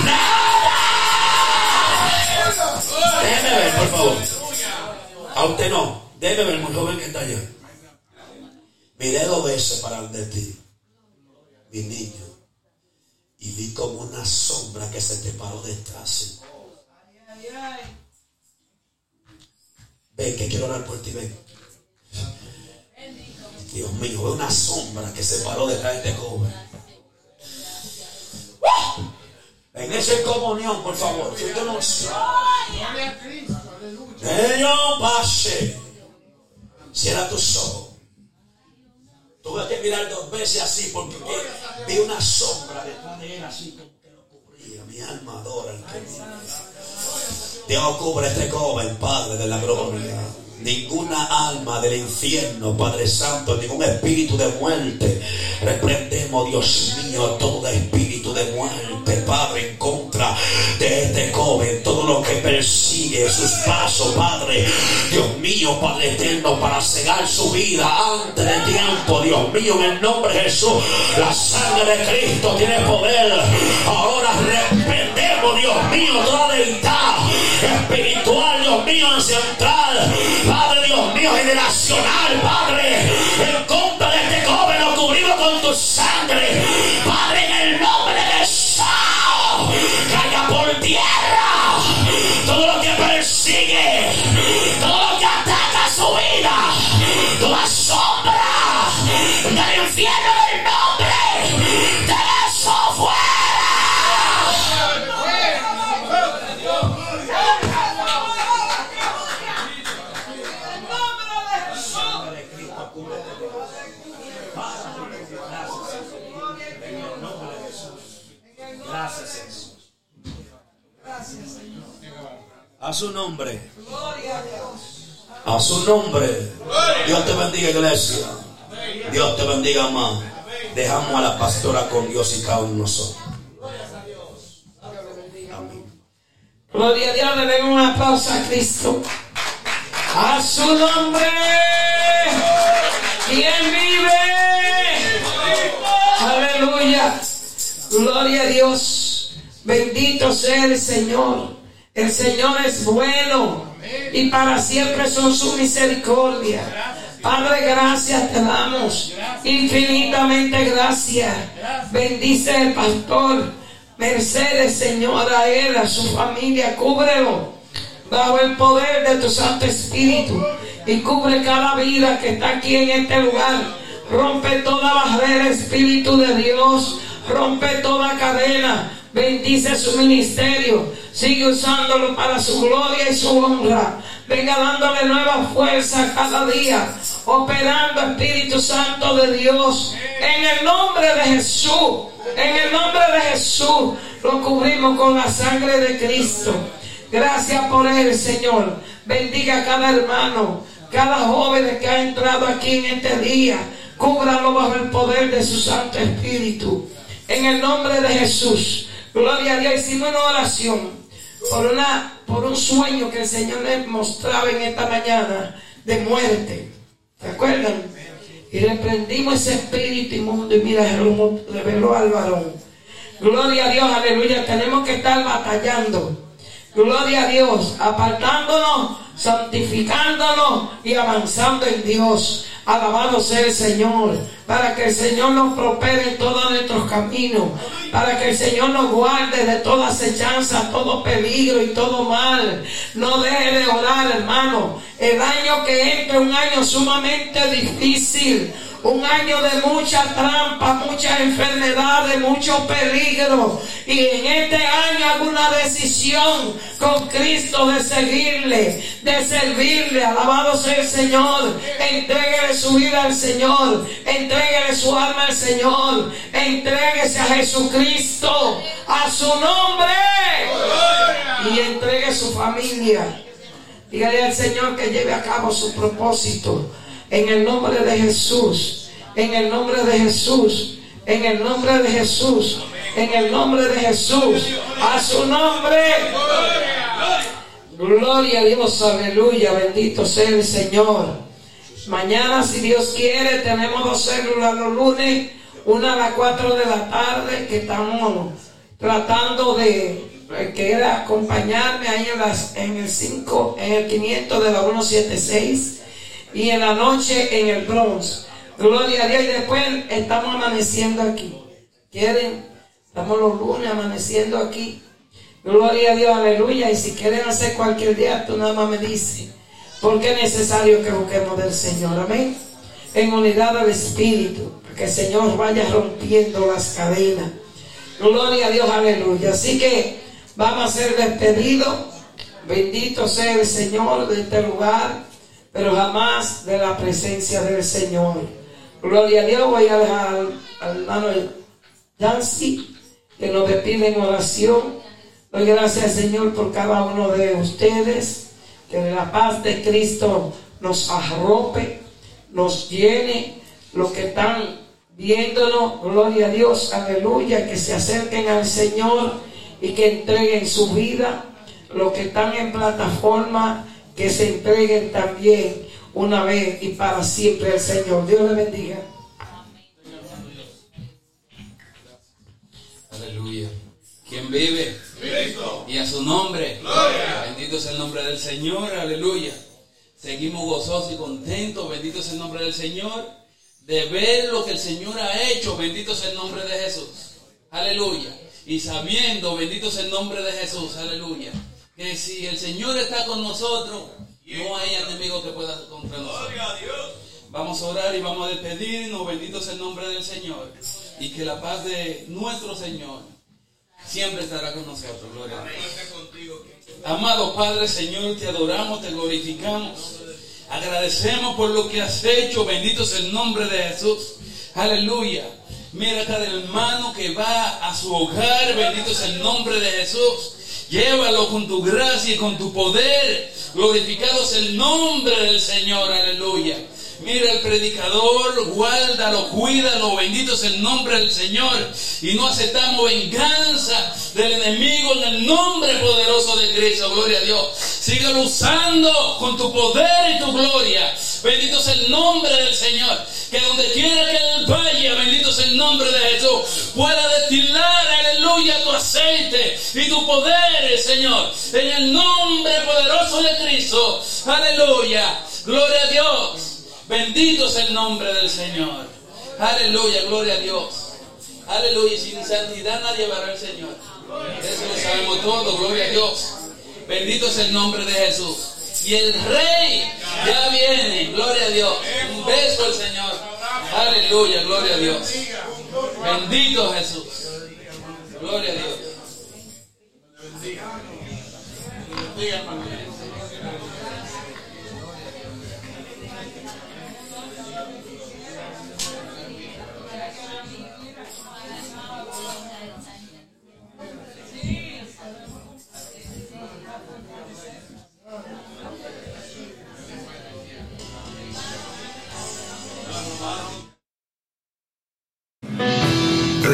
nada. Déjeme ver, por favor. A usted no. Déjeme ver, muy joven que está allá. Miré dos veces para el de ti, mi niño, y vi como una sombra que se te paró detrás. Ven, que quiero orar por ti, ven. Dios mío, veo una sombra que se paró detrás de este joven. En esa comunión, por favor. Si usted no. Ellos pase. Cierra tus ojos. Tuve que mirar dos veces así porque vi una sombra detrás de él así que lo cubría. Mi alma adora al que. Dios cubre este joven, Padre de la gloria. Ninguna alma del infierno, Padre Santo, ningún espíritu de muerte. Reprendemos, Dios mío, todo espíritu de muerte, Padre, en contra de este joven. Todo lo que persigue sus pasos, Padre. Dios mío, Padre eterno, para cegar su vida antes de tiempo. Dios mío, en el nombre de Jesús, la sangre de Cristo tiene poder. Ahora reprendemos, Dios mío, toda debilidad espiritual, Dios mío, ancestral. Padre Dios mío, generacional, Padre, en contra de este joven lo cubrimos con tu sangre, su nombre. A su nombre. Dios te bendiga, iglesia. Dios te bendiga más. Dejamos a la pastora con Dios y cada uno de nosotros. Gloria a Dios, le den un aplauso a Cristo. A su nombre. ¿Quién vive? Aleluya. Gloria a Dios. Bendito sea el Señor. El Señor es bueno y para siempre son su misericordia. Padre, gracias te damos. Infinitamente gracias. Bendice el pastor. Mercedes, Señor, a él, a su familia. Cúbrelo bajo el poder de tu Santo Espíritu. Y cubre cada vida que está aquí en este lugar. Rompe toda barrera, Espíritu de Dios. Rompe toda cadena. Bendice su ministerio. Sigue usándolo para su gloria y su honra. Venga dándole nueva fuerza cada día. Operando Espíritu Santo de Dios. En el nombre de Jesús. En el nombre de Jesús. Lo cubrimos con la sangre de Cristo. Gracias por él, Señor. Bendiga a cada hermano, cada joven que ha entrado aquí en este día. Cúbralo bajo el poder de su Santo Espíritu. En el nombre de Jesús. Gloria a Dios. Hicimos una oración por, una, por un sueño que el Señor le mostraba en esta mañana de muerte. ¿Se acuerdan? Y reprendimos ese espíritu inmundo y mira, reveló al varón. Gloria a Dios, aleluya. Tenemos que estar batallando. Gloria a Dios, apartándonos, santificándonos y avanzando en Dios. Alabado sea el Señor, para que el Señor nos prospere en todos nuestros caminos, para que el Señor nos guarde de toda acechanza, todo peligro y todo mal. No deje de orar, hermano. El año que entra, un año sumamente difícil. Un año de mucha trampa, muchas enfermedades, mucho peligro. Y en este año hago una decisión con Cristo de seguirle, de servirle. Alabado sea el Señor. Entréguele su vida al Señor. Entréguele su alma al Señor. Entréguese a Jesucristo, a su nombre. Y entregue su familia. Dígale al Señor que lleve a cabo su propósito. En el nombre de Jesús. En el nombre de Jesús. En el nombre de Jesús. En el nombre de Jesús. A su nombre. Gloria a Dios. Aleluya. Bendito sea el Señor. Mañana, si Dios quiere, tenemos dos células los lunes. Una a las 4 de la tarde que estamos tratando de que era acompañarme ahí en, las, en el 5, en el 500 de la 176 y en la noche en el Bronx. Gloria a Dios. Y después estamos amaneciendo aquí. ¿Quieren? Estamos los lunes amaneciendo aquí. Gloria a Dios, aleluya. Y si quieren hacer cualquier día, tú nada más me dices. Porque es necesario que busquemos del Señor. Amén. En unidad del Espíritu. Que el Señor vaya rompiendo las cadenas. Gloria a Dios, aleluya. Así que vamos a ser despedidos. Bendito sea el Señor de este lugar pero jamás de la presencia del Señor. Gloria a Dios, voy a dejar al, hermano Yancy que nos despide en oración. Doy gracias al Señor por cada uno de ustedes, que la paz de Cristo nos arrope, nos llene, los que están viéndonos, gloria a Dios, aleluya, que se acerquen al Señor y que entreguen su vida, los que están en plataforma, que se entreguen también una vez y para siempre al Señor. Dios le bendiga. Aleluya. ¿Quién vive? Cristo. Y a su nombre. Gloria. Bendito es el nombre del Señor. Aleluya. Seguimos gozosos y contentos. Bendito es el nombre del Señor. De ver lo que el Señor ha hecho. Bendito es el nombre de Jesús. Aleluya. Y sabiendo, bendito es el nombre de Jesús. Aleluya que si el Señor está con nosotros, no hay enemigo que pueda contra nosotros. Vamos a orar y vamos a despedirnos. Bendito es el nombre del Señor. Y que la paz de nuestro Señor siempre estará con nosotros. Gloria a Dios. Amado Padre, Señor, te adoramos, te glorificamos. Agradecemos por lo que has hecho. Bendito es el nombre de Jesús. Aleluya. Mira cada hermano que va a su hogar. Bendito es el nombre de Jesús Llévalo con tu gracia y con tu poder. Glorificado es el nombre del Señor. Aleluya. Mira el predicador, guárdalo, cuídalo, bendito es el nombre del Señor. Y no aceptamos venganza del enemigo en el nombre poderoso de Cristo. Gloria a Dios. Síguelo usando con tu poder y tu gloria. Bendito es el nombre del Señor. Que donde quiera que Él vaya, bendito es el nombre de Jesús, pueda destilar, aleluya, tu aceite y tu poder, Señor. En el nombre poderoso de Cristo. Aleluya. Gloria a Dios. Bendito es el nombre del Señor. Aleluya, gloria a Dios. Aleluya, sin santidad nadie verá al Señor. Eso lo sabemos todo, gloria a Dios. Bendito es el nombre de Jesús. Y el rey ya viene, gloria a Dios. Un beso al Señor. Aleluya, gloria a Dios. Bendito Jesús. Gloria a Dios.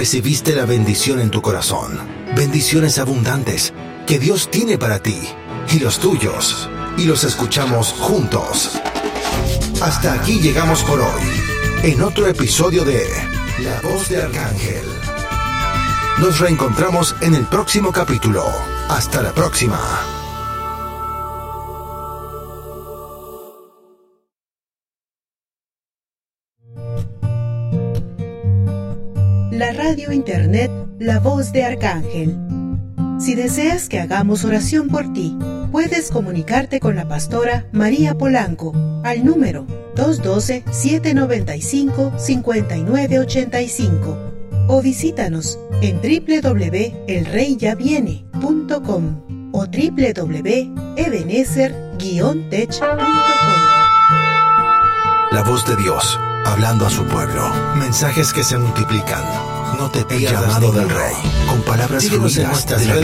Recibiste la bendición en tu corazón. Bendiciones abundantes que Dios tiene para ti y los tuyos. Y los escuchamos juntos. Hasta aquí llegamos por hoy. En otro episodio de La voz de Arcángel. Nos reencontramos en el próximo capítulo. Hasta la próxima. La radio internet La Voz de Arcángel. Si deseas que hagamos oración por ti, puedes comunicarte con la pastora María Polanco al número 212-795-5985 o visítanos en www.elreyyaviene.com o www.ebenezer-tech.com. La voz de Dios, hablando a su pueblo. Mensajes que se multiplican. No te pierdas llamado del rey. Con palabras fluidas de la